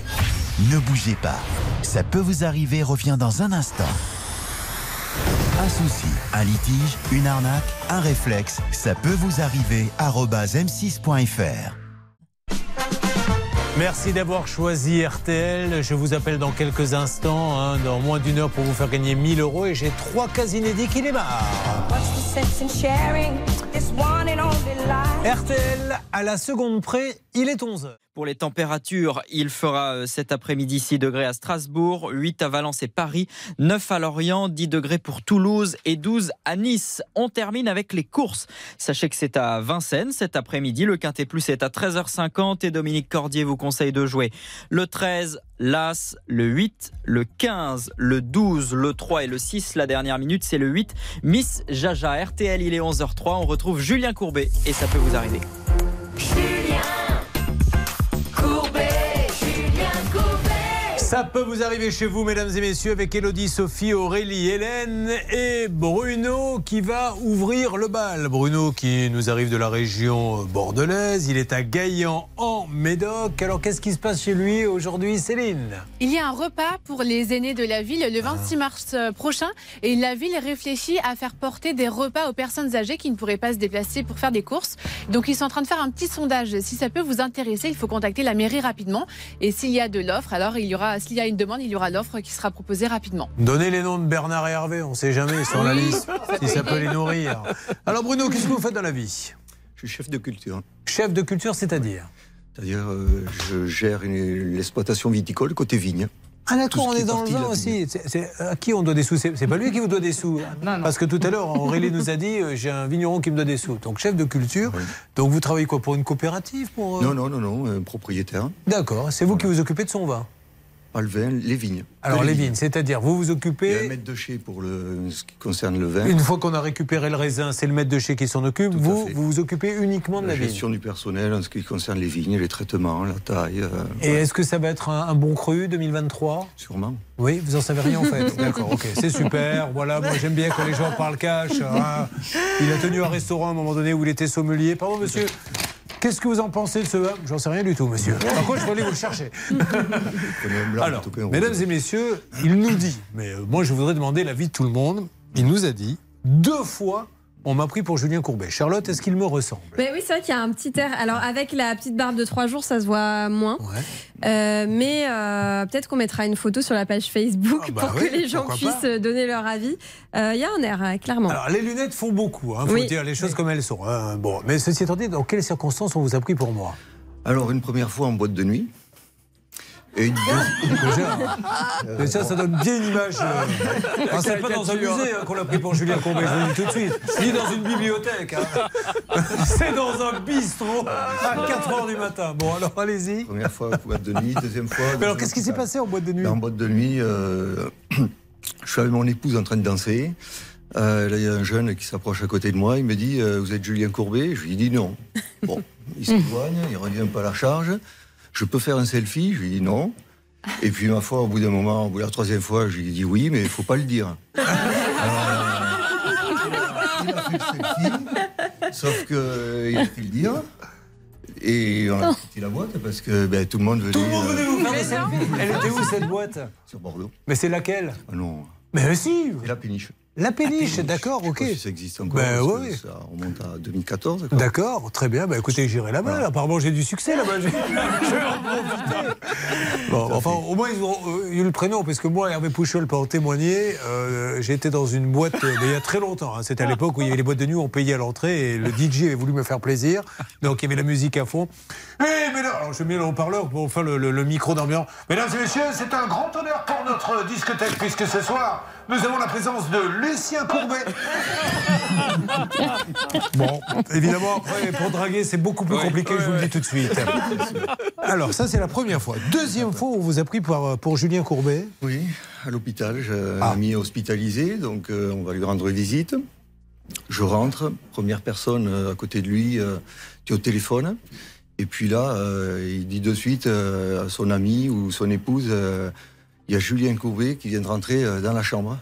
Ne bougez pas. Ça peut vous arriver revient dans un instant. Un souci, un litige, une arnaque, un réflexe, ça peut vous arriver. arobase m6.fr. Merci d'avoir choisi RTL. Je vous appelle dans quelques instants, hein, dans moins d'une heure pour vous faire gagner 1000 euros. Et j'ai trois cas inédits qui démarrent. RTL, à la seconde près, il est 11h. Pour les températures, il fera euh, cet après-midi 6 degrés à Strasbourg, 8 à Valence et Paris, 9 à Lorient, 10 degrés pour Toulouse et 12 à Nice. On termine avec les courses. Sachez que c'est à Vincennes cet après-midi. Le Quintet Plus est à 13h50 et Dominique Cordier vous conseille de jouer le 13, l'As, le 8, le 15, le 12, le 3 et le 6. La dernière minute, c'est le 8. Miss Jaja, RTL, il est 11h03. On retrouve Julien Courbet et ça peut vous arriver. Ça peut vous arriver chez vous, mesdames et messieurs, avec Elodie, Sophie, Aurélie, Hélène et Bruno qui va ouvrir le bal. Bruno qui nous arrive de la région bordelaise. Il est à Gaillan en Médoc. Alors qu'est-ce qui se passe chez lui aujourd'hui, Céline? Il y a un repas pour les aînés de la ville le 26 mars euh, prochain et la ville réfléchit à faire porter des repas aux personnes âgées qui ne pourraient pas se déplacer pour faire des courses. Donc ils sont en train de faire un petit sondage. Si ça peut vous intéresser, il faut contacter la mairie rapidement. Et s'il y a de l'offre, alors il y aura, s'il y a une demande, il y aura l'offre qui sera proposée rapidement. Donnez les noms de Bernard et Hervé, on ne sait jamais sur la liste si ça peut les nourrir. Alors Bruno, qu'est-ce que vous faites dans la vie? Je suis chef de culture. Chef de culture, c'est-à-dire? C'est-à-dire, euh, je gère une- l'exploitation viticole côté vigne. Ah d'accord, on est dans le vin aussi. À qui on doit des sous? C'est pas lui qui vous doit des sous. hein Parce que tout à l'heure, Aurélie nous a dit, euh, j'ai un vigneron qui me doit des sous. Donc chef de culture. Donc vous travaillez quoi? Pour une coopérative? Pour, euh Non, non, non, non, un propriétaire. D'accord, c'est vous qui vous occupez de son vin. Pas le vin, les vignes. Alors les vignes, c'est-à-dire vous vous Il y a un occupez... maître de chez pour le, ce qui concerne le vin. Une fois qu'on a récupéré le raisin, c'est le maître de chez qui s'en occupe. Vous, vous vous occupez uniquement de la, la vigne. gestion du personnel en ce qui concerne les vignes, les traitements, la taille. euh, Et est-ce que ça va être un, un bon cru 2023 Sûrement. Oui, vous en savez rien en fait. D'accord, ok, c'est super. Voilà, moi j'aime bien quand les gens parlent cash. hein. Il a tenu un restaurant à un moment donné où il était sommelier. Pardon, monsieur. Qu'est-ce que vous en pensez de ce J'en sais rien du tout, monsieur. Par contre, je vais aller vous le chercher. Alors, mesdames et messieurs, il nous dit, mais euh, moi je voudrais demander l'avis de tout le monde. Il nous a dit deux fois, on m'a pris pour Julien Courbet. Charlotte, est-ce qu'il me ressemble? Mais oui, c'est vrai qu'il y a un petit air. Alors, avec la petite barbe de trois jours, ça se voit moins. Euh, mais euh, peut-être qu'on mettra une photo sur la page Facebook bah pour oui, que les gens puissent pas. donner leur avis. Euh, Il y a un air, clairement. Alors, les lunettes font beaucoup, il faut Oui. dire les choses comme elles sont. hein. Bon, mais ceci étant dit, dans quelles circonstances on vous a pris pour moi? Alors, une première fois en boîte de nuit. Et une mais ça, ça donne bien une image. euh, ah, c'est pas dans un musée hein, qu'on l'a pris pour Julien Courbet, je vous le dis tout de suite. Ni dans une bibliothèque. hein. C'est dans un bistrot à 4 h du matin. Bon, alors allez-y. Première fois en boîte de nuit, deuxième fois. Mais alors, qu'est-ce qui s'est passé en boîte de nuit Ben, En boîte de nuit, euh, je suis avec mon épouse en train de danser. Euh, là, il y a un jeune qui s'approche à côté de moi. Il me dit euh, Vous êtes Julien Courbet? Je lui dis non. Bon, il s'éloigne, il revient pas à la charge. Je peux faire un selfie? Je lui dis non. Et puis, ma foi, au bout d'un moment, au bout de la troisième fois, je lui dis oui, mais il faut pas le dire. Alors, il a fait le selfie, sauf qu'il a fait le dire. Et on a quitté la boîte parce que ben, tout le monde venait. Tout le monde venait vous faire euh, des selfies Elle était où cette boîte? Sur Bordeaux. Mais c'est laquelle? Ah non. Mais si C'est la péniche. La péniche, d'accord, ok. Si ça existe encore. Ben oui. Ça remonte à 2014. quoi. D'accord, très bien. Bah, écoutez, j'irai là-bas. Apparemment, j'ai du succès là-bas. Je vais en profiter. Bon, enfin, au moins, ils ont euh, eu le prénom, parce que moi, Hervé Pouchol peut en témoigner. euh, J'étais dans une boîte, euh, mais il y a très longtemps. hein. C'était à l'époque où il y avait les boîtes de nuit, où on payait à l'entrée, et le DJ avait voulu me faire plaisir. Donc, il y avait la musique à fond. Eh, mais là, alors, je mets le haut-parleur pour faire le, le- le micro d'ambiance. Mesdames et messieurs, c'est un grand honneur pour notre discothèque, puisque ce soir, nous avons la présence de Lucien Courbet. Bon, évidemment, après, pour draguer, c'est beaucoup plus compliqué, je vous le dis tout de suite. Alors, ça, c'est la première fois. Deuxième fois, on vous a pris pour, pour Julien Courbet. Oui, à l'hôpital. J'ai un Ah. ami hospitalisé, donc euh, on va lui rendre visite. Je rentre, première personne euh, à côté de lui euh, qui est au téléphone. Et puis là, euh, il dit de suite euh, à son ami ou son épouse euh, il y a Julien Courbet qui vient de rentrer euh, dans la chambre.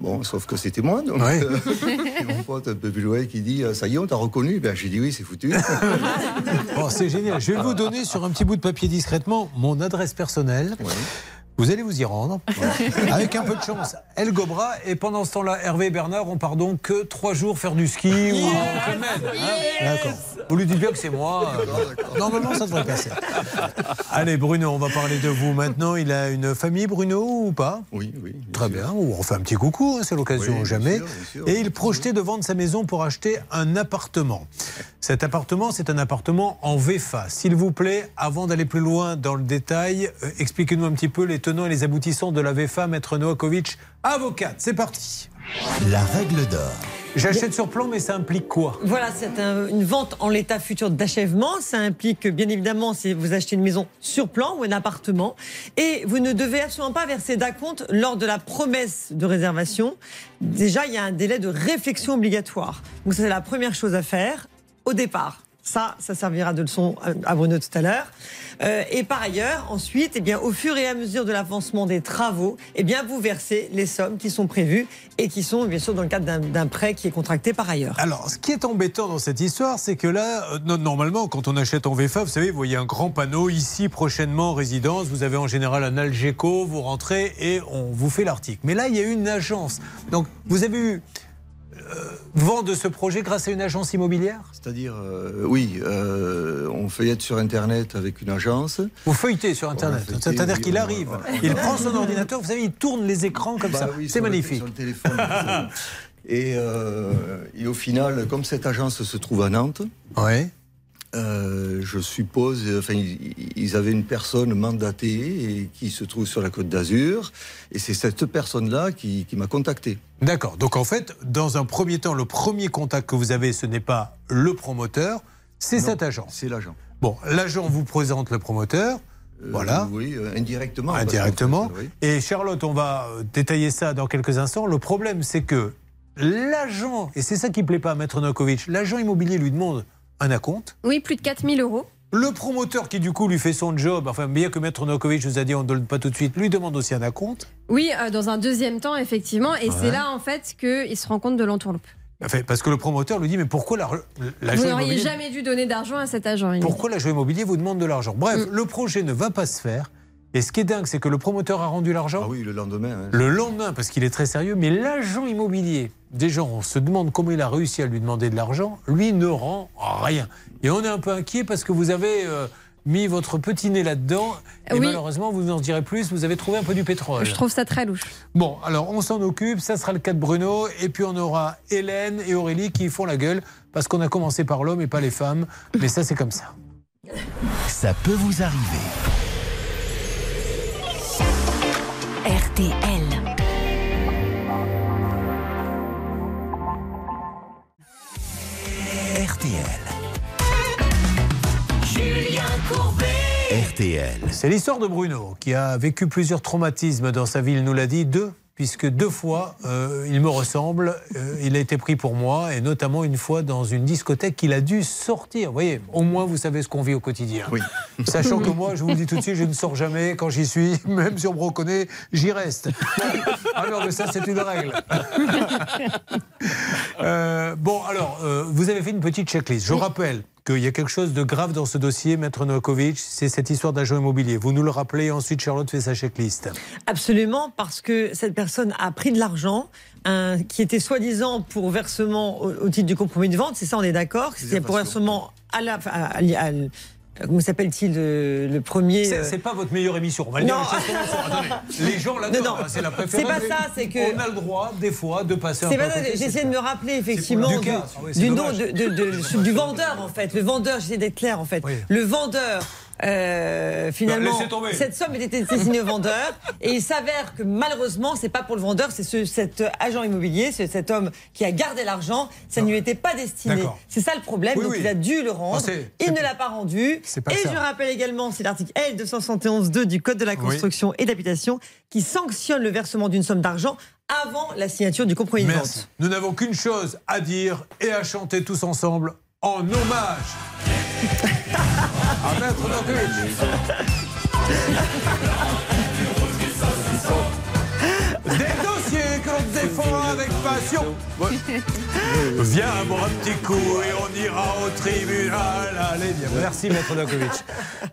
Bon, sauf que c'était moi, donc. Ouais. euh, et mon pote un peu plus loin qui dit euh, Ça y est, on t'a reconnu ben, J'ai dit oui, c'est foutu. Bon, c'est génial. Je vais vous donner sur un petit bout de papier discrètement mon adresse personnelle. Vous allez vous y rendre. Avec un peu de chance, elle gobera. Et pendant ce temps-là, Hervé et Bernard, on part donc que trois jours faire du ski ou en hein D'accord. Vous lui dites bien que c'est moi. Normalement, ça devrait passer. Allez, Bruno, on va parler de vous maintenant. Il a une famille, Bruno, ou pas? Oui, oui. Très bien. Ou on fait un petit coucou, hein, c'est l'occasion Oui, bien jamais. sûr, bien sûr. Et il projetait de vendre sa maison pour acheter un appartement. Cet appartement, c'est un appartement en VFA. S'il vous plaît, avant d'aller plus loin dans le détail, euh, expliquez-nous un petit peu les tenants et les aboutissants de la VFA, Maître Novakovic, avocate. C'est parti. La règle d'or. J'achète sur plan, mais ça implique quoi? Voilà, c'est un- une vente en l'état futur d'achèvement. Ça implique que, bien évidemment, si vous achetez une maison sur plan ou un appartement, et vous ne devez absolument pas verser d'acompte lors de la promesse de réservation. Déjà, il y a un délai de réflexion obligatoire. Donc, ça, c'est la première chose à faire au départ. Ça, ça servira de leçon à- Bruno tout à l'heure. Euh, et par ailleurs, ensuite, eh bien, au fur et à mesure de l'avancement des travaux, eh bien, vous versez les sommes qui sont prévues et qui sont, bien sûr, dans le cadre d'un- prêt qui est contracté par ailleurs. Alors, ce qui est embêtant dans cette histoire, c'est que là, euh, no- normalement, quand on achète en VFA, vous savez, vous voyez un grand panneau ici prochainement résidence. Vous avez en général un Algeco, vous rentrez et on vous fait l'article. Mais là, il y a une agence. Donc, vous avez eu euh, vent de ce projet grâce à une agence immobilière? C'est-à-dire, euh, oui, euh, on feuillette sur Internet avec une agence. Vous feuilletez sur Internet. C'est-à-dire oui, qu'il on arrive, il prend son ordinateur, vous savez, il tourne les écrans comme Bah ça. oui, C'est le- magnifique. sur le téléphone. et, euh, et au final, comme cette agence se trouve à Nantes, ouais. Euh, je suppose, enfin, ils, avaient une personne mandatée et qui se trouve sur la côte d'Azur, et c'est cette personne-là qui, qui m'a contacté. D'accord. Donc en fait, dans un premier temps, le premier contact que vous avez, ce n'est pas le promoteur, c'est Non, cette agence. C'est l'agent. Bon, l'agent vous présente le promoteur. voilà. Euh, Oui, euh, indirectement. Indirectement. fait, oui. Et Charlotte, on va détailler ça dans quelques instants. Le problème, c'est que l'agent, et c'est ça qui ne plaît pas à Maître Nokovic, l'agent immobilier lui demande un acompte. Oui, plus de 4000 euros. Le promoteur qui du coup lui fait son job, enfin bien que Maître Nokovic nous a dit on ne donne pas tout de suite, lui demande aussi un acompte. Oui, euh, dans un deuxième temps, effectivement. Et Ouais. c'est là, en fait, qu'il se rend compte de l'entourloupe. Enfin, parce que le promoteur lui dit mais pourquoi la- Vous l'agent n'auriez immobilier jamais dû donner d'argent à cet agent. Pourquoi l'agent immobilier vous demande de l'argent? Bref, le projet ne va pas se faire. Et ce qui est dingue, c'est que le promoteur a rendu l'argent. Ah oui, le lendemain. hein. Le lendemain, parce qu'il est très sérieux, mais l'agent immobilier, déjà, on se demande comment il a réussi à lui demander de l'argent, lui ne rend rien. Et on est un peu inquiet parce que vous avez euh, mis votre petit nez là-dedans, et Oui. malheureusement, vous en direz plus, vous avez trouvé un peu du pétrole. Je trouve ça très louche. Bon, alors on s'en occupe, ça sera le cas de Bruno, et puis on aura Hélène et Aurélie qui font la gueule, parce qu'on a commencé par l'homme et pas les femmes, mais ça c'est comme ça. Ça peut vous arriver. RTL. RTL. Julien Courbet. RTL. C'est l'histoire de Bruno qui a vécu plusieurs traumatismes dans sa il nous l'a dit, deux, puisque deux fois euh, il me ressemble, euh, il a été pris pour moi, et notamment une fois dans une discothèque qu'il a dû sortir. Vous voyez, au moins vous savez ce qu'on vit au quotidien. Sachant que moi, je vous le dis tout de suite, je ne sors jamais quand j'y suis, même si on me reconnaît, j'y reste. Alors mais ça c'est une règle. Euh, bon, alors, vous avez fait une petite checklist. Je rappelle qu'il y a quelque chose de grave dans ce dossier, Maître Novakovic, c'est cette histoire d'agent immobilier. Vous nous le rappelez ensuite Charlotte fait sa checklist. Absolument, parce que cette personne a pris de l'argent qui était soi-disant pour versement au, au titre du compromis de vente, c'est ça, on est d'accord C'était pour versement à la. à- à- à- comment s'appelle-t-il le, le premier C'est euh, c'est pas votre meilleure émission, on va le dire Non. les gens l'adorent, hein, c'est la préférence. C'est pas ça, c'est que- On a le droit, des fois, de passer un C'est pas ça, j'essaie de me rappeler effectivement Du du, cas, ah oui, du nom dommage. de, de- de- du vendeur en fait. Le vendeur, j'essaie d'être clair en fait. Le vendeur. Euh, finalement, cette somme était destinée au vendeur et il s'avère que malheureusement, c'est pas pour le vendeur, c'est ce, cet agent immobilier, c'est cet homme qui a gardé l'argent, ça ne lui était pas destiné. C'est ça le problème, Oui, donc oui. il a dû le rendre. Il ne l'a pas rendu. Pas et ça. je rappelle également, c'est l'article L271.2 du Code de la Oui. construction et d'habitation qui sanctionne le versement d'une somme d'argent avant la signature du compromis de vente. Nous n'avons qu'une chose à dire et à chanter tous ensemble en hommage à Maître Novakovic. Des avec passion. Viens, mon petit coup, et on ira au tribunal. Allez, bien. Merci, Maître Dakovic.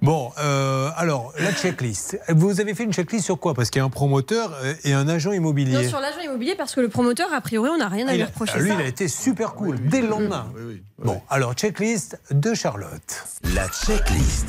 Bon, euh, alors, la checklist. Vous avez fait une checklist sur quoi? Parce qu'il y a un promoteur euh, et un agent immobilier. Non, sur l'agent immobilier, parce que le promoteur, a priori, on n'a rien à Ah, lui reprocher. ah, lui, ça. il a été super cool dès le lendemain. Bon, alors, checklist de Charlotte. La checklist.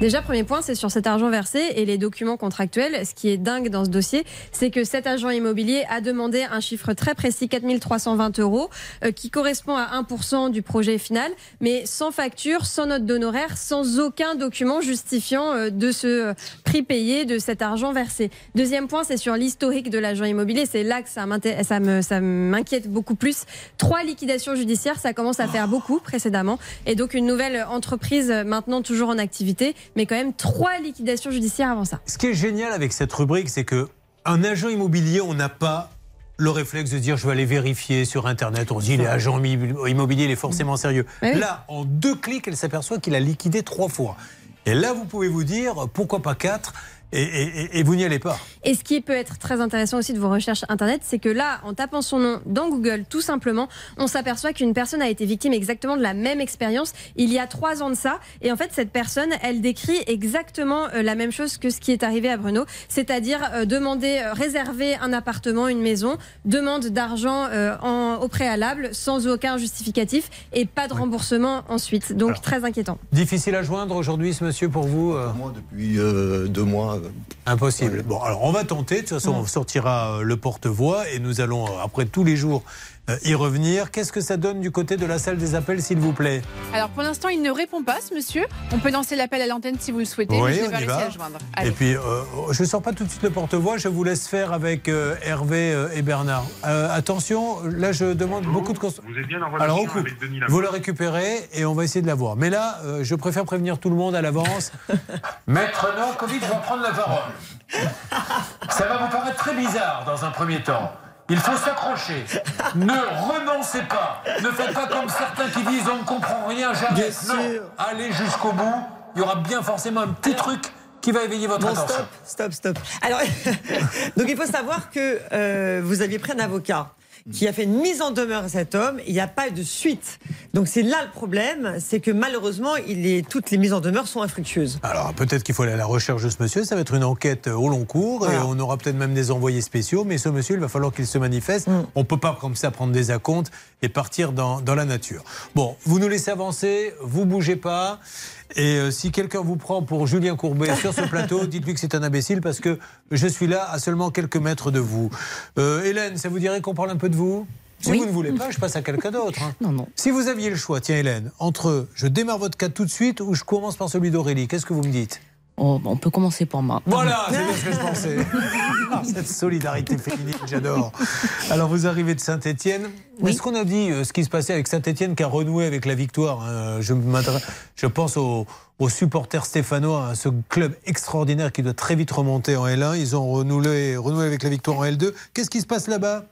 Déjà, premier point, c'est sur cet argent versé et les documents contractuels. Ce qui est dingue dans ce dossier, c'est que cet agent immobilier a demandé un chiffre très précis, 4320 euros, euh, qui correspond à 1% du projet final, mais sans facture, sans note d'honoraire, sans aucun document justifiant euh, de ce euh, prix payé, de cet argent versé. Deuxième point, c'est sur l'historique de l'agent immobilier. C'est là que ça m'inquiète beaucoup plus. Trois liquidations judiciaires, ça commence à faire beaucoup précédemment. Et donc une nouvelle entreprise maintenant toujours en activité, mais quand même trois liquidations judiciaires avant ça. Ce qui est génial avec cette rubrique, c'est que un agent immobilier, on n'a pas le réflexe de dire je vais aller vérifier sur internet. On se dit il est agent immo- immobilier, il est forcément sérieux. Oui. Là, en deux clics, elle s'aperçoit qu'il a liquidé trois fois. Et là, vous pouvez vous dire pourquoi pas quatre? Et, et- et- et vous n'y allez pas. Et ce qui peut être très intéressant aussi de vos recherches internet, c'est que là, en tapant son nom dans Google, tout simplement, on s'aperçoit qu'une personne a été victime exactement de la même expérience il y a trois ans de ça. Et en fait, cette personne, elle décrit exactement euh, la même chose que ce qui est arrivé à Bruno, c'est-à-dire euh, demander, euh, réserver un appartement, une maison, demande d'argent euh, en- au préalable, sans aucun justificatif, et pas de remboursement ensuite. Donc très inquiétant. Difficile à joindre aujourd'hui, ce monsieur, pour vous euh Moi, depuis euh, deux mois. Impossible. Bon, alors on va tenter. De toute façon, on sortira euh, le porte-voix et nous allons, euh, après tous les jours, y revenir. Qu'est-ce que ça donne du côté de la salle des appels, s'il vous plaît? Alors pour l'instant, il ne répond pas, ce monsieur. On peut lancer l'appel à l'antenne si vous le souhaitez, mais je on pas y va. à joindre. Et puis, euh, je ne sors pas tout de suite le porte-voix, je vous laisse faire avec euh, Hervé euh, et Bernard. Euh, attention, là, je demande beaucoup de... Vous êtes bien Alors, on coupe. avec Denis Lamont. Vous le récupérez et on va essayer de l'avoir. Mais là, euh, je préfère prévenir tout le monde à l'avance. Maître Novakovic va prendre la parole. Ça va vous paraître très bizarre dans un premier temps. Il faut s'accrocher. Ne renoncez pas. Ne faites pas comme certains qui disent on ne comprend rien, j'arrête. Bien Non, allez jusqu'au bout. Il y aura bien forcément un petit truc qui va éveiller votre Bon, attention. stop, stop, stop. Alors, donc il faut savoir que euh, vous aviez pris un avocat qui a fait une mise en demeure à cet homme. Il n'y a pas de suite. Donc c'est là le problème, c'est que malheureusement, il est, toutes les mises en demeure sont infructueuses. Alors peut-être qu'il faut aller à la recherche de ce monsieur, ça va être une enquête euh, au long cours et on aura peut-être même des envoyés spéciaux, mais ce monsieur, il va falloir qu'il se manifeste. Mm. On ne peut pas comme ça prendre des acomptes et partir dans, dans la nature. Bon, vous nous laissez avancer, vous bougez pas. Et euh, si quelqu'un vous prend pour Julien Courbet sur ce plateau, dites-lui que c'est un imbécile parce que je suis là à seulement quelques mètres de vous. Euh, Hélène, ça vous dirait qu'on parle un peu de vous? Si vous ne voulez pas, je passe à quelqu'un d'autre. hein. Non, non. Si vous aviez le choix, tiens Hélène, entre je démarre votre cas tout de suite ou je commence par celui d'Aurélie, qu'est-ce que vous me dites? Oh, bah, on peut commencer par moi. Voilà, c'est bien ce que je pensais. Ah, Cette solidarité féminine, j'adore. Alors, vous arrivez de Saint-Etienne. Est-ce qu'on a dit euh, ce qui se passait avec Saint-Etienne qui a renoué avec la victoire hein je, pense aux, aux supporters stéphanois, à ce club extraordinaire qui doit très vite remonter en L1. Ils ont renoué, renoué avec la victoire en L2. Qu'est-ce qui se passe là-bas?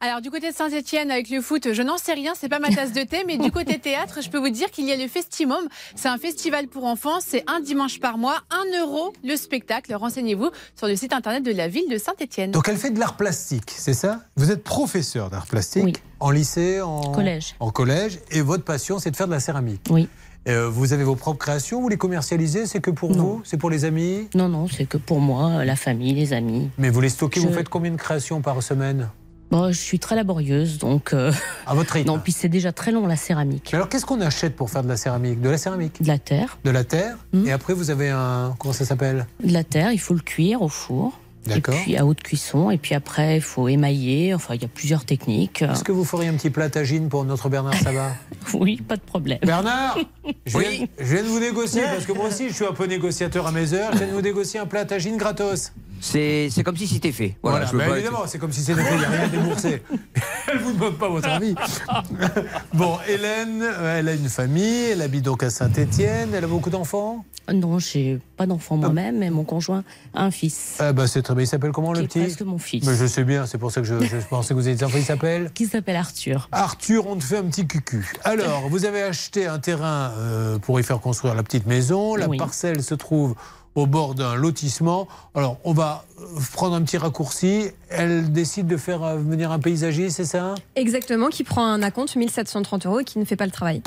Alors du côté de Saint-Etienne avec le foot, je n'en sais rien, c'est pas ma tasse de thé, mais du côté théâtre, je peux vous dire qu'il y a le Festimum. C'est un festival pour enfants, c'est un dimanche par mois, un euro le spectacle. Renseignez-vous sur le site internet de la ville de Saint-Etienne. Donc elle fait de l'art plastique, c'est ça? Vous êtes professeur d'art plastique en lycée, en Collège. En collège, et votre passion, c'est de faire de la céramique. Oui. Euh, vous avez vos propres créations, vous les commercialisez, c'est que pour vous C'est pour les amis? Non, non, c'est que pour moi, la famille, les amis. Mais vous les stockez, vous faites combien de créations par semaine? Bon, je suis très laborieuse, donc. euh, À votre rythme Non, puis c'est déjà très long la céramique. Mais alors qu'est-ce qu'on achète pour faire de la céramique? De la céramique? De la terre. De la terre Et après vous avez un... Comment ça s'appelle? De la terre, il faut le cuire au four. Et D'accord. puis à haute cuisson. Et puis après, il faut émailler. Enfin, il y a plusieurs techniques. Est-ce que vous feriez un petit plat tagine pour notre Bernard Sabat? Oui, pas de problème. Bernard je viens, je viens de vous négocier, parce que moi aussi je suis un peu négociateur à mes heures, je viens de vous négocier un plat tagine gratos. C'est c'est comme si c'était fait. Voilà, je mais pas- évidemment, c'est comme si c'était fait, il n'y a rien déboursé. Elle vous demande pas votre avis. Bon, Hélène, euh, elle a une famille, elle habite donc à Saint-Étienne, elle a beaucoup d'enfants? Non, j'ai pas d'enfant moi-même, mais mon conjoint a un fils. Ah bah c'est très bien, il s'appelle comment le petit? presque mon fils. Mais je sais bien, c'est pour ça que je, je pensais que vous étiez enfant, il s'appelle? Qui s'appelle Arthur. Arthur, on te fait un petit cucu. Alors, vous avez acheté un terrain euh, pour y faire construire la petite maison. La Oui. parcelle se trouve au bord d'un lotissement. Alors, on va euh, prendre un petit raccourci. Elle décide de faire euh, venir un paysagiste, c'est ça Exactement, qui prend un acompte 1730 euros et qui ne fait pas le travail.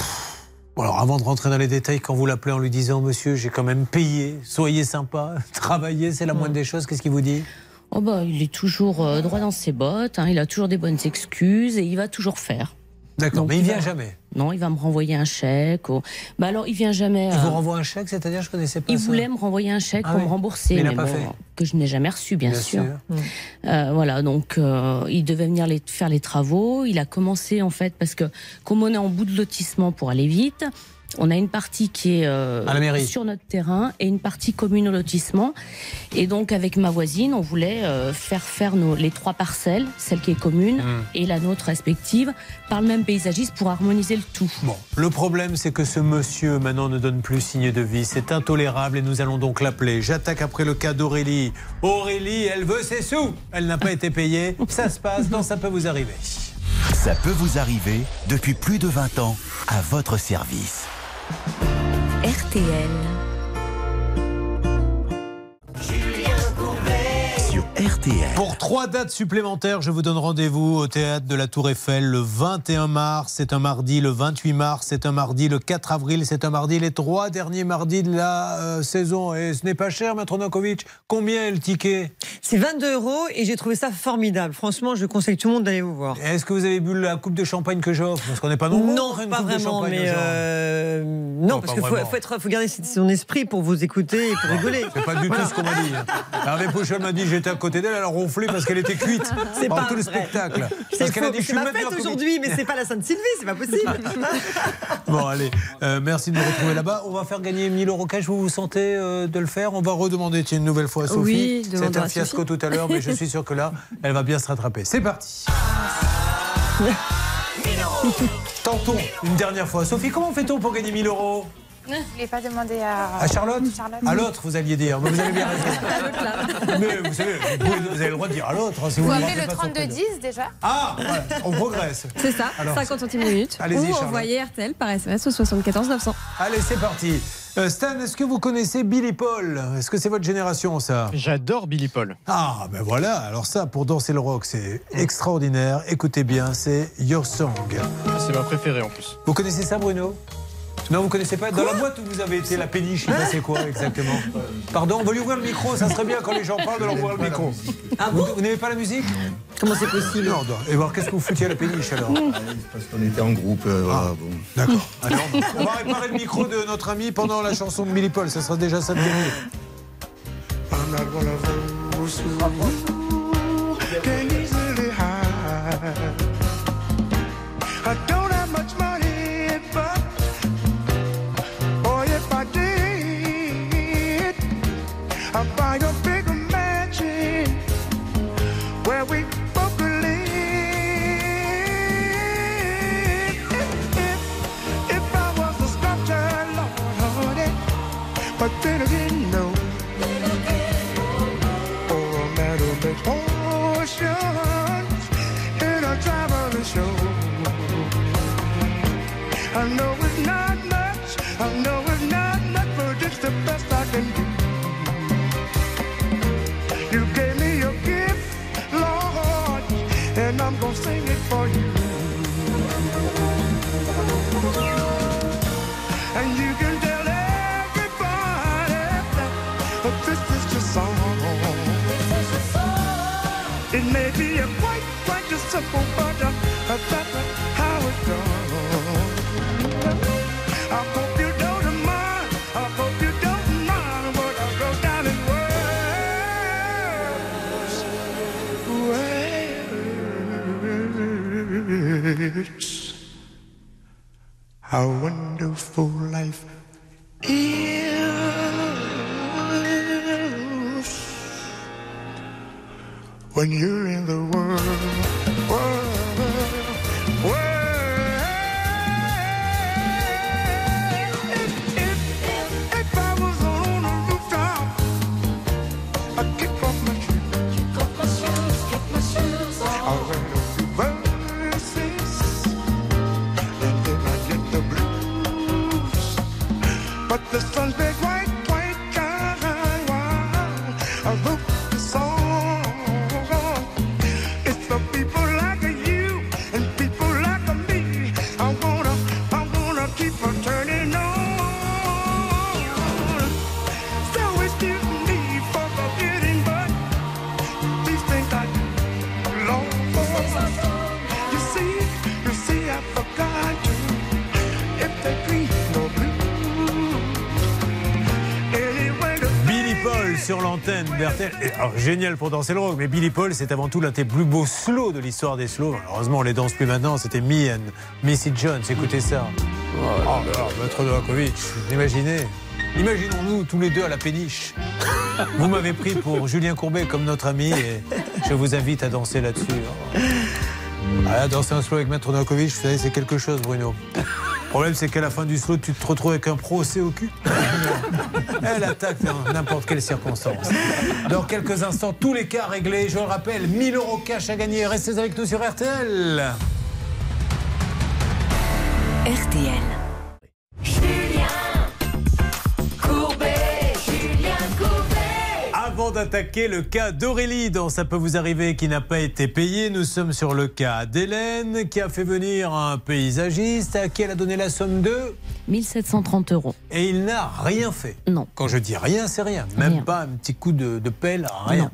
Bon, alors, avant de rentrer dans les détails, quand vous l'appelez en lui disant Monsieur, j'ai quand même payé, soyez sympa, travaillez, c'est la moindre des choses, qu'est-ce qu'il vous dit? Oh bah, il est toujours euh, droit dans ses bottes, hein, il a toujours des bonnes excuses et il va toujours faire. D'accord, mais il vient va- jamais. Non, il va me renvoyer un chèque. ou- Bah alors, il vient jamais. Il euh, vous renvoie un chèque, c'est-à-dire, je connaissais pas Il ça. voulait me renvoyer un chèque Ah pour oui. me rembourser, Mais il mais, l'a pas bon, fait. que je n'ai jamais reçu, bien, Bien sûr. sûr. Euh, voilà, donc euh, il devait venir les, faire les travaux. Il a commencé en fait parce que comme on est en bout de lotissement pour aller vite, on a une partie qui est euh, À la mairie. sur notre terrain et une partie commune au lotissement. Et donc avec ma voisine, on voulait euh, faire faire nos, les trois parcelles, celle qui est commune Mm. et la nôtre respective, par le même paysagiste pour harmoniser le tout. Bon, le problème, c'est que ce monsieur, maintenant, ne donne plus signe de vie. C'est intolérable et nous allons donc l'appeler. J'attaque après le cas d'Aurélie. Aurélie, elle veut ses sous. Elle n'a pas été payée. Ça se passe, non, ça peut vous arriver. Ça peut vous arriver depuis plus de 20 ans à votre service. RTL. Sur RTL. Pour trois dates supplémentaires, je vous donne rendez-vous au théâtre de la Tour Eiffel le 21 mars, c'est un mardi, le 28 mars, c'est un mardi, le 4 avril, c'est un mardi, les trois derniers mardis de la euh, saison. Et ce n'est pas cher, Maître Nokovic. Combien est le ticket? C'est 22 euros et j'ai trouvé ça formidable. Franchement, je conseille tout le monde d'aller vous voir. Est-ce que vous avez bu la coupe de champagne que j'offre? Parce qu'on n'est pas nombreux. Non, une pas coupe de vraiment, champagne mais aux gens. euh, non, Non, parce qu'il faut, faut, être- faut garder son esprit pour vous écouter et pour rigoler. C'est pas du tout ce qu'on m'a dit. Hervé Pouchol m'a dit j'étais à côté d'elle, elle a ronflé parce qu'elle était cuite C'est pendant pas tout le spectacle. C'est Parce qu'elle a dit je c'est suis ma fête aujourd'hui, mais c'est pas la Sainte-Sylvie, c'est pas possible. Bon, allez, euh, merci de nous retrouver là-bas. On va faire gagner 1000 euros cash. Vous vous sentez euh, de le faire? On va redemander une nouvelle fois à Sophie. Oui, C'était demandons un fiasco Sophie. tout à l'heure, mais je suis sûr que là, elle va bien se rattraper. C'est parti. Tentons une dernière fois. Sophie, comment fait-on pour gagner 1000 euros? Je voulais pas demander à, À Charlotte Charlotte. À l'autre, vous alliez dire. Mais vous avez bien raison. Mais vous savez, vous, pouvez- vous avez le droit de dire à l'autre. hein, si Vous vous ne appelez le pas son prénom. 3210 déjà Ah, voilà, on progresse. C'est ça, Alors, 50 centimes minutes. Allez-y, Ou Charlotte. envoyez RTL par SMS au 74 900. Allez, c'est parti. Euh, Stan, est-ce que vous connaissez Billy Paul? Est-ce que c'est votre génération, ça? J'adore Billy Paul. Ah, ben voilà. Alors ça, pour danser le rock, c'est extraordinaire. Écoutez bien, c'est Your Song. C'est ma préférée en plus. Vous connaissez ça, Bruno? Non, vous connaissez pas Dans la boîte où vous avez été, la péniche, il passait quoi exactement Pardon, on va lui ouvrir le micro, ça serait bien quand les gens parlent de leur ouvrir le micro. vous vous n'aimez pas la musique Comment c'est possible Non, non. Et voir qu'est-ce que vous foutiez à la péniche alors Parce qu'on était en groupe, euh, voilà, bon. D'accord. Alors, on va réparer le micro de notre ami pendant la chanson de Billy Paul, ça sera déjà ça de. I'm I'd buy a bigger mansion where we be quite, quite simple, uh, that's how it's done. I hope you don't mind. I hope you don't mind what I down in words. Words. How wonderful life When you're in the world, alors, génial pour danser le rock, mais Billy Paul, c'est avant tout l'un des plus beaux slows de l'histoire des slows. Heureusement, on les danse plus maintenant. C'était Me and Missy Jones. Écoutez ça. Oh, là, Maître Novakovic, imaginez. Imaginons-nous tous les deux à la péniche. Vous m'avez pris pour Julien Courbet comme notre ami et je vous invite à danser là-dessus. Ah, danser un slow avec Maître Novakovic, vous savez, c'est quelque chose, Bruno. Le problème, c'est qu'à la fin du slow, tu te retrouves avec un procès au cul. Elle attaque dans n'importe quelle circonstance. Dans quelques instants, tous les cas réglés. Je le rappelle, 1000 euros cash à gagner. Restez avec nous sur RTL. RTL. Avant d'attaquer le cas d'Aurélie dans Ça peut vous arriver qui n'a pas été payé, nous sommes sur le cas d'Hélène qui a fait venir un paysagiste à qui elle a donné la somme de 1730 euros. Et il n'a rien fait. Non. Quand je dis rien, c'est rien. Même Rien. pas un petit coup de, de pelle, rien. Non.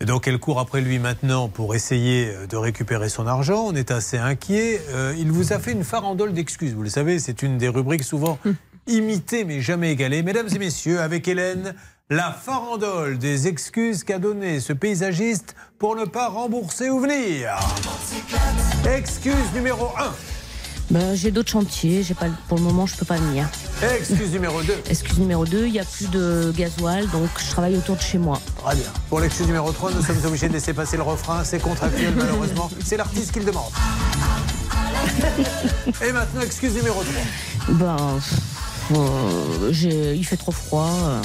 Et donc elle court après lui maintenant pour essayer de récupérer son argent. On est assez inquiet. Euh, il vous a fait une farandole d'excuses. Vous le savez, c'est une des rubriques souvent imitées mais jamais égalées. Mesdames et messieurs, avec Hélène, la farandole des excuses qu'a donné ce paysagiste pour ne pas rembourser ou venir. Excuse numéro 1. Ben, j'ai d'autres chantiers, j'ai pas, pour le moment je peux pas venir. Excuse numéro 2. Excuse numéro 2, il n'y a plus de gasoil, donc je travaille autour de chez moi. Très bien. Pour l'excuse numéro 3, nous sommes obligés de laisser passer le refrain. C'est contractuel, malheureusement. C'est l'artiste qui le demande. Et maintenant, excuse numéro 3. Ben, euh, il fait trop froid, euh,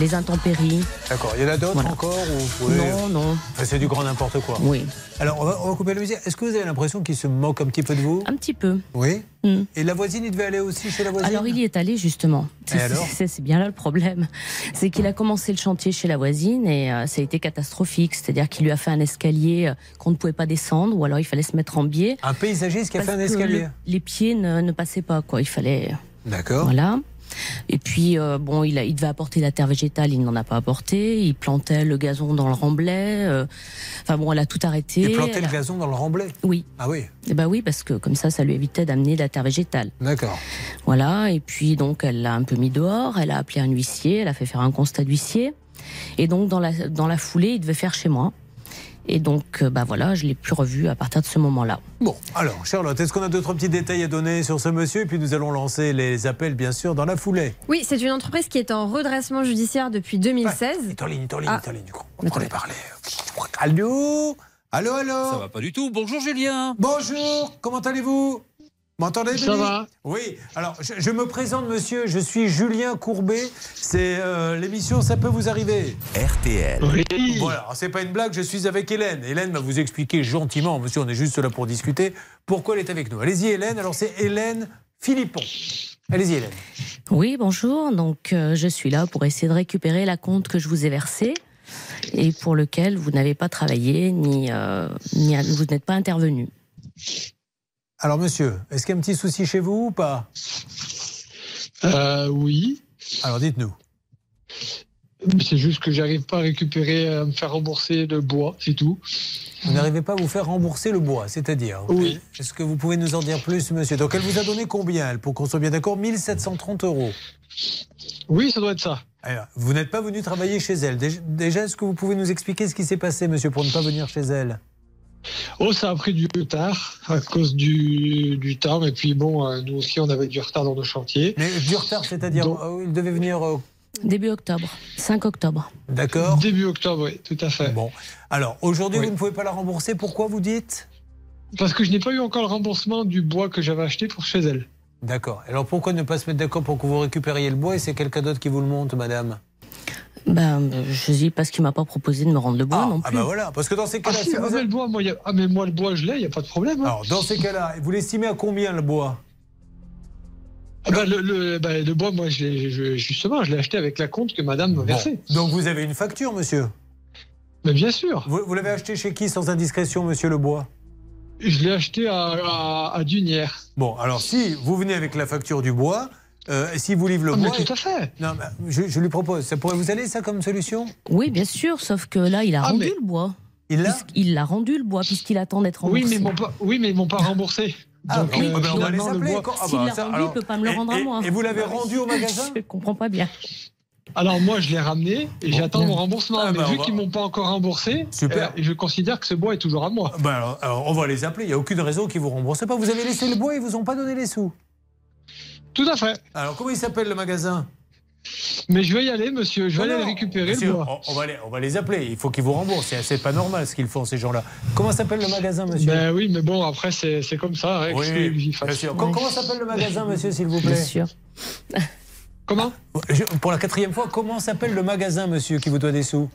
les intempéries. D'accord. Il y en a d'autres Voilà. encore pouvez- Non, non. Enfin, c'est du grand n'importe quoi. Oui. Alors, on va, on va couper la musique. Est-ce que vous avez l'impression qu'il se moque un petit peu de vous? Un petit peu. Oui. Mm. Et la voisine, il devait aller aussi chez la voisine? Alors il y est allé justement. C'est- alors? C'est c'est bien là le problème. C'est qu'il a commencé le chantier chez la voisine et euh, ça a été catastrophique. C'est-à-dire qu'il lui a fait un escalier euh, qu'on ne pouvait pas descendre ou alors il fallait se mettre en biais. Un paysagiste qui a fait un escalier le- les pieds ne, ne passaient pas quoi. Il fallait. D'accord. Voilà. Et puis, euh, bon, il, a, il devait apporter la terre végétale, il n'en a pas apporté. Il plantait le gazon dans le remblai. euh, Enfin bon, elle a tout arrêté. Il plantait Elle le a- gazon dans le remblai? Oui. Ah oui. Eh ben oui, parce que comme ça, ça lui évitait d'amener de la terre végétale. D'accord. Voilà, et puis donc elle l'a un peu mis dehors, elle a appelé un huissier, elle a fait faire un constat d'huissier. Et donc dans la, dans la foulée, il devait faire chez moi. Et donc, euh, bah voilà, je l'ai plus revu à partir de ce moment-là. Bon, alors, Charlotte, est-ce qu'on a d'autres petits détails à donner sur ce monsieur? Et puis nous allons lancer les appels, bien sûr, dans la foulée. Oui, c'est une entreprise qui est en redressement judiciaire depuis 2016. Il est en ligne, il est en ligne, Ah. est en ligne. On va les parler. Allô? Allô, allô? Ça va pas du tout. Bonjour Julien. Bonjour, comment allez-vous? M'entendez Ça va. Oui, alors je, je me présente monsieur, je suis Julien Courbet, c'est euh, l'émission Ça peut vous arriver. RTL. Voilà, alors, c'est pas une blague, je suis avec Hélène. Hélène va vous expliquer gentiment, monsieur, on est juste là pour discuter, pourquoi elle est avec nous? Allez-y Hélène, alors c'est Hélène Philippon. Allez-y Hélène. Oui, bonjour. Donc, euh, je suis là pour essayer de récupérer la compte que je vous ai versée et pour lequel vous n'avez pas travaillé ni, euh, ni vous n'êtes pas intervenu. Alors monsieur, est-ce qu'il y a un petit souci chez vous ou pas? Euh, oui. Alors dites-nous. C'est juste que j'arrive pas à récupérer, à me faire rembourser le bois, c'est tout. Vous n'arrivez pas à vous faire rembourser le bois, c'est-à-dire Oui. Est-ce que vous pouvez nous en dire plus, monsieur? Donc, elle vous a donné combien, elle, pour qu'on soit bien d'accord? 1730 euros. Oui, ça doit être ça. Alors, vous n'êtes pas venu travailler chez elle. Déjà, déjà, est-ce que vous pouvez nous expliquer ce qui s'est passé, monsieur, pour ne pas venir chez elle? Oh, ça a pris du retard à cause du, du temps. Et puis bon, euh, nous aussi, on avait du retard dans nos chantiers. Mais du retard, c'est-à-dire, euh, il devait venir. euh, Début octobre, 5 octobre. D'accord. Début octobre, oui, tout à fait. Bon. Alors, aujourd'hui, vous ne pouvez pas la rembourser. Pourquoi vous dites? Parce que je n'ai pas eu encore le remboursement du bois que j'avais acheté pour chez elle. D'accord. Alors, pourquoi ne pas se mettre d'accord pour que vous récupériez le bois et c'est quelqu'un d'autre qui vous le monte, madame? Ben, je dis parce qu'il m'a pas proposé de me rendre le bois non Ah, plus. bah voilà. Parce que dans ces Ah, cas-là, si, si ah, vous mais le bois, moi, y a- ah, mais moi, le bois, je l'ai, il n'y a pas de problème. hein. Alors, dans ces cas-là, vous l'estimez à combien le bois? Ah, bah, le, le- le bois, moi, je justement, je l'ai acheté avec la compte que madame m'a versée. Bon. Donc, vous avez une facture, monsieur? Mais bien sûr. Vous, vous l'avez acheté chez qui, sans indiscrétion, monsieur le bois? Je l'ai acheté à, à, à Dunière. Bon, alors si vous venez avec la facture du bois, euh, si vous livre le Ah, mais bois. tout à fait. Non, mais je, je lui propose. Ça pourrait vous aller, ça, comme solution? Oui, bien sûr, sauf que là, il a Ah, rendu mais- le bois. Il l'a? Il l'a rendu le bois puisqu'il attend d'être Oui, remboursé. mais pas, oui, mais ils m'ont pas remboursé. Ah, Donc, oui, euh, ah ben, on va les le appeler. ah S'il bah, l'a ça, rendu, alors- il peut pas me le et- rendre à moi. Et vous l'avez rendu au magasin? Je comprends pas bien. Alors moi, je l'ai ramené et j'attends mon remboursement. Ah, mais bah, vu va- qu'ils m'ont pas encore remboursé, Super. euh, je considère que ce bois est toujours à moi. Alors, alors, on va les appeler. Il n'y a aucune raison qu'ils vous remboursent pas. Vous avez laissé le bois et ils vous ont pas donné les sous. Tout à fait. Alors, comment il s'appelle le magasin? Mais je vais y aller, monsieur. Je vais Non, aller non, récupérer monsieur, le bois. on, on va les, on va les appeler. Il faut qu'ils vous remboursent. C'est- pas normal ce qu'ils font, ces gens-là. Comment s'appelle le magasin, monsieur? Ben oui, mais bon, après, c'est comme ça. hein, Oui, oui, bien sûr. Comment s'appelle le magasin, monsieur, s'il vous plaît? Bien sûr. Comment? Je- Pour la quatrième fois, comment s'appelle le magasin, monsieur, qui vous doit des sous?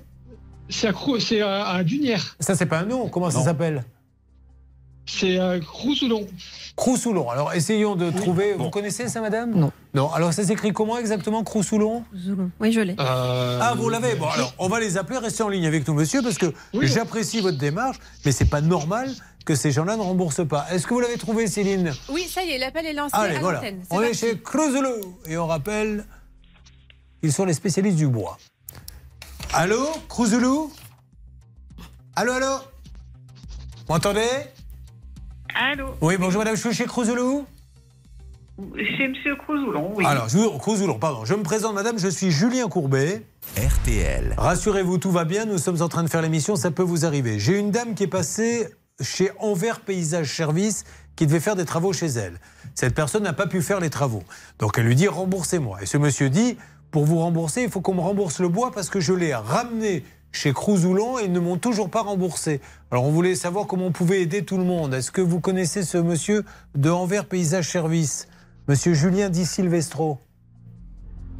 C'est à, à, à Dunière. Ça, c'est pas un nom. Comment ça s'appelle? C'est à Crousoulon. Crousoulon. Alors, essayons de trouver. Vous connaissez ça, madame Non. Non. Alors, ça s'écrit comment exactement, Crousoulon Oui, je l'ai. Ah, vous l'avez Bon, alors, on va les appeler. Restez en ligne avec nous, monsieur, parce que j'apprécie votre démarche, mais c'est pas normal que ces gens-là ne remboursent pas. Est-ce que vous l'avez trouvé, Céline Oui, ça y est, l'appel est lancé Allez, à voilà. On est chez Crousoulon. Et on rappelle, ils sont les spécialistes du bois. Allô, Crousoulou? Allô, allô? Vous m'entendez? Allô Oui, bonjour madame, je suis chez Crousoulou. Chez Monsieur Crousoulon, oui. Alors, je pardon. Je me présente, madame, je suis Julien Courbet. RTL. Rassurez-vous, tout va bien. Nous sommes en train de faire l'émission, ça peut vous arriver. J'ai une dame qui est passée chez Envers Paysage Service qui devait faire des travaux chez elle. Cette personne n'a pas pu faire les travaux. Donc elle lui dit remboursez-moi. Et ce monsieur dit pour vous rembourser, il faut qu'on me rembourse le bois parce que je l'ai ramené chez Crousoulon et ils ne m'ont toujours pas remboursé. Alors on voulait savoir comment on pouvait aider tout le monde. Est-ce que vous connaissez ce monsieur de Envers Paysage Service? Monsieur Julien Di Silvestro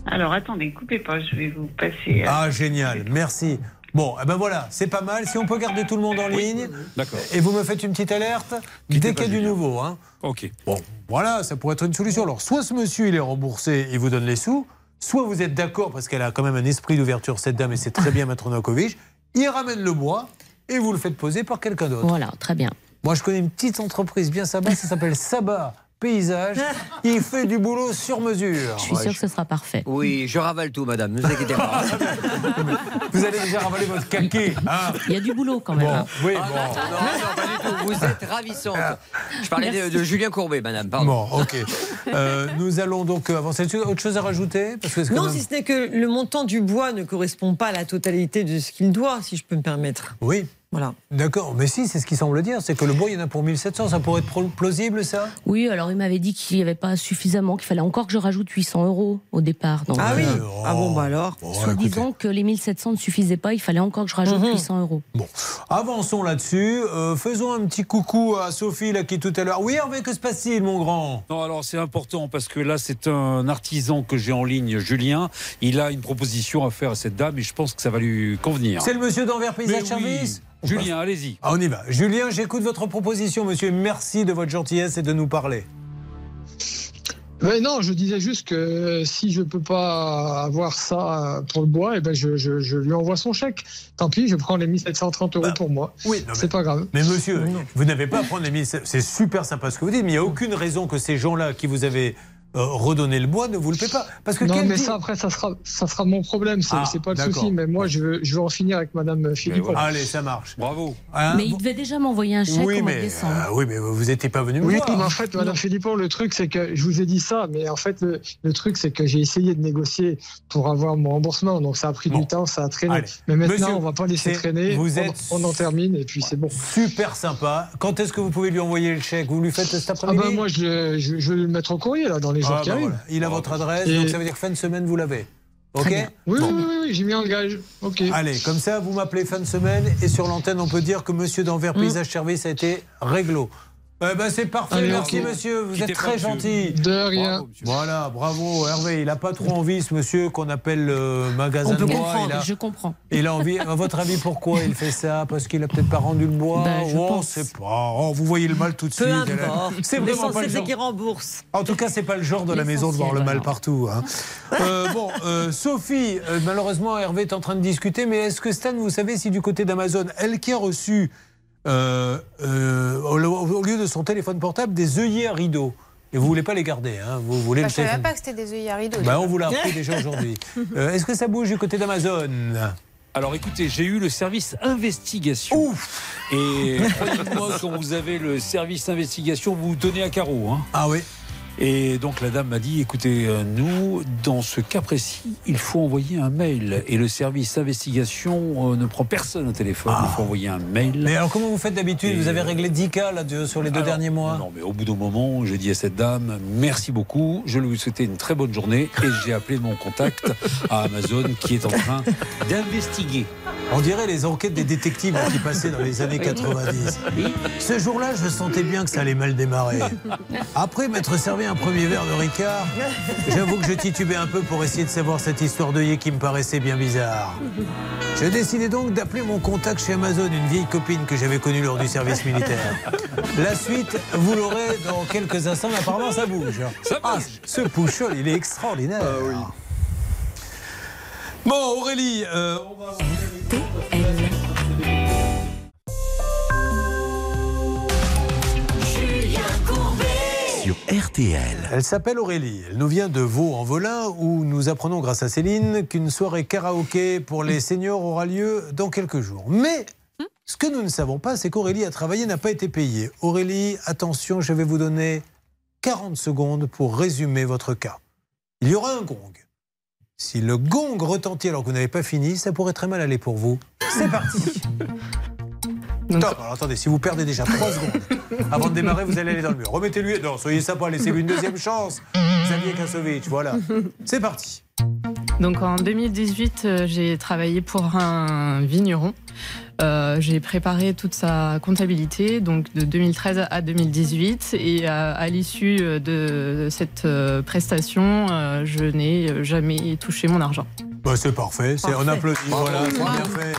Alors attendez, coupez pas, je vais vous passer. euh, Ah, génial, merci. Bon, eh ben voilà, c'est pas mal. Si on peut garder tout le monde en ligne. D'accord. Et vous me faites une petite alerte dès qu'il y a du nouveau. Hein. Ok. Bon, voilà, ça pourrait être une solution. Alors, soit ce monsieur, il est remboursé, il vous donne les sous, soit vous êtes d'accord, parce qu'elle a quand même un esprit d'ouverture, cette dame, et c'est très bien, Maître Novakovic, il ramène le bois et vous le faites poser par quelqu'un d'autre. Voilà, très bien. Moi, je connais une petite entreprise bien sympa, ça s'appelle Sabat Paysage. Il fait du boulot sur mesure. Je suis sûr que ce sera parfait. Oui, je ravale tout, madame, ne vous inquiétez pas. Vous allez déjà ravaler votre caquet. hein Il y a du boulot quand même. Bon, hein. oui, Ah, bon. non, non, non, pas du tout. Vous êtes ravissante. Je parlais de, de Julien Courbet, madame. Pardon. Bon, ok. Euh, nous allons donc avancer dessus. Autre chose à rajouter? Parce que Non, même- si ce n'est que le montant du bois ne correspond pas à la totalité de ce qu'il doit, si je peux me permettre. Oui. Voilà. D'accord, mais si, c'est ce qu'il semble dire, c'est que le bois, il y en a pour 1700, ça pourrait être plausible, ça? Oui, alors il m'avait dit qu'il n'y avait pas suffisamment, qu'il fallait encore que je rajoute 800 euros au départ. Donc, Ah oui euh, Ah bon, bah alors Soit disant que les 1700 ne suffisaient pas, il fallait encore que je rajoute 800 euros. Bon, avançons là-dessus. Euh, faisons un petit coucou à Sophie, là, qui tout à l'heure. Oui, Hervé, que se passe-t-il, mon grand? Non, alors c'est important parce que là, c'est un artisan que j'ai en ligne, Julien. Il a une proposition à faire à cette dame et je pense que ça va lui convenir. C'est le monsieur d'Envers Paysage oui. Service Julien, allez-y. Ah, on y va. Julien, j'écoute votre proposition, monsieur. Merci de votre gentillesse et de nous parler. Mais non, je disais juste que si je peux pas avoir ça pour le bois, eh ben je, je- je lui envoie son chèque. Tant pis, je prends les 1730 euros pour moi. Bah, Oui, c'est pas grave. Mais monsieur, vous n'avez pas à prendre les 1000. C'est super sympa ce que vous dites, mais il n'y a aucune raison que ces gens-là qui vous avaient euh, redonner le bois, ne vous le paie pas. Parce que non, mais ça, après, ça sera, ça sera mon problème. C'est Ah, c'est pas le souci. Mais moi, je veux, je veux en finir avec Madame Philippe. Allez, ça marche. Bravo. Hein, Mais il devait déjà m'envoyer un chèque oui, de mais, décembre. euh, oui, mais vous n'étiez pas venu me Oui, voir. mais en fait, Madame Philippon, le truc, c'est que je vous ai dit ça, mais en fait, le, le truc, c'est que j'ai essayé de négocier pour avoir mon remboursement. Donc, ça a pris du temps, ça a traîné. Allez. Mais maintenant, Monsieur, on va pas laisser traîner. vous on, êtes- on en termine et puis c'est bon. Super sympa. Quand est-ce que vous pouvez lui envoyer le chèque? Vous lui faites cet Ah après-midi? ben, moi, je, je, je vais le mettre au courrier, là, dans les jours Ah, qui bah arrivent. voilà. Il a votre adresse, Et- donc ça veut dire que fin de semaine, vous l'avez. Ok Oui, Bon. oui, oui, oui, j'ai mis en gage. Ok. Allez, comme ça, vous m'appelez fin de semaine et sur l'antenne, on peut dire que monsieur d'Anvers Paysage Service a été réglo. Eh ben, c'est parfait, Allez, merci monsieur, vous Quittez êtes très monsieur. gentil. De rien. Voilà, bravo Hervé, il n'a pas trop envie ce monsieur qu'on appelle le magasin On peut de bois. comprendre, il a, je comprends. il a envie, à votre avis, pourquoi il fait ça? Parce qu'il a peut-être pas rendu le bois? Ben, je Oh, pense. c'est pas. Oh, vous voyez le mal tout de Peu suite. importe. C'est vraiment pas le c'est genre. qu'il rembourse. En tout cas, c'est pas le genre de la maison de voir le mal partout. hein. Euh, bon, euh, Sophie, euh, malheureusement, Hervé est en train de discuter, mais est-ce que Stan, vous savez si du côté d'Amazon, elle qui a reçu, euh, euh, au, au lieu de son téléphone portable, des œillets à rideaux, et vous voulez pas les garder, hein, vous voulez Bah, le je savais téléphone. pas que c'était des œillets à rideaux. Bah, on vous l'a appris déjà aujourd'hui. Euh, est-ce que ça bouge du côté d'Amazon? Alors écoutez, j'ai eu le service investigation. Et croyez-moi, quand vous avez le service investigation, vous vous tenez à carreau. hein. Ah oui Et donc la dame m'a dit, écoutez, euh, nous, dans ce cas précis, il faut envoyer un mail. Et le service investigation euh, ne prend personne au téléphone, il faut envoyer un mail. Mais alors, comment vous faites d'habitude? Vous avez réglé 10 cas là, de- sur les deux Alors, derniers mois? Non, mais au bout d'un moment, j'ai dit à cette dame, merci beaucoup, je lui souhaitais une très bonne journée et j'ai appelé mon contact à Amazon qui est en train d'investiguer. On dirait les enquêtes des détectives qui passaient dans les années 90. Ce jour-là, je sentais bien que ça allait mal démarrer. Après m'être servi un premier verre de Ricard, j'avoue que je titubais un peu pour essayer de savoir cette histoire d'œillet qui me paraissait bien bizarre. J'ai décidé donc d'appeler mon contact chez Amazon, une vieille copine que j'avais connue lors du service militaire. La suite, vous l'aurez dans quelques instants, mais apparemment ça bouge. Ah, ce pouchol, il est extraordinaire. Bon, Aurélie, euh, on va... RTL. Elle s'appelle Aurélie. Elle nous vient de Vaux-en-Velin où nous apprenons grâce à Céline qu'une soirée karaoké pour les seniors aura lieu dans quelques jours. Mais ce que nous ne savons pas, c'est qu'Aurélie a travaillé, n'a pas été payée. Aurélie, attention, je vais vous donner 40 secondes pour résumer votre cas. Il y aura un gong. Si le gong retentit alors que vous n'avez pas fini, ça pourrait très mal aller pour vous. C'est parti. Top. Alors attendez, si vous perdez déjà 3 secondes avant de démarrer, vous allez aller dans le mur. Remettez-lui. Non, soyez sympa, laissez-lui une deuxième chance. Xavier Kasovic, voilà. C'est parti. Donc en 2018, euh, j'ai travaillé pour un vigneron. Euh, j'ai préparé toute sa comptabilité, donc de 2013 à 2018. Et à, à l'issue de cette euh, prestation, euh, je n'ai jamais touché mon argent. Bah, c'est parfait. C'est, on Parfait. applaudit. Voilà, c'est bien fait.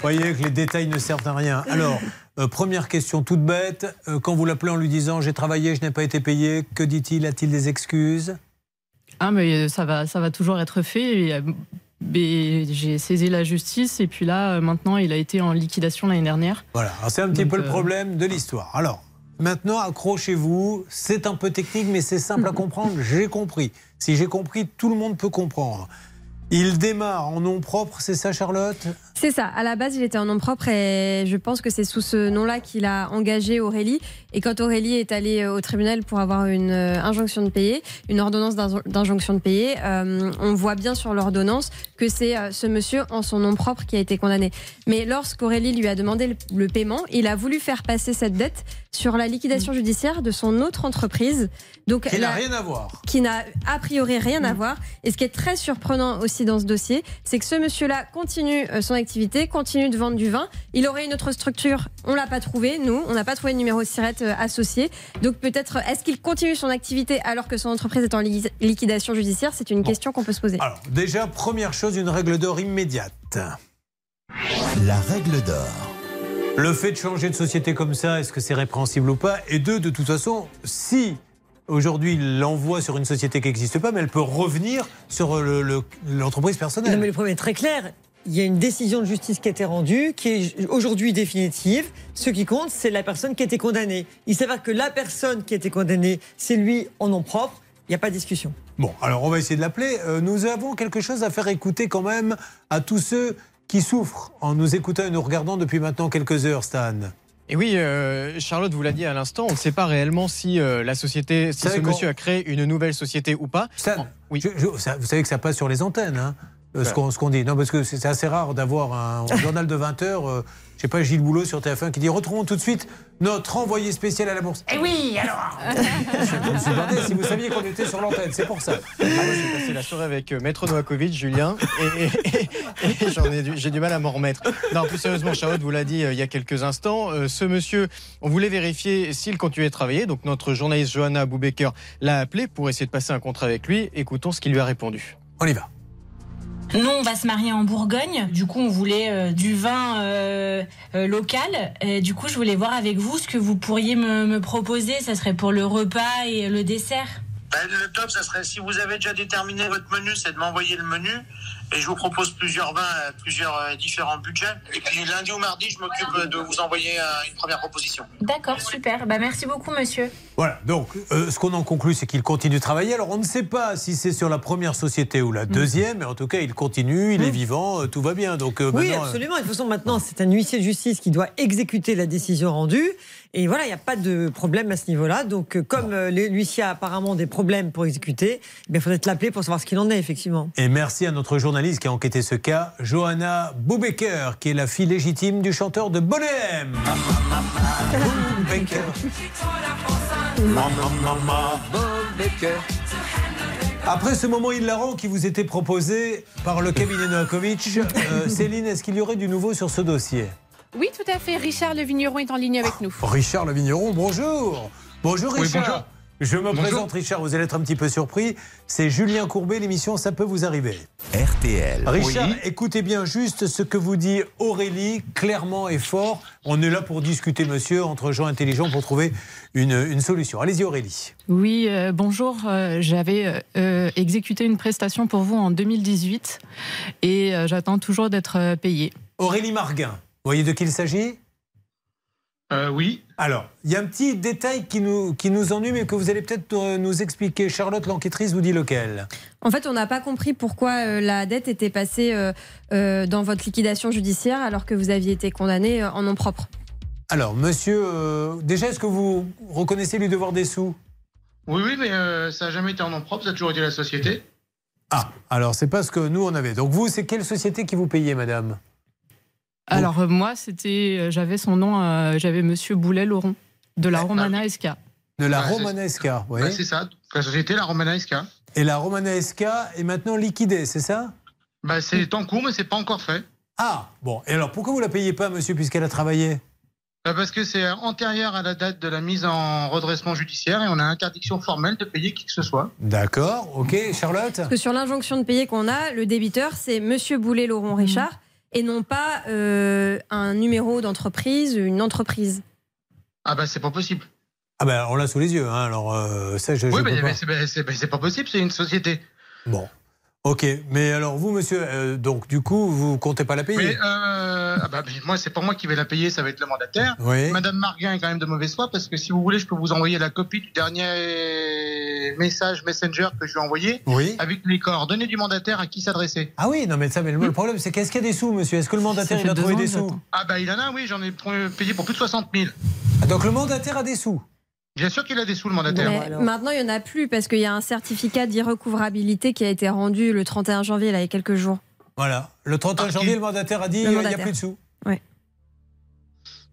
Vous voyez que les détails ne servent à rien. Alors, euh, première question toute bête. Euh, quand vous l'appelez en lui disant j'ai travaillé, je n'ai pas été payé, que dit-il A-t-il des excuses? Ah, mais ça va, ça va toujours être fait. Euh, j'ai saisi la justice et puis là, euh, maintenant, il a été en liquidation l'année dernière. Voilà, c'est un petit Donc, peu le euh, problème de l'histoire. Alors, maintenant, accrochez-vous. C'est un peu technique, mais c'est simple à comprendre. J'ai compris. Si j'ai compris, tout le monde peut comprendre. Il démarre en nom propre, c'est ça, Charlotte? C'est ça. À la base, il était en nom propre et je pense que c'est sous ce nom-là qu'il a engagé Aurélie. Et quand Aurélie est allée euh, au tribunal pour avoir une euh, injonction de payer, une ordonnance d'injon- d'injonction de payer, euh, on voit bien sur l'ordonnance que c'est ce monsieur en son nom propre qui a été condamné. Mais lorsqu'Aurélie lui a demandé le, le paiement, il a voulu faire passer cette dette sur la liquidation judiciaire de son autre entreprise. Donc, Qui n'a rien à voir. qui n'a a priori rien à voir. Et ce qui est très surprenant aussi dans ce dossier, c'est que ce monsieur-là continue son activité, continue de vendre du vin. Il aurait une autre structure, on l'a pas trouvé, nous, on n'a pas trouvé de numéro de SIRET euh, associé. Donc peut-être, est-ce qu'il continue son activité alors que son entreprise est en li- liquidation judiciaire? C'est une question qu'on peut se poser. Alors, déjà, première chose, une règle d'or immédiate. La règle d'or. Le fait de changer de société comme ça, est-ce que c'est répréhensible ou pas? Et deux, de toute façon, si aujourd'hui il l'envoie sur une société qui n'existe pas, mais elle peut revenir sur le- le- l'entreprise personnelle. Non, mais le problème est très clair. Il y a une décision de justice qui a été rendue, qui est aujourd'hui définitive. Ce qui compte, c'est la personne qui a été condamnée. Il s'avère que la personne qui a été condamnée, c'est lui en nom propre. Il n'y a pas de discussion. Bon, alors on va essayer de l'appeler. Euh, nous avons quelque chose à faire écouter quand même à tous ceux qui souffrent en nous écoutant et nous regardant depuis maintenant quelques heures, Stan. Et oui, euh, Charlotte vous l'a dit à l'instant, on ne sait pas réellement si euh, la société, si ce qu'on- monsieur a créé une nouvelle société ou pas. Stan, je- je- ça- vous savez que ça passe sur les antennes, hein, euh, ce qu'on ce qu'on dit. Non, parce que c'est c'est assez rare d'avoir un, un journal de 20 heures, euh, je sais pas, Gilles Boulot sur TF1 qui dit Retrouvons tout de suite notre envoyé spécial à la bourse. Eh oui, alors Je me suis demandé si vous saviez qu'on était sur l'antenne, c'est pour ça. Ah, moi, j'ai passé la soirée avec euh, Maître Novakovic, Julien, et, et- et- et j'en ai, du- j'ai du mal à m'en remettre. Non, plus sérieusement, Charlotte vous l'a dit euh, il y a quelques instants, euh, ce monsieur, on voulait vérifier s'il continuait de travailler, donc notre journaliste Johanna Boubaker l'a appelé pour essayer de passer un contrat avec lui. Écoutons ce qu'il lui a répondu. On y va. Nous, on va se marier en Bourgogne. Du coup, on voulait euh, du vin euh, euh, local. Du coup, je voulais voir avec vous ce que vous pourriez me, me proposer. Ça serait pour le repas et le dessert. Ben, le top, ça serait si vous avez déjà déterminé votre menu, c'est de m'envoyer le menu. Et je vous propose plusieurs vins, euh, plusieurs euh, différents budgets. Et puis lundi ou mardi, je m'occupe de vous envoyer euh, une première proposition. D'accord, super. Bah, merci beaucoup, monsieur. Voilà, donc euh, ce qu'on en conclut, c'est qu'il continue de travailler. Alors on ne sait pas si c'est sur la première société ou la deuxième, mais en tout cas, il continue, il est vivant, euh, tout va bien. Donc, euh, Oui, absolument. De toute façon, maintenant, c'est un huissier de justice qui doit exécuter la décision rendue. Et voilà, il n'y a pas de problème à ce niveau-là. Donc, euh, comme euh, l'huissier a apparemment des problèmes pour exécuter, eh il faudrait l'appeler pour savoir ce qu'il en est, effectivement. Et merci à notre journaliste qui a enquêté ce cas, Johanna Boubaker, qui est la fille légitime du chanteur de. Boubaker. Après ce moment hilarant qui vous était proposé par le cabinet Novakovic, euh, Céline, est-ce qu'il y aurait du nouveau sur ce dossier? Oui, tout à fait. Richard Le Vigneron est en ligne avec nous. Richard Le Vigneron, bonjour. Bonjour Oui, Richard. bonjour. Je me Bonjour. présente Richard, vous allez être un petit peu surpris. C'est Julien Courbet, l'émission Ça peut vous arriver. RTL. Richard, écoutez bien juste ce que vous dit Aurélie, clairement et fort. On est là pour discuter, monsieur, entre gens intelligents pour trouver une, une solution. Allez-y Aurélie. Oui, euh, bonjour. Euh, J'avais euh, exécuté une prestation pour vous en 2018 et euh, j'attends toujours d'être euh, payée. Aurélie Marguin, voyez de qui il s'agit? Oui. Alors, il y a un petit détail qui nous, qui nous ennuie, mais que vous allez peut-être euh, nous expliquer. Charlotte, l'enquêtrice, vous dit lequel? En fait, on n'a pas compris pourquoi euh, la dette était passée euh, euh, dans votre liquidation judiciaire alors que vous aviez été condamné euh, en nom propre. Alors, monsieur, euh, déjà, est-ce que vous reconnaissez lui devoir des sous? Oui, oui, mais euh, ça n'a jamais été en nom propre, ça a toujours été la société. Ah, alors c'est pas ce que nous on avait. Donc vous, c'est quelle société qui vous payait, madame? Alors euh, moi, c'était, euh, j'avais son nom, euh, j'avais Monsieur Boulet Laurent de la Romana SK. De la c'est- Romanesca, oui. C'est ça, la société, la Romanaesca. Et la Romanesca est maintenant liquidée, c'est ça? Bah, c'est en cours, mais c'est pas encore fait. Ah, bon. Et alors pourquoi vous la payez pas, monsieur, puisqu'elle a travaillé? Bah, Parce que c'est antérieur à la date de la mise en redressement judiciaire et on a interdiction formelle de payer qui que ce soit. D'accord, ok. Charlotte? Parce que sur l'injonction de payer qu'on a, le débiteur, c'est Monsieur Boulet Laurent Richard et non pas euh, un numéro d'entreprise, une entreprise. Ah bah c'est pas possible. Ah ben on l'a sous les yeux, hein, alors euh, ça je, oui, c'est mais c'est pas possible, c'est une société. Bon. Ok, mais alors vous, monsieur, euh, donc du coup, vous comptez pas la payer Mais euh, ah bah, moi, c'est pas moi qui vais la payer, ça va être le mandataire. Oui. Madame Marguin est quand même de mauvaise foi parce que si vous voulez, je peux vous envoyer la copie du dernier message Messenger que je lui ai envoyé Oui. avec les coordonnées du mandataire à qui s'adresser. Ah oui, non mais ça, mais le, le problème c'est qu'est-ce qu'il y a des sous, monsieur? Est-ce que le mandataire il a trouvé des sous? Ah bah il en a, oui, j'en ai payé pour plus de 60 000. Ah, Donc le mandataire a des sous Bien sûr qu'il a des sous, le mandataire. Mais maintenant, il n'y en a plus parce qu'il y a un certificat d'irrecouvrabilité qui a été rendu le 31 janvier, là, il y a quelques jours. Voilà. Le 31 janvier, le mandataire a dit euh, il n'y a plus de sous.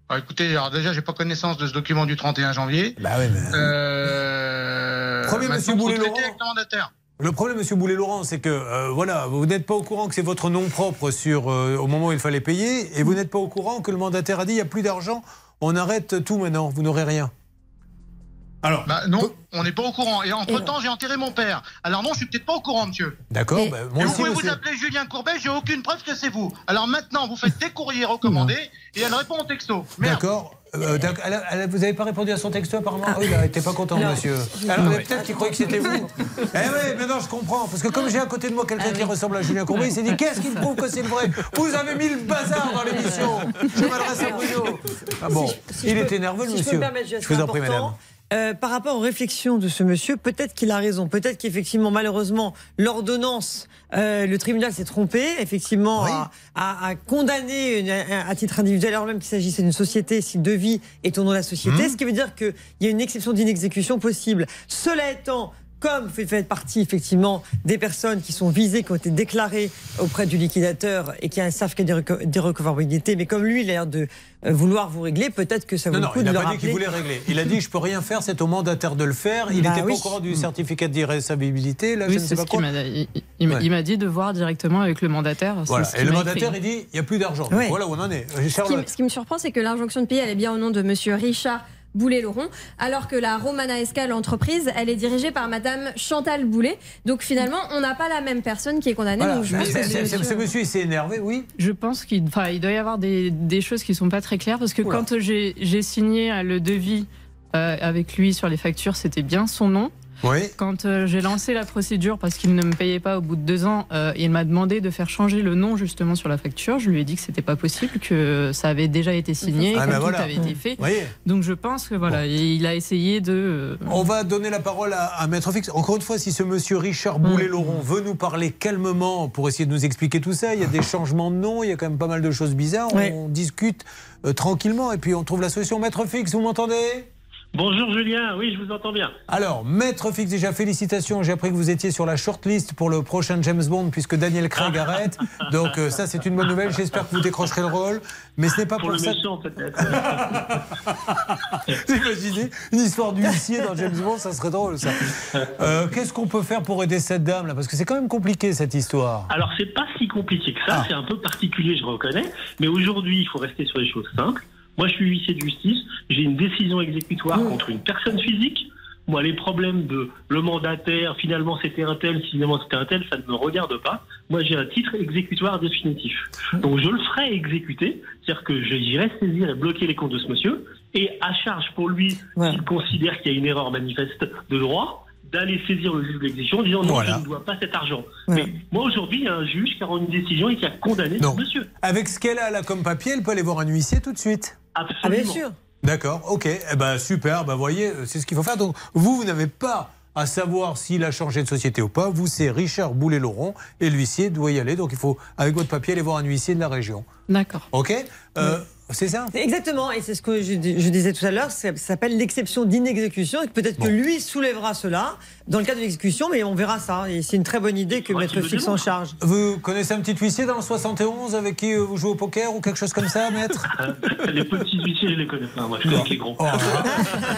Ah, écoutez, alors déjà, j'ai pas connaissance de ce document du 31 janvier. Bah oui, mais... Euh... Premier, monsieur Boulet-Laurent. le mandataire. Le problème, Monsieur Boulet-Laurent, c'est que euh, voilà, vous n'êtes pas au courant que c'est votre nom propre sur euh, au moment où il fallait payer, et vous n'êtes pas au courant que le mandataire a dit il n'y a plus d'argent, on arrête tout maintenant, vous n'aurez rien. Alors, Bah non, on n'est pas au courant. Et entre-temps, j'ai enterré mon père. Alors non, je suis peut-être pas au courant, monsieur. d'accord, bah, moi Et vous aussi, pouvez vous monsieur. appeler Julien Courbet, j'ai aucune preuve que c'est vous. Alors maintenant, vous faites des courriers recommandés et elle répond au texto. D'accord. Euh, d'ac- elle a- elle a- vous n'avez pas répondu à son texto apparemment Ah oui, il n'était pas content, Non. monsieur. Alors peut-être qu'il croyait que c'était vous. eh oui, mais non, je comprends. Parce que comme j'ai à côté de moi quelqu'un qui ressemble à Julien Courbet, il s'est dit qu'est-ce qui me prouve que c'est le vrai? Vous avez mis le bazar dans l'émission. Je m'adresse à Bruno. Ah bon, Si je- si il je était peux- nerveux, le si monsieur. Je vous en prie, madame. Euh, par rapport aux réflexions de ce monsieur, peut-être qu'il a raison. Peut-être qu'effectivement, malheureusement, l'ordonnance, euh, le tribunal s'est trompé, effectivement, à, à- à condamner une- à titre individuel, alors même qu'il s'agissait d'une société, si le devis est au nom de la société, Mhm. ce qui veut dire qu'il y a une exception d'inexécution possible. Cela étant, comme fait, fait partie effectivement des personnes qui sont visées, qui ont été déclarées auprès du liquidateur et qui a un certificat d'irreco- d'irrecevabilité, mais comme lui, il a l'air de euh, vouloir vous régler, peut-être que ça vaut Non, le non, coup il de n'a le pas dit rappeler. qu'il voulait régler. Il a dit je peux rien faire, c'est au mandataire de le faire. Il Bah n'était oui. pas au courant du certificat d'irrécevabilité. Là, Oui, je ne sais c'est pas ce qu'il quoi. m'a il, il m'a- Ouais. il m'a dit de voir directement avec le mandataire. Voilà. Et qu'il le m'a mandataire, écrit. il dit il n'y a plus d'argent. Ouais. Voilà où on en est. Ce qui, ce qui me surprend, c'est que l'injonction de payer, elle est bien au nom de Monsieur Richard Boulet-Lauron, alors que la Romana Escale entreprise, elle est dirigée par Madame Chantal Boulet. Donc finalement, on n'a pas la même personne qui est condamnée. Voilà. Donc je pense C'est- que c'est- monsieur- Ce monsieur, il s'est énervé, oui. Je pense qu'il enfin, il doit y avoir des, des choses qui sont pas très claires parce que Oula. quand j'ai signé le devis euh, avec lui sur les factures, c'était bien son nom. Oui. Quand euh, j'ai lancé la procédure parce qu'il ne me payait pas au bout de deux ans, euh, il m'a demandé de faire changer le nom justement sur la facture. Je lui ai dit que c'était pas possible, que ça avait déjà été signé, Ah que ben tout voilà. avait été fait. Voyez. Donc je pense que voilà, il a essayé de. euh, On va donner la parole à, à Maître Fix. Encore une fois, si ce monsieur Richard Boulet-Laurent veut nous parler calmement pour essayer de nous expliquer tout ça, il y a des changements de nom, il y a quand même pas mal de choses bizarres. On discute euh, tranquillement et puis on trouve la solution. Maître Fix, vous m'entendez? Bonjour Julien, oui, je vous entends bien. Alors, Maître Fix, déjà félicitations. J'ai appris que vous étiez sur la shortlist pour le prochain James Bond puisque Daniel Craig arrête. Donc, euh, ça, c'est une bonne nouvelle. J'espère que vous décrocherez le rôle. Mais ce n'est pas Pour pour, ça. méchant imaginez une histoire d'huissier dans James Bond, ça serait drôle ça. Euh, Qu'est-ce qu'on peut faire pour aider cette dame là Parce que c'est quand même compliqué cette histoire. Alors c'est pas si compliqué que ça, c'est un peu particulier, je reconnais, mais aujourd'hui il faut rester sur les choses simples. Moi je suis huissier de justice, j'ai une décision exécutoire contre une personne physique. Moi les problèmes de le mandataire, finalement c'était un tel, finalement c'était un tel, ça ne me regarde pas. Moi j'ai un titre exécutoire définitif. Donc je le ferai exécuter, c'est-à-dire que j'irai saisir et bloquer les comptes de ce monsieur, et à charge pour lui, s'il considère qu'il y a une erreur manifeste de droit, d'aller saisir le juge de l'exécution en disant non, Voilà. je ne dois pas cet argent. Mais moi aujourd'hui, il y a un juge qui a rendu une décision et qui a condamné Non. ce monsieur. Avec ce qu'elle a là comme papier, elle peut aller voir un huissier tout de suite. Absolument. Ah, bien sûr. D'accord, ok. Eh ben super, ben voyez, c'est ce qu'il faut faire. Donc vous, vous n'avez pas à savoir s'il a changé de société ou pas. Vous, c'est Richard Boulet-Laurent et l'huissier doit y aller. Donc il faut, avec votre papier, aller voir un huissier de la région. D'accord. Ok Euh, C'est ça Exactement, et c'est ce que je, je disais tout à l'heure, ça, ça s'appelle l'exception d'inexécution, et peut-être que lui soulèvera cela dans le cadre de l'exécution, mais on verra ça, et c'est une très bonne idée que Maître Fix en charge. Vous connaissez un petit huissier dans le 71 avec qui euh, vous jouez au poker ou quelque chose comme ça, maître les petits huissiers, je les connais pas. Moi, je connais que les gros. Oh,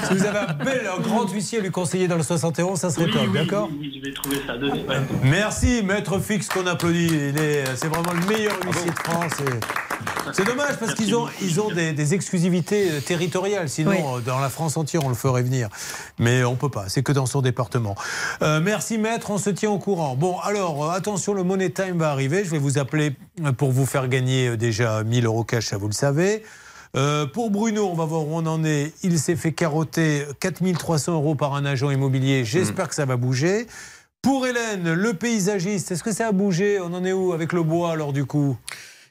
Si vous avez un bel, un grand huissier à lui conseiller dans le 71, ça serait Oui, top, oui, d'accord oui, oui, je vais trouver ça. Donnez, ouais. Merci, maître Fix, qu'on applaudit. Il est- C'est vraiment le meilleur huissier de France. et C'est dommage parce qu'ils ont, ils ont des, des exclusivités euh, territoriales. Sinon, Oui. euh, dans la France entière, on le ferait venir. Mais on peut pas. C'est que dans son département. Euh, merci, maître. On se tient au courant. Bon, alors, attention, le Money Time va arriver. Je vais vous appeler pour vous faire gagner déjà 1000 euros cash, ça vous le savez. Euh, pour Bruno, on va voir où on en est. Il s'est fait carotter 4300 euros par un agent immobilier. J'espère que ça va bouger. Pour Hélène, le paysagiste, est-ce que ça a bougé? On en est où avec le bois alors du coup?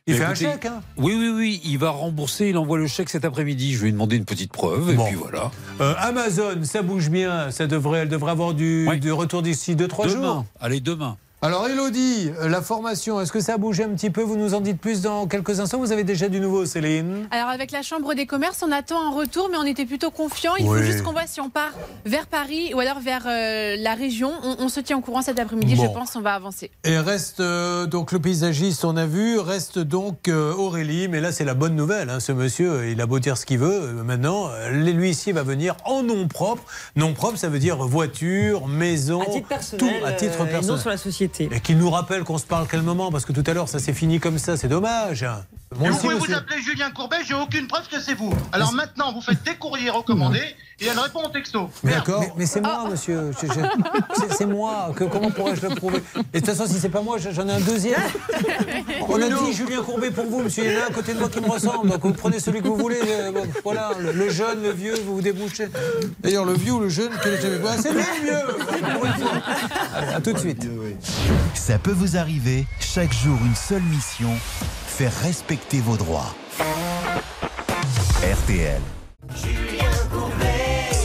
Il Mais fait écoutez, un chèque, hein Oui, oui, oui. Il va rembourser. Il envoie le chèque cet après-midi. Je vais lui demander une petite preuve. Et puis voilà. Euh, Amazon, ça bouge bien. Ça devrait, elle devrait avoir du, du retour d'ici 2-3 Demain. jours. Allez, demain. Alors Elodie, euh, la formation, est-ce que ça a bougé un petit peu? Vous nous en dites plus dans quelques instants? Vous avez déjà du nouveau, Céline? Alors avec la Chambre des commerces, on attend un retour, mais on était plutôt confiants. Il Oui. faut juste qu'on voit si on part vers Paris ou alors vers euh, la région. On, on se tient au courant cet après-midi, Bon. je pense, on va avancer. Et reste euh, donc le paysagiste, on a vu, reste donc euh, Aurélie, mais là c'est la bonne nouvelle, hein, ce monsieur, il a beau dire ce qu'il veut, maintenant l'huissier va venir en nom propre, nom propre ça veut dire voiture, maison, À titre personnel, tout à titre euh, personnel. non sur la société. Et qu'il nous rappelle qu'on se parle quel moment, parce que tout à l'heure ça s'est fini comme ça, c'est dommage. Vous pouvez vous monsieur. appeler Julien Courbet, j'ai aucune preuve que c'est vous. Alors maintenant, vous faites des courriers recommandés et elle répond au texto. Mais d'accord, mais, mais c'est moi, monsieur. Je- je- c'est- moi. Que, comment pourrais-je le prouver? Et de toute façon, si c'est pas moi, j'en ai un deuxième. On a dit Julien Courbet pour vous, monsieur. Il y en a un à côté de moi qui me ressemble. Donc vous prenez celui que vous voulez. Euh, bon, Voilà, le, le jeune, le vieux, vous vous débouchez. D'ailleurs, le vieux ou le jeune, quel est Ah, C'est lui le vieux. Allez, à tout de suite. Ça peut vous arriver, chaque jour une seule mission, faire respecter vos droits. RTL.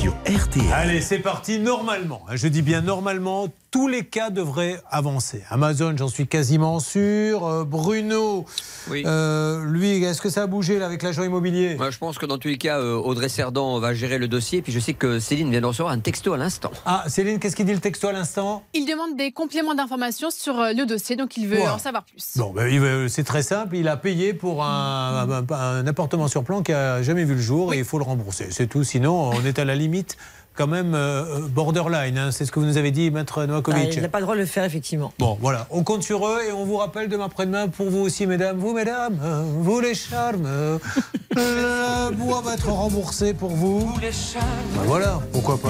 Sur RTL. Allez, c'est parti. Normalement, hein, je dis bien normalement, tous les cas devraient avancer. Amazon, j'en suis quasiment sûr. Euh, Bruno, euh, lui, est-ce que ça a bougé là, avec l'agent immobilier? Moi, je pense que dans tous les cas, euh, Audrey Cerdan va gérer le dossier. Puis je sais que Céline vient de recevoir un texto à l'instant. Ah, Céline, qu'est-ce qu'il dit le texto à l'instant? Il demande des compléments d'informations sur le dossier, donc il veut Ouais. en savoir plus. Bon, ben, c'est très simple. Il a payé pour un, un- un appartement sur plan qui a jamais vu le jour et il faut le rembourser. C'est tout. Sinon, on est à la limite, quand même, euh, borderline. hein. C'est ce que vous nous avez dit, Maître Ah, Novakovic. il n'a pas le droit de le faire, effectivement. Bon, voilà, on compte sur eux et on vous rappelle demain après-demain pour vous aussi, mesdames. Vous, mesdames, euh, vous les charmes. euh, Le bois va être remboursé pour vous. Ben voilà, pourquoi pas.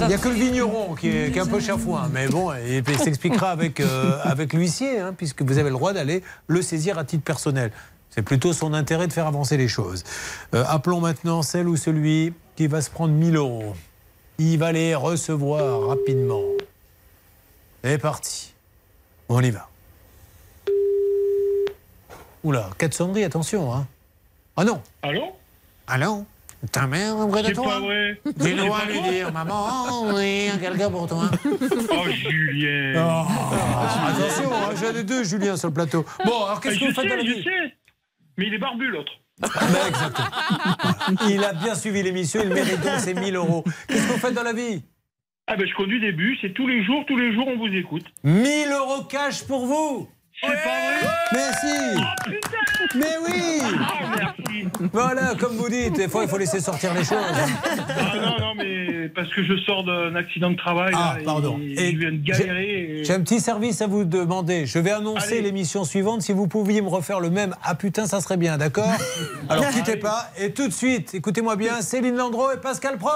Il n'y a que le vigneron qui est, qui est un peu chafouin, mais bon, il il s'expliquera avec, euh, avec l'huissier, hein, puisque vous avez le droit d'aller le saisir à titre personnel. C'est plutôt son intérêt de faire avancer les choses. Euh, appelons maintenant celle ou celui qui va se prendre 1000 euros. Il va les recevoir rapidement. C'est parti. On y va. Oula, quatre sonneries, attention. Hein. Ah non. Allô? Allô? Ta mère de toi pas vrai. Dis-nous C'est à pas lui toi dire, maman, oui, quelqu'un pour toi. Oh, Julien. Oh, attention, hein, j'en ai deux Julien sur le plateau. Bon, alors qu'est-ce Ah, que vous faites dans la sais, vie? sais. Mais il est barbu, l'autre. Ben, exactement. Il a bien suivi l'émission, il mérite donc ses 1000 euros. Qu'est-ce que vous faites dans la vie? Ah ben, je conduis des bus et tous les jours, tous les jours, on vous écoute. 1000 euros cash pour vous C'est pas vrai Mais si Mais oui Voilà, comme vous dites, des fois il faut laisser sortir les choses. Ah non, non, mais parce que je sors d'un accident de travail. Ah, là, et- pardon. Et, je viens de galérer. et- J'ai un petit service à vous demander. Je vais annoncer l'émission suivante. Si vous pouviez me refaire le même, ah putain, ça serait bien, d'accord Alors quittez pas. Et tout de suite, écoutez-moi bien, Céline Landreau et Pascal Pro.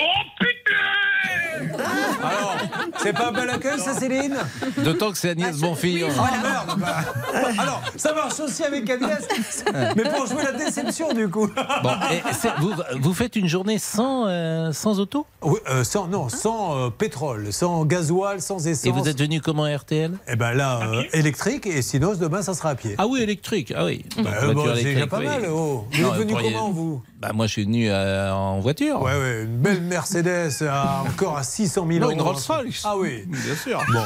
Oh putain Alors, c'est pas un bel accueil, ça, Céline? D'autant que c'est Agnès Bonfillon. Ah merde bah. Alors, ça marche aussi avec Agnès, mais pour jouer la déception, du coup. Bon, et vous, vous faites une journée sans, euh, sans auto? Oui, euh, sans, non, sans euh, pétrole, sans gasoil, sans essence. Et vous êtes venu comment RTL Eh ben là, euh, électrique, et sinon, demain, ça sera à pied. Ah oui, électrique. Ah oui. Bah, Voiture bon, c'est déjà électrique, pas oui. mal. Oh. Vous Non, êtes venu pourriez- comment, vous? Bah, Moi, je suis venu euh, en voiture. Ouais, ouais, une belle Mercedes, à- encore à 600 000 Non, euros. une Rolls-Royce. Ah oui. Bien sûr. Bon,